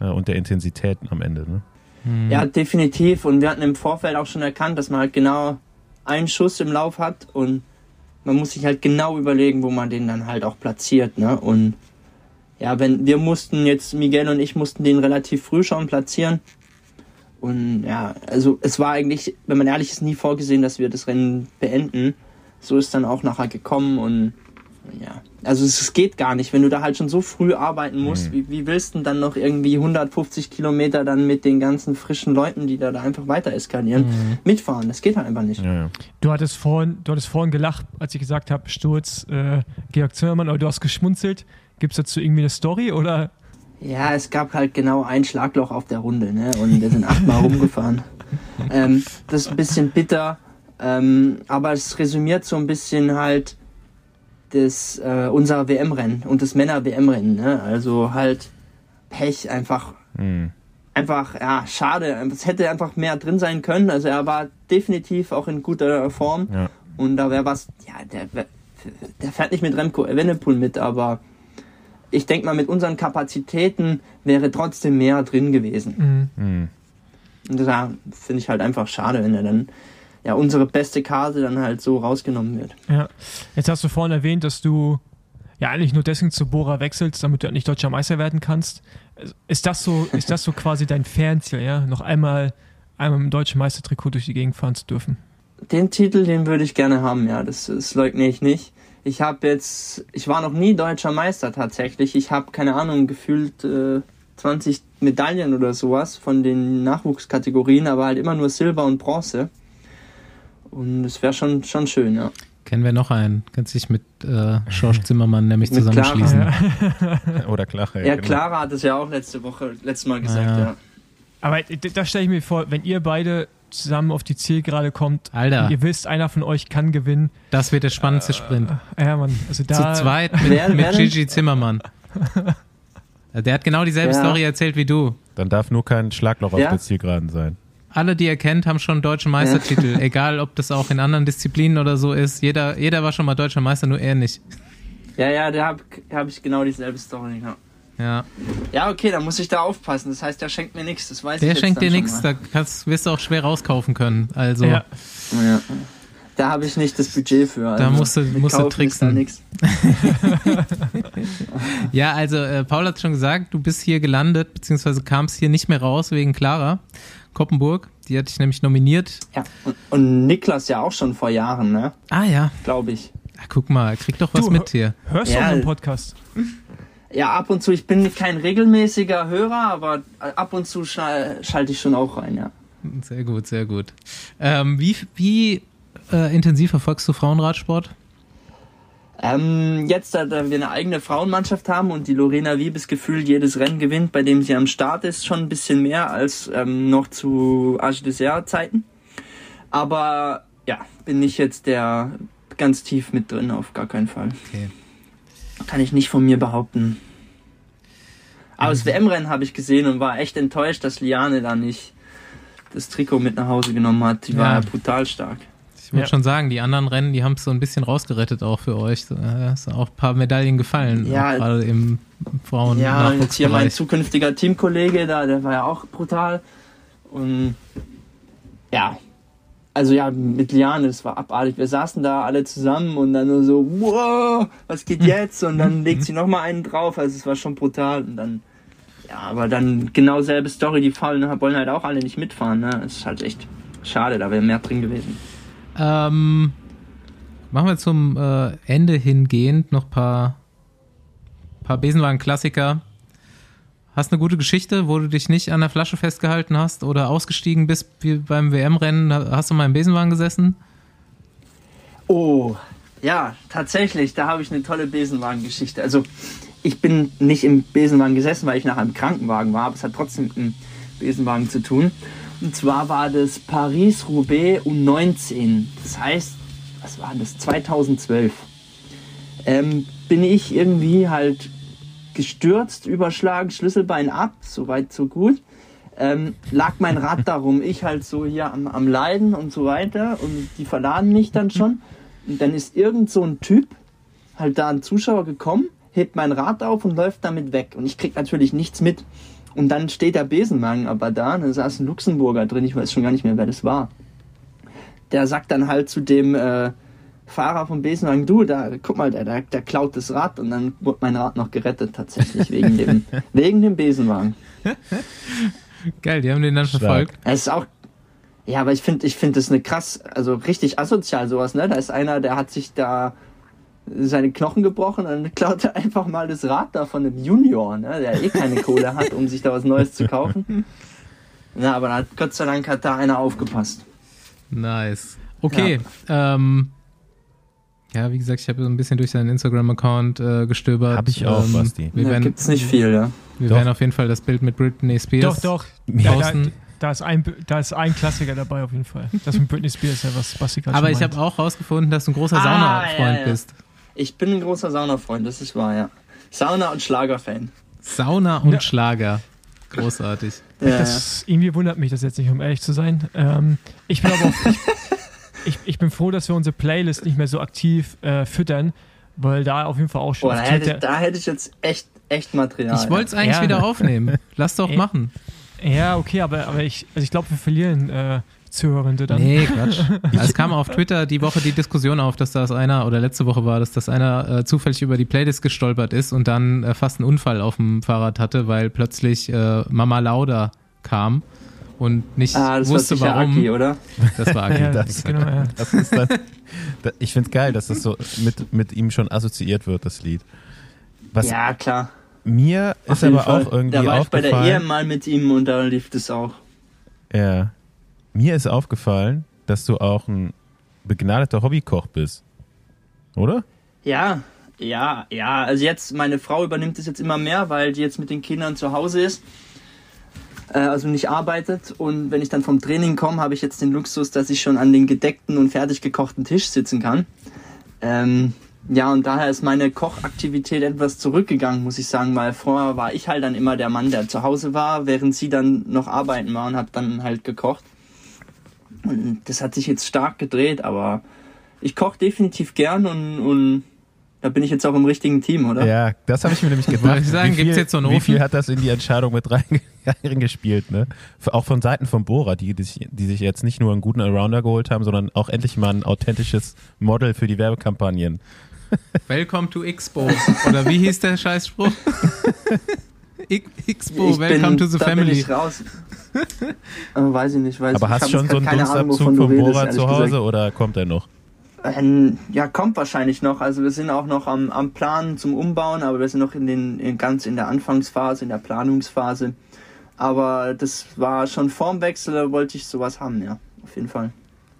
und der Intensität am Ende. Ne? Ja, definitiv. Und wir hatten im Vorfeld auch schon erkannt, dass man halt genau einen Schuss im Lauf hat und man muss sich halt genau überlegen, wo man den dann halt auch platziert, ne? Und ja, wenn wir mussten jetzt, Miguel und ich mussten den relativ früh schon platzieren. Und ja, also es war eigentlich, wenn man ehrlich ist, nie vorgesehen, dass wir das Rennen beenden. So ist dann auch nachher gekommen und ja, also es, es geht gar nicht, wenn du da halt schon so früh arbeiten musst, wie, wie willst du denn dann noch irgendwie 150 Kilometer dann mit den ganzen frischen Leuten, die da, da einfach weiter eskalieren, mitfahren? Das geht halt einfach nicht. Ja, ja. Du hattest vorhin, du hattest vorhin gelacht, als ich gesagt habe, Sturz, äh, Georg Zimmermann, aber du hast geschmunzelt. Gibt es dazu irgendwie eine Story oder? Ja, es gab halt genau ein Schlagloch auf der Runde, ne? Und wir sind achtmal rumgefahren. Ähm, das ist ein bisschen bitter, ähm, aber es resümiert so ein bisschen halt das, äh, unser WM-Rennen und das Männer-WM-Rennen, ne? Also halt Pech einfach. Hm. Einfach, ja, schade. Es hätte einfach mehr drin sein können. Also er war definitiv auch in guter Form. Ja. Und da wäre was, ja, der, der fährt nicht mit Remco Evenepoel mit, aber ich denke mal, mit unseren Kapazitäten wäre trotzdem mehr drin gewesen. Mhm. Hm. Und da finde ich halt einfach schade, wenn er dann, ja, unsere beste Karte dann halt so rausgenommen wird. Ja. Jetzt hast du vorhin erwähnt, dass du ja eigentlich nur deswegen zu Bora wechselst, damit du halt nicht deutscher Meister werden kannst. Ist das so, ist das so quasi dein Fernziel, ja? Noch einmal, einmal im deutschen Meistertrikot durch die Gegend fahren zu dürfen? Den Titel, den würde ich gerne haben, ja, das, das leugne ich nicht. Ich habe jetzt, ich war noch nie deutscher Meister tatsächlich. Ich habe, keine Ahnung, gefühlt äh, 20 Medaillen oder sowas von den Nachwuchskategorien, aber halt immer nur Silber und Bronze. Und es wäre schon, schon schön, ja. Kennen wir noch einen? Kannst dich mit äh, Schorsch Zimmermann nämlich Mit Clara, zusammenschließen. Oder Klache. Ja, genau. Clara hat es ja auch letzte Woche, letztes Mal gesagt, Ja. ja. Aber da stelle ich mir vor, wenn ihr beide zusammen auf die Zielgerade kommt, Alter. und ihr wisst, einer von euch kann gewinnen. Das wird der spannendste Sprint. Ja, Mann, also da. Zu zweit mit, Wer- wer mit denn? Gigi Zimmermann. Der hat genau dieselbe Ja. Story erzählt wie du. Dann darf nur kein Schlagloch auf Ja. der Zielgeraden sein. Alle, die er kennt, haben schon deutschen Meistertitel. Egal, ob das auch in anderen Disziplinen oder so ist. Jeder, jeder war schon mal deutscher Meister, nur er nicht. Ja, ja, da habe hab ich genau dieselbe Story, ja. Ja. Ja, okay, dann muss ich da aufpassen. Das heißt, der schenkt mir nichts, das weiß ich Der jetzt schenkt dann dir nichts, da kannst, wirst du auch schwer rauskaufen können. Also, Ja. Ja. Da habe ich nicht das Budget für. Also Da musst du- musst du tricksen. nix. ja, also äh, Paul hat schon gesagt, du bist hier gelandet, beziehungsweise kamst hier nicht mehr raus wegen Clara Koppenburg. Die hat dich nämlich nominiert. Ja. Und, und Niklas ja auch schon vor Jahren, ne? Ah ja, Glaube ich. Ach, guck mal, krieg doch was Du, mit hier. Hörst du Ja. unseren Podcast? Ja, ab und zu, ich bin kein regelmäßiger Hörer, aber ab und zu schal schalte ich schon auch rein, ja. Sehr gut, sehr gut. Ähm, wie wie äh, intensiv verfolgst du Frauenradsport? Ähm, jetzt, da da wir eine eigene Frauenmannschaft haben und die Lorena Wiebes gefühlt jedes Rennen gewinnt, bei dem sie am Start ist, schon ein bisschen mehr als ähm, noch zu Age Dessert Zeiten. Aber ja, bin nicht jetzt der ganz tief mit drin, auf gar keinen Fall. Okay. Kann ich nicht von mir behaupten. Aber das WM-Rennen habe ich gesehen und war echt enttäuscht, dass Liane da nicht das Trikot mit nach Hause genommen hat. Die war Ja. ja brutal stark. Ich wollte Ja. schon sagen, die anderen Rennen, die haben es so ein bisschen rausgerettet auch für euch. Da ist auch ein paar Medaillen gefallen, Ja. gerade im Frauen Ja, und jetzt hier mein zukünftiger Teamkollege da, der war ja auch brutal. Und ja, also ja, mit Liane, das war abartig. Wir saßen da alle zusammen und dann nur so, wow, was geht jetzt? Und dann legt sie nochmal einen drauf. Also es war schon brutal. Und dann, ja, aber dann genau selbe Story. Die fallen, wollen halt auch alle nicht mitfahren. Ne? Das ist halt echt schade, da wäre mehr drin gewesen. Ähm, machen wir zum äh, Ende hingehend noch ein paar, paar Besenwagen-Klassiker. Hast eine gute Geschichte, wo du dich nicht an der Flasche festgehalten hast oder ausgestiegen bist wie beim WM-Rennen? Hast du mal im Besenwagen gesessen? Oh, ja, tatsächlich, da habe ich eine tolle Besenwagen-Geschichte. Also, ich bin nicht im Besenwagen gesessen, weil ich nach einem Krankenwagen war, aber es hat trotzdem mit dem Besenwagen zu tun. Und zwar war das Paris-Roubaix U19. Das heißt, was war das? 2012. Ähm, bin ich irgendwie halt gestürzt, überschlagen, Schlüsselbein ab, soweit so gut. Ähm, lag mein Rad darum, ich halt so hier am, am Leiden und so weiter und die verladen mich dann schon. Und dann ist irgend so ein Typ, halt da ein Zuschauer gekommen, hebt mein Rad auf und läuft damit weg. Und ich krieg natürlich nichts mit. Und dann steht der Besenwagen aber da, und da saß ein Luxemburger drin, ich weiß schon gar nicht mehr, wer das war. Der sagt dann halt zu dem äh, Fahrer vom Besenwagen, du, da, guck mal, der, der, der klaut das Rad und dann wurde mein Rad noch gerettet tatsächlich, wegen dem, wegen dem Besenwagen. Geil, die haben den dann verfolgt. Es ist auch. Ja, aber ich finde, ich finde das eine krass, also richtig asozial sowas, ne? Da ist einer, der hat sich da seine Knochen gebrochen und dann klaut er einfach mal das Rad da von einem Junior, ne? Der eh keine Kohle hat, um sich da was Neues zu kaufen. Na, aber hat, Gott sei Dank hat da einer aufgepasst. Nice. Okay, ja, ähm, ja wie gesagt, ich habe so ein bisschen durch seinen Instagram-Account äh, gestöbert. Hab ich auch, ähm, Basti. Wir, Da werden, gibt's nicht viel, ja. wir Doch. werden auf jeden Fall das Bild mit Britney Doch, Spears doch. Da, da, posten. da, ist ein, da ist ein Klassiker dabei auf jeden Fall. Das mit Britney Spears, ja, was Basti gerade Aber ich habe auch rausgefunden, dass du ein großer Ah, Sauna-Freund ja, ja. bist. Ich bin ein großer Saunafreund, das ist wahr, ja. Sauna- und Schlagerfan. Sauna und Ja. Schlager. Großartig. Ja, ja. Das, irgendwie wundert mich das jetzt nicht, um ehrlich zu sein. Ähm, ich bin aber auch, ich, ich, ich bin froh, dass wir unsere Playlist nicht mehr so aktiv äh, füttern, weil da auf jeden Fall auch schon Boah, da hätte, da hätte ich jetzt echt, echt Material. Ich wollte es eigentlich Ja. wieder aufnehmen. Lass doch Ey. machen. Ja, okay, aber, aber ich, also ich glaube, wir verlieren äh, Zuhörende dann. Nee, Quatsch. Also es kam auf Twitter die Woche die Diskussion auf, dass das einer, oder letzte Woche war das, dass einer äh, zufällig über die Playlist gestolpert ist und dann äh, fast einen Unfall auf dem Fahrrad hatte, weil plötzlich äh, Mama Lauda kam und nicht Ah, das wusste war warum. Aki, oder? Das war Aki. Ja, das- genau, ja. Das ist dann, da, ich finde es geil, dass das so mit, mit ihm schon assoziiert wird, das Lied. Was Ja, klar. mir Auf ist aber Fall. auch irgendwie Da war ich bei der. Ehe mal mit ihm und da lief das auch. Ja. Mir ist aufgefallen, dass du auch ein begnadeter Hobbykoch bist. Oder? Ja, ja, ja. Also jetzt, meine Frau übernimmt es jetzt immer mehr, weil die jetzt mit den Kindern zu Hause ist. Äh, also nicht arbeitet. Und wenn ich dann vom Training komme, habe ich jetzt den Luxus, dass ich schon an den gedeckten und fertig gekochten Tisch sitzen kann. Ähm, ja, und daher ist meine Kochaktivität etwas zurückgegangen, muss ich sagen, weil vorher war ich halt dann immer der Mann, der zu Hause war, während sie dann noch arbeiten war und hat dann halt gekocht. Und das hat sich jetzt stark gedreht, aber ich koche definitiv gern und, und da bin ich jetzt auch im richtigen Team, oder? Ja, das habe ich mir nämlich gedacht. Ich sagen, Wie viel- gibt's jetzt so einen Wie Ofen? viel hat das in die Entscheidung mit rein- reingespielt, ne? Auch von Seiten von Bora, die, die, sich, die sich jetzt nicht nur einen guten Allrounder geholt haben, sondern auch endlich mal ein authentisches Model für die Werbekampagnen. Welcome to Expo. Oder wie hieß der Scheißspruch? Expo, welcome to the da bin family. ich raus. Aber weiß ich nicht, weiß Aber ich hast schon so einen Dunstabzug redest, Bora zu Hause gesagt. oder kommt er noch? Ähm, ja, kommt wahrscheinlich noch. Also wir sind auch noch am, am Plan zum Umbauen, aber wir sind noch in den in, ganz in der Anfangsphase, in der Planungsphase. Aber das war schon vorm Wechsel, da wollte ich sowas haben, ja, auf jeden Fall.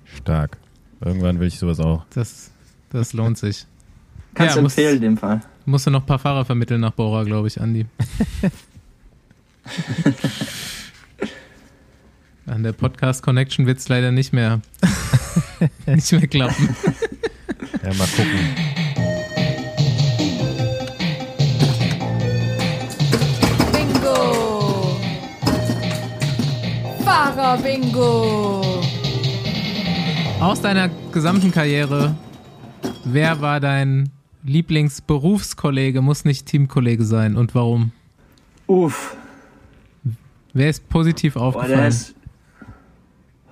Stark. Irgendwann will ich sowas auch. Das, das lohnt sich. Kannst Ja, du muss- empfehlen in dem Fall. Musst du noch ein paar Fahrer vermitteln nach Bora, glaube ich, Andi. An der Podcast-Connection wird es leider nicht mehr, nicht mehr klappen. Ja, mal gucken. Bingo! Fahrer Bingo! Aus deiner gesamten Karriere, wer war dein Lieblingsberufskollege? Muss nicht Teamkollege sein und warum? Uff. Wer ist positiv Boah, aufgefallen? der ist.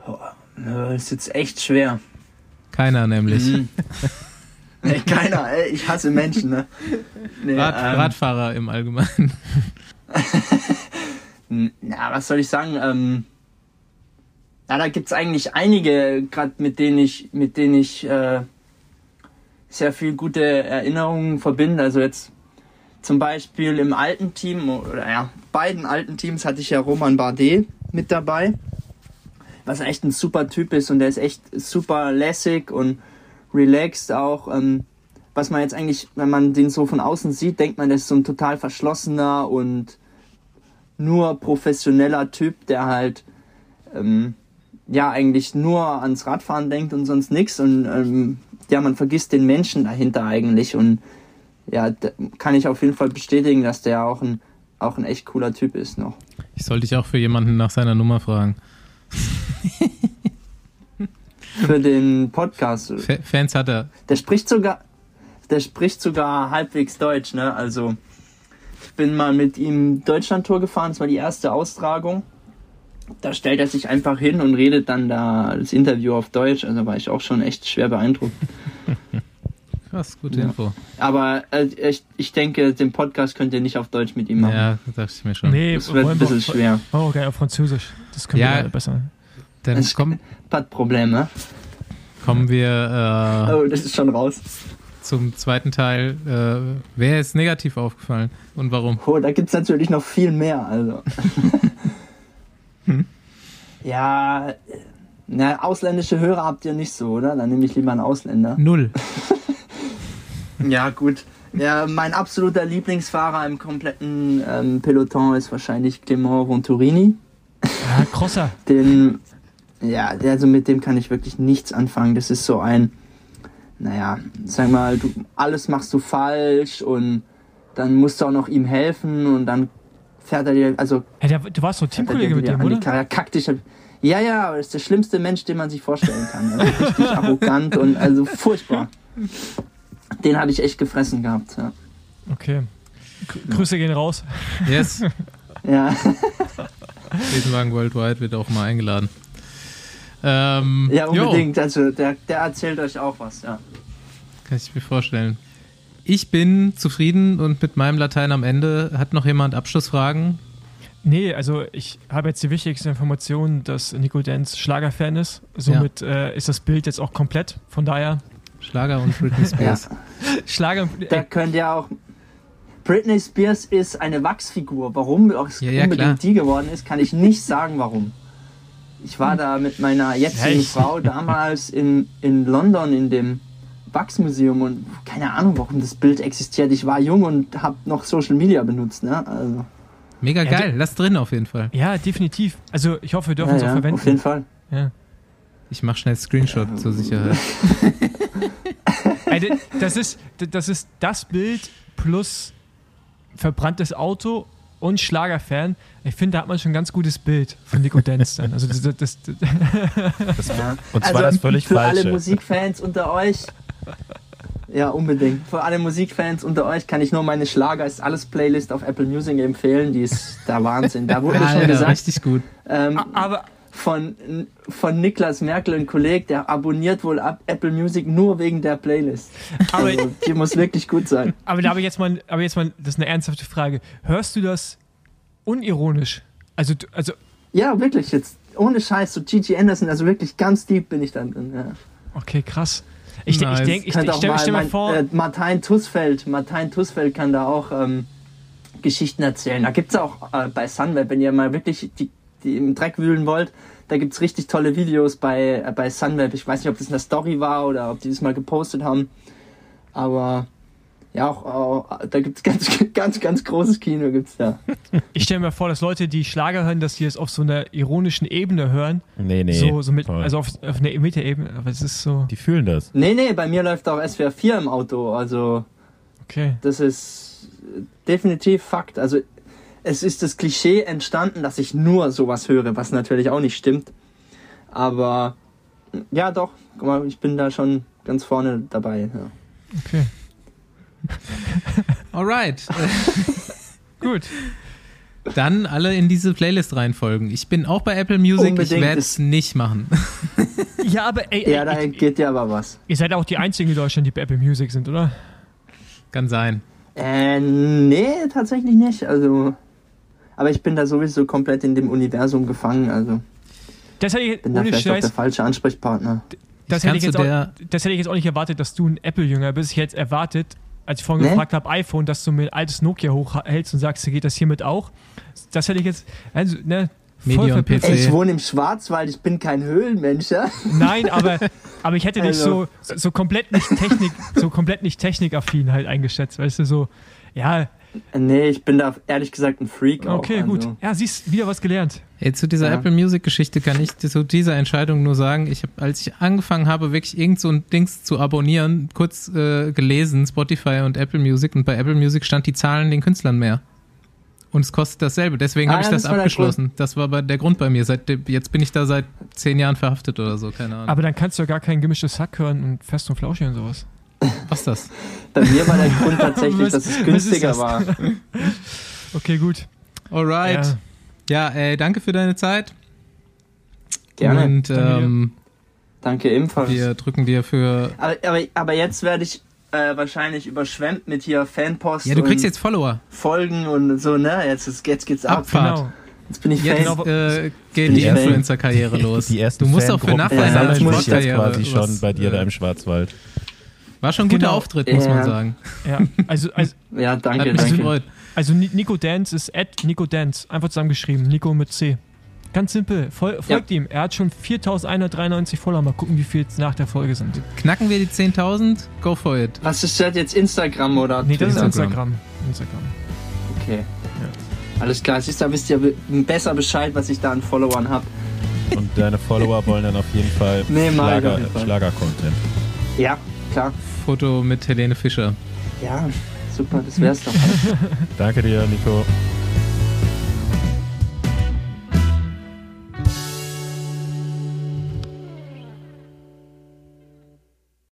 Boah, das ist jetzt echt schwer. Keiner nämlich. Mhm. Ey, keiner, ey, ich hasse Menschen, ne? Nee, Rad, ähm, Radfahrer im Allgemeinen. Na, was soll ich sagen? Ähm, ja, da gibt's eigentlich einige, gerade mit denen ich, mit denen ich äh, sehr viel gute Erinnerungen verbinde. Also jetzt zum Beispiel im alten Team, oder ja, beiden alten Teams hatte ich ja Roman Bardet mit dabei, was echt ein super Typ ist und der ist echt super lässig und relaxed auch. Ähm, was man jetzt eigentlich, wenn man den so von außen sieht, denkt man, der ist so ein total verschlossener und nur professioneller Typ, der halt ähm, ja eigentlich nur ans Radfahren denkt und sonst nichts und ähm, ja, man vergisst den Menschen dahinter eigentlich und ja, kann ich auf jeden Fall bestätigen, dass der auch ein auch ein echt cooler Typ ist noch. Ich sollte dich auch für jemanden nach seiner Nummer fragen. Für den Podcast. Fa- Fans hat er. Der spricht sogar, der spricht sogar halbwegs Deutsch, ne? Also ich bin mal mit ihm Deutschlandtour gefahren, das war die erste Austragung. Da stellt er sich einfach hin und redet dann da das Interview auf Deutsch. Also war ich auch schon echt schwer beeindruckt. Krass, gute Ja. Info. Aber äh, ich, ich denke, den Podcast könnt ihr nicht auf Deutsch mit ihm machen. Ja, das dachte ich mir schon. Nee, Das wird ein wir- bisschen schwer. Oh, okay, auf Französisch. Das können Ja. wir besser. Dann Das- komm, Hat Probleme. kommen wir äh, Oh, das ist schon raus. zum zweiten Teil. Äh, wer ist negativ aufgefallen und warum? Oh, da gibt's natürlich noch viel mehr. Also. Ja, äh, na, ausländische Hörer habt ihr nicht so, oder? Dann nehme ich lieber einen Ausländer. Null. Ja, gut. Ja, mein absoluter Lieblingsfahrer im kompletten ähm, Peloton ist wahrscheinlich Clément Venturini. Ja, Crosser. Den, ja, also mit dem kann ich wirklich nichts anfangen. Das ist so ein, naja, sag mal, du, alles machst du falsch und dann musst du auch noch ihm helfen und dann fährt er dir, also Hey, der, du warst so Teamkollege mit dem, oder? Karre, dich. Ja, ja, aber das ist der schlimmste Mensch, den man sich vorstellen kann. Also richtig arrogant und also furchtbar. Den hatte ich echt gefressen gehabt. Ja. Okay. Gr- Grüße gehen raus. Yes. ja. Besenwagen Worldwide wird auch mal eingeladen. Ähm, Ja, jo, unbedingt. Also der, der erzählt euch auch was, ja. kann ich mir vorstellen. Ich bin zufrieden und mit meinem Latein am Ende. Hat noch jemand Abschlussfragen? Nee, also ich habe jetzt die wichtigste Information, dass Nico Dance Schlagerfan ist. Somit äh, ist das Bild jetzt auch komplett. Von daher, Schlager und Britney Spears. Schlager. Da Äh, könnt ihr auch. Britney Spears ist eine Wachsfigur. Warum es Ja, ja, unbedingt klar. die geworden ist, kann ich nicht sagen, warum. Ich war da mit meiner jetzigen? Frau damals in, in London in dem Wachsmuseum und keine Ahnung, warum das Bild existiert. Ich war jung und habe noch Social Media benutzt. Ne? Also, Mega Ja, geil. Lass drin auf jeden Fall. ja, definitiv. Also ich hoffe, wir dürfen ja, es auch ja, verwenden. auf jeden Fall. Ja. Ich mache schnell Screenshot zur Sicherheit. D- das, ist, das ist das Bild plus verbranntes Auto und Schlagerfan. Ich finde, da hat man schon ein ganz gutes Bild von Nico Dance dann. Also das, das, das, Das, Ja. und zwar also das völlig für falsche. alle Musikfans unter euch. Ja, unbedingt. Für alle Musikfans unter euch kann ich nur meine Schlager ist alles Playlist auf Apple Music empfehlen. Die ist der Wahnsinn. Da wurde schon Alter, gesagt, richtig gut. ähm, aber von, von Niklas Merkel, ein Kollege, der abonniert wohl ab Apple Music nur wegen der Playlist. Aber- also, die muss wirklich gut sein. Aber da habe ich jetzt mal, aber jetzt mal, das ist eine ernsthafte Frage. Hörst du das unironisch? Also, also, Ja, wirklich jetzt. Ohne Scheiß, so Gigi Anderson, also wirklich ganz deep bin ich dann drin. Ja. okay, krass. Ich, Nice. ich denke, ich, ich auch stelle mal stell mir vor, Äh, Martin Tussfeld, Martin Tussfeld kann da auch ähm, Geschichten erzählen. Da gibt's auch äh, bei Sunweb, wenn ihr mal wirklich die, die im Dreck wühlen wollt, da gibt's richtig tolle Videos bei, äh, bei Sunweb. Ich weiß nicht, ob das eine Story war oder ob die das mal gepostet haben. Aber ja, auch, auch da gibt's ganz, ganz, ganz großes Kino gibt's da. ich stelle mir vor, dass Leute, die Schlager hören, dass die es auf so einer ironischen Ebene hören. Nee, nee. so, so mit, also auf, auf einer Meta-Ebene. Aber es ist so, die fühlen das. Nee, nee, bei mir läuft auch SWR 4 im Auto. Also okay. das ist definitiv Fakt. Also es ist das Klischee entstanden, dass ich nur sowas höre, was natürlich auch nicht stimmt. Aber Ja, doch. Guck mal, ich bin da schon ganz vorne dabei. Ja. Okay, Alright. gut. Dann alle in diese Playlist reinfolgen. Ich bin auch bei Apple Music, ich Unbedingt, werde es nicht machen. Ja, aber ey, Ja, ey, da ich, geht dir aber was. ihr seid auch die einzigen in Deutschland, die bei Apple Music sind, oder? Kann sein. Äh, nee, tatsächlich nicht. Also, aber ich bin da sowieso komplett in dem Universum gefangen. Also, Das hätte ich, bin da vielleicht auch der Scheiß, falsche Ansprechpartner. das hätte, ich auch, das hätte ich jetzt auch nicht erwartet, dass du ein Apple-Jünger bist. Ich hätte jetzt erwartet, als ich vorhin Nee? gefragt habe, iPhone, dass du mir ein altes Nokia hochhältst und sagst, geht das hiermit auch? Das hätte ich jetzt, also, ne, verblüfft. PC. Ich wohne im Schwarzwald, ich bin kein Höhlenmensch, ja? Nein, aber, aber ich hätte dich Also. so, so komplett nicht Technik, so komplett nicht technikaffin halt eingeschätzt, weißt du, so, ja, Nee, ich bin da ehrlich gesagt ein Freak. okay, auch, gut. Also. Ja, siehst, wieder was gelernt. Ey, zu dieser Ja. Apple Music Geschichte kann ich zu dieser Entscheidung nur sagen, ich habe, als ich angefangen habe, wirklich irgend so ein Dings zu abonnieren, kurz äh, gelesen, Spotify und Apple Music und bei Apple Music stand die Zahlen den Künstlern mehr. Und es kostet dasselbe. Deswegen Ah, habe ich das das abgeschlossen. Das war bei der Grund bei mir. Seit, jetzt bin ich da seit zehn Jahren verhaftet oder so, keine Ahnung. Aber dann kannst du ja gar kein gemischtes Hack hören und fest und flauschig und sowas. Was ist das? Bei mir war der Grund tatsächlich, Was- dass es günstiger das? war. Okay, gut. Alright. Ja. Ja, ey, danke für deine Zeit. Gerne. Und ähm, Danke ebenfalls. wir drücken dir für. Aber, aber, aber jetzt werde ich äh, wahrscheinlich überschwemmt mit hier Fanpost Ja, du kriegst jetzt Follower. Folgen und so, ne? Jetzt, ist, jetzt geht's ab. Abfahrt. Genau. Jetzt bin ich Jetzt Fan. Äh, geht die. Influencer-Karriere los. Die ersten du musst auch für Fangruppen nach Ja, jetzt jetzt Sportkarriere quasi schon bei dir da äh, im Schwarzwald. War schon ein guter Genau. Auftritt, muss Ja. man sagen. Ja, also, also, Ja, Hat danke, mich danke. gefreut. also Ni- Nico Dance ist at Nico Dance. Einfach zusammengeschrieben. Nico mit C. Ganz simpel. Fol folgt ihm. Er hat schon 4193 Follower. Mal gucken, wie viel jetzt nach der Folge sind. Knacken wir die 10.000? Go for it. Was ist das jetzt? Instagram oder Nee, das ist Instagram. Instagram. Instagram. Okay. Alles klar, siehst du, wisst ihr be- besser Bescheid, was ich da an Followern habe. Und deine Follower wollen dann auf jeden Fall Nee, ich Schlager- auf jeden Fall. Schlager-Content. Ja, klar. Foto mit Helene Fischer. Ja, super, das wär's doch. Danke dir, Nico.